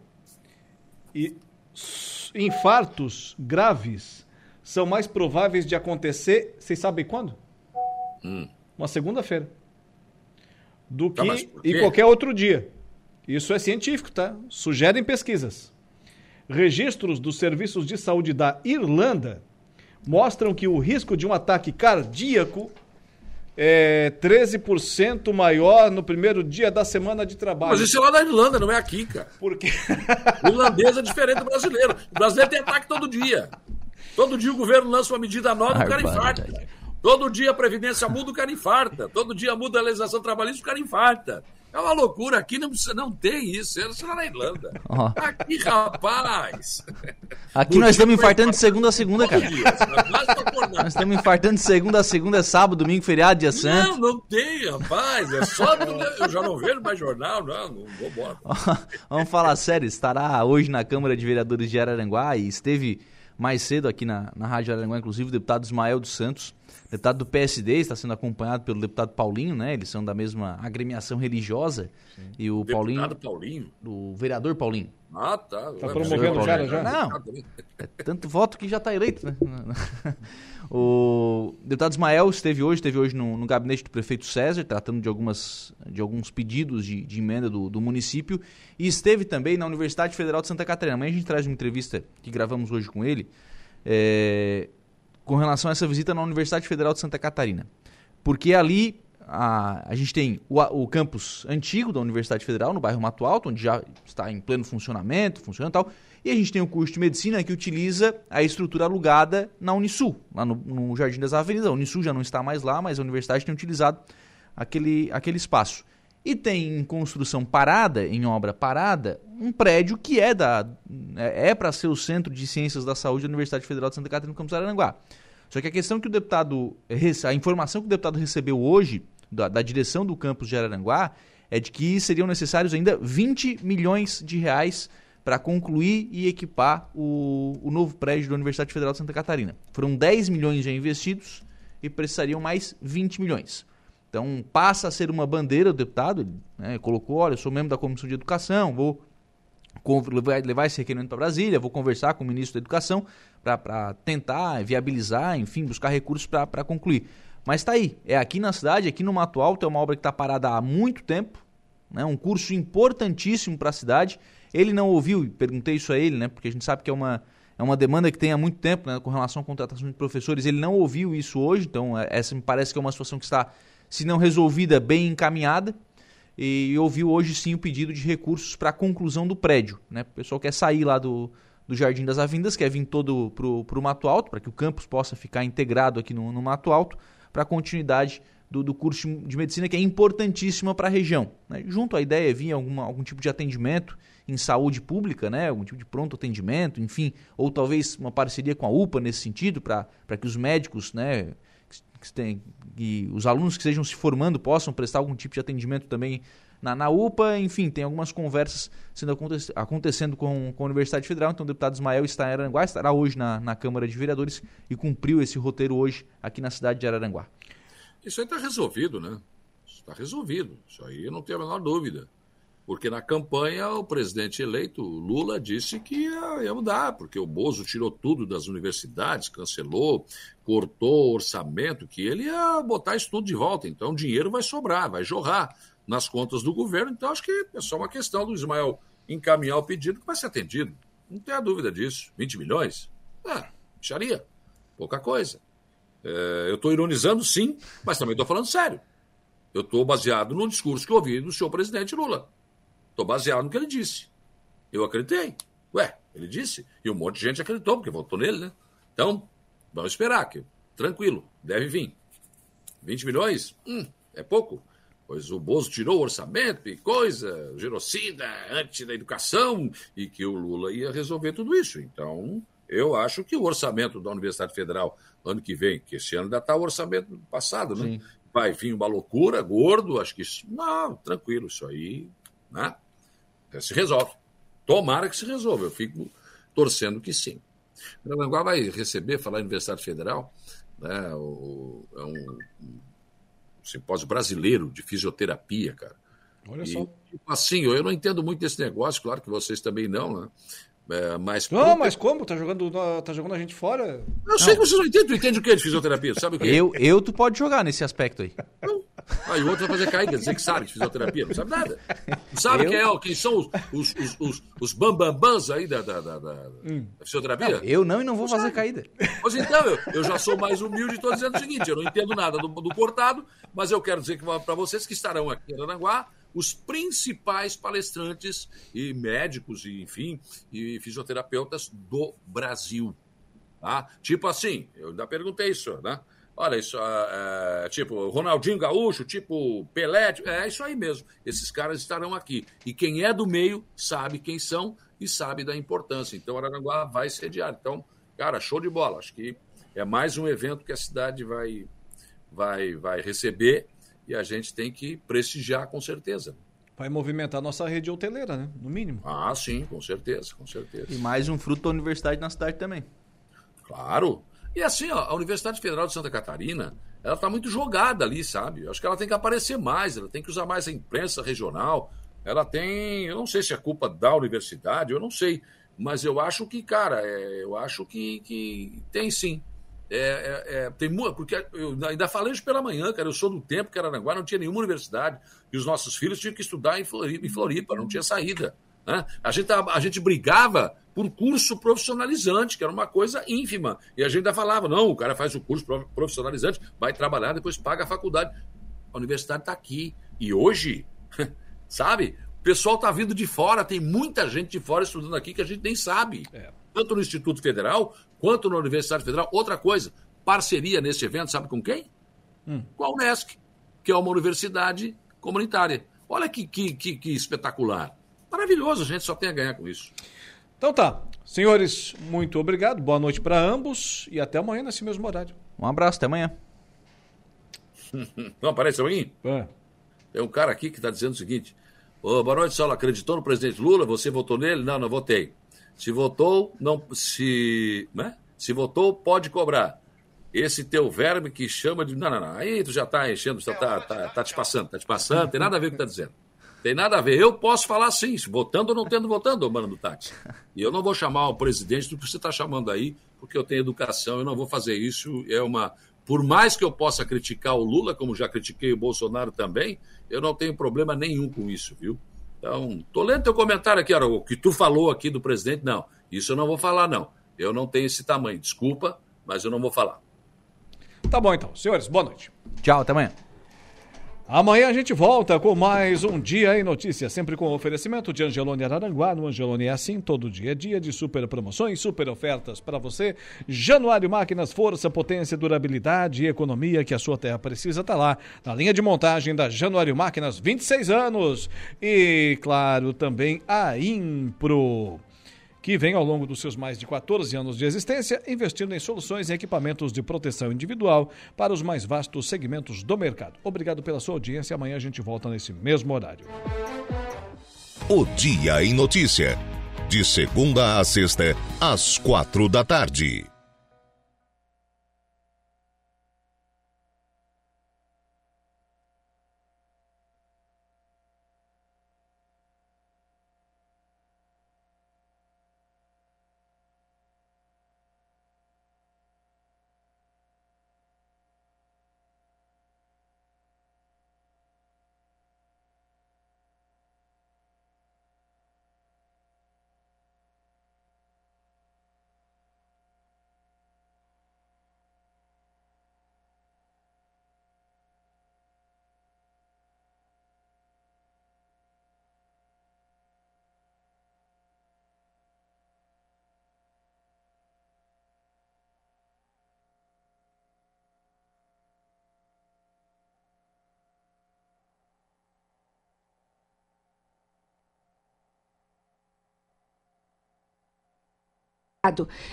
E infartos graves são mais prováveis de acontecer, vocês sabem quando? Hum. Uma segunda-feira. Do tá, que em qualquer outro dia. Isso é científico, tá? Sugerem pesquisas. Registros dos serviços de saúde da Irlanda mostram que o risco de um ataque cardíaco é 13% maior no primeiro dia da semana de trabalho. Mas isso é lá da Irlanda, não é aqui, cara. Por quê? O irlandês é diferente do brasileiro. O brasileiro tem ataque todo dia. Todo dia o governo lança uma medida nova e o cara infarta. Todo dia a Previdência muda, o cara infarta. Todo dia muda a legislação trabalhista, o cara infarta. É uma loucura. Aqui não, não tem isso. Isso lá na Irlanda. Oh. Aqui, rapaz. Aqui nós estamos infartando de segunda a segunda, cara. nós estamos infartando de segunda a segunda, sábado, domingo, feriado, dia santo. Não, não tem, rapaz. É só. Eu já não vejo mais jornal, não. Não vou embora. Vamos falar sério. Estará hoje na Câmara de Vereadores de Araranguá e esteve mais cedo aqui na, na Rádio Araranguá, inclusive, o deputado Ismael dos Santos deputado do PSD está sendo acompanhado pelo deputado Paulinho, né? Eles são da mesma agremiação religiosa. Sim. E o, o Paulinho. Deputado Paulinho? O vereador Paulinho. Ah, tá. Tá promovendo o cara já? Não. É tanto voto que já está eleito, né? o deputado Ismael esteve hoje, esteve hoje no, no, gabinete do prefeito César, tratando de, algumas, de alguns pedidos de, de emenda do, do, município. E esteve também na Universidade Federal de Santa Catarina. Amanhã a gente traz uma entrevista que gravamos hoje com ele. É, com relação a essa visita na Universidade Federal de Santa Catarina. Porque ali a, a gente tem o, o, campus antigo da Universidade Federal, no bairro Mato Alto, onde já está em pleno funcionamento, funcionando e tal. E a gente tem o curso de medicina que utiliza a estrutura alugada na Unisul, lá no, no Jardim das Avenidas. A Unisul já não está mais lá, mas a universidade tem utilizado aquele, aquele espaço. E tem em construção parada, em obra parada, um prédio que é da é, é para ser o Centro de Ciências da Saúde da Universidade Federal de Santa Catarina no campus Aranguá. Só que a questão que o deputado a informação que o deputado recebeu hoje da, da direção do campus de Araranguá é de que seriam necessários ainda 20 milhões de reais para concluir e equipar o, o novo prédio da Universidade Federal de Santa Catarina. Foram 10 milhões já investidos e precisariam mais 20 milhões. Então passa a ser uma bandeira do deputado, né, colocou, olha, eu sou membro da Comissão de Educação, vou levar esse requerimento para Brasília, vou conversar com o ministro da Educação para tentar viabilizar, enfim, buscar recursos para concluir. Mas está aí, é aqui na cidade, aqui no Mato Alto, é uma obra que está parada há muito tempo, né, um curso importantíssimo para a cidade. Ele não ouviu, perguntei isso a ele, né, porque a gente sabe que é uma, é uma demanda que tem há muito tempo né, com relação à contratação de professores. Ele não ouviu isso hoje, então é, essa me parece que é uma situação que está se não resolvida, bem encaminhada. E ouviu hoje sim o pedido de recursos para a conclusão do prédio. Né? O pessoal quer sair lá do, do Jardim das Avindas, quer vir todo para o Mato Alto, para que o campus possa ficar integrado aqui no, no Mato Alto, para a continuidade do, do, curso de medicina, que é importantíssima para a região. Né? Junto à ideia vinha alguma, algum tipo de atendimento em saúde pública, né? algum tipo de pronto atendimento, enfim, ou talvez uma parceria com a UPA nesse sentido, para que os médicos né, que, tem, que os alunos que estejam se formando possam prestar algum tipo de atendimento também na, na UPA, enfim, tem algumas conversas sendo acontecendo com, com a Universidade Federal, então o deputado Ismael está em Araranguá, estará hoje na, na Câmara de Vereadores e cumpriu esse roteiro hoje aqui na cidade de Araranguá. Isso aí está resolvido, né? Está resolvido. Isso aí eu não tenho a menor dúvida. Porque na campanha o presidente eleito, Lula, disse que ia, ia, mudar, porque o Bozo tirou tudo das universidades, cancelou, cortou o orçamento, que ele ia botar isso tudo de volta. Então o dinheiro vai sobrar, vai jorrar nas contas do governo. Então acho que é só uma questão do Ismael encaminhar o pedido que vai ser atendido. Não tenha dúvida disso. 20 milhões? Ah, bicharia. Pouca coisa. É, eu estou ironizando, sim, mas também estou falando sério. Eu estou baseado no discurso que ouvi do senhor presidente Lula. Estou baseado no que ele disse. Eu acreditei. Ué, ele disse. E um monte de gente acreditou, porque votou nele, né? Então, vamos esperar que tranquilo, deve vir. 20 milhões? Hum, é pouco. Pois o Bozo tirou o orçamento e coisa, genocida, antes da educação, e que o Lula ia resolver tudo isso. Então, eu acho que o orçamento da Universidade Federal ano que vem, que esse ano ainda está o orçamento passado, né? Sim. Vai vir uma loucura, gordo, acho que isso. Não, tranquilo, isso aí, né? Se resolve. Tomara que se resolva. Eu fico torcendo que sim. Aranguá vai receber, falar Universidade Federal, né, o, é um, um, simpósio brasileiro de fisioterapia, cara. Olha e, só. Tipo assim, eu não entendo muito desse negócio, claro que vocês também não, né? É, mas não, pro... mas como? Tá jogando, tá jogando a gente fora? Eu não. sei que vocês não entendem. Tu entende o que de fisioterapia? Sabe o que? Eu, eu, tu pode jogar nesse aspecto aí. Aí o outro vai fazer caída, dizer que sabe de fisioterapia, não sabe nada. Não sabe quem, é, quem são os, os, os, os, bambambãs aí da, da, da, da, hum. fisioterapia? Eu não e não vou fazer caída. Pois então, eu, eu já sou mais humilde e estou dizendo o seguinte: eu não entendo nada do, do cortado, mas eu quero dizer para vocês que estarão aqui em Aranaguá os principais palestrantes e médicos, e, enfim, e fisioterapeutas do Brasil. Tá? Tipo assim, eu ainda perguntei isso, né? Olha, isso, é, é, tipo, Ronaldinho Gaúcho, tipo Pelé, é isso aí mesmo. Esses caras estarão aqui. E quem é do meio sabe quem são e sabe da importância. Então, Araranguá vai sediar. Então, cara, show de bola. Acho que é mais um evento que a cidade vai, vai, vai receber e a gente tem que prestigiar com certeza. Vai movimentar nossa rede hoteleira, né? No mínimo. Ah, sim, com certeza, com certeza. E mais um fruto da universidade na cidade também. Claro. E assim, ó, a Universidade Federal de Santa Catarina, ela está muito jogada ali, sabe? Eu acho que ela tem que aparecer mais, ela tem que usar mais a imprensa regional. Ela tem, eu não sei se é culpa da universidade, eu não sei, mas eu acho que, cara, é, eu acho que, que tem sim. É, é, é, tem porque eu ainda falei isso pela manhã, cara. Eu sou do tempo que Aranaguá não tinha nenhuma universidade e os nossos filhos tinham que estudar em Floripa, em Floripa não tinha saída. Né? A, gente, a gente brigava por curso profissionalizante, que era uma coisa ínfima. E a gente ainda falava: não, o cara faz o curso profissionalizante, vai trabalhar, depois paga a faculdade. A universidade está aqui. E hoje, sabe, o pessoal está vindo de fora, tem muita gente de fora estudando aqui que a gente nem sabe. É. Tanto no Instituto Federal quanto na Universidade Federal. Outra coisa, parceria nesse evento, sabe com quem? Hum. Com a Unesc, que é uma universidade comunitária. Olha que, que, que, que espetacular. Maravilhoso, a gente só tem a ganhar com isso. Então tá. Senhores, muito obrigado. Boa noite para ambos e até amanhã nesse mesmo horário. Um abraço, até amanhã. Não aparece alguém? É. Tem um cara aqui que está dizendo o seguinte: Ô, boa noite, Saulo. Acreditou no presidente Lula? Você votou nele? Não, não votei. Se votou, não. Se. Né? Se votou, pode cobrar. Esse teu verme que chama de. Não, não, não. Aí tu já está enchendo, já tá, tá, tá te passando, tá te passando, tem nada a ver com o que tá dizendo. Tem nada a ver. Eu posso falar sim, votando ou não tendo votando, mano do táxi. E eu não vou chamar o presidente do que você está chamando aí, porque eu tenho educação, eu não vou fazer isso. É uma. Por mais que eu possa criticar o Lula, como já critiquei o Bolsonaro também, eu não tenho problema nenhum com isso, viu? Então, tô lendo teu comentário aqui, o que tu falou aqui do presidente, não. Isso eu não vou falar, não. Eu não tenho esse tamanho. Desculpa, mas eu não vou falar. Tá bom então. Senhores, boa noite. Tchau, até amanhã. Amanhã a gente volta com mais um Dia em Notícias, sempre com oferecimento de Angelone Araranguá. No Angelone é assim, todo dia é dia de super promoções, super ofertas para você. Januário Máquinas, força, potência, durabilidade e economia que a sua terra precisa tá lá. Na linha de montagem da Januário Máquinas, 26 anos. E, claro, também a Impro que vem ao longo dos seus mais de 14 anos de existência investindo em soluções e equipamentos de proteção individual para os mais vastos segmentos do mercado. Obrigado pela sua audiência. Amanhã a gente volta nesse mesmo horário. O Dia em Notícia. De segunda a sexta, às quatro da tarde.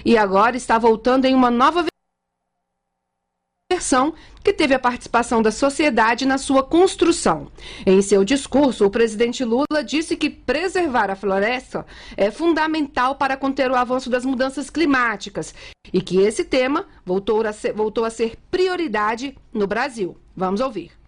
E agora está voltando em uma nova versão que teve a participação da sociedade na sua construção. Em seu discurso, o presidente Lula disse que preservar a floresta é fundamental para conter o avanço das mudanças climáticas e que esse tema voltou a ser, voltou a ser prioridade no Brasil. Vamos ouvir.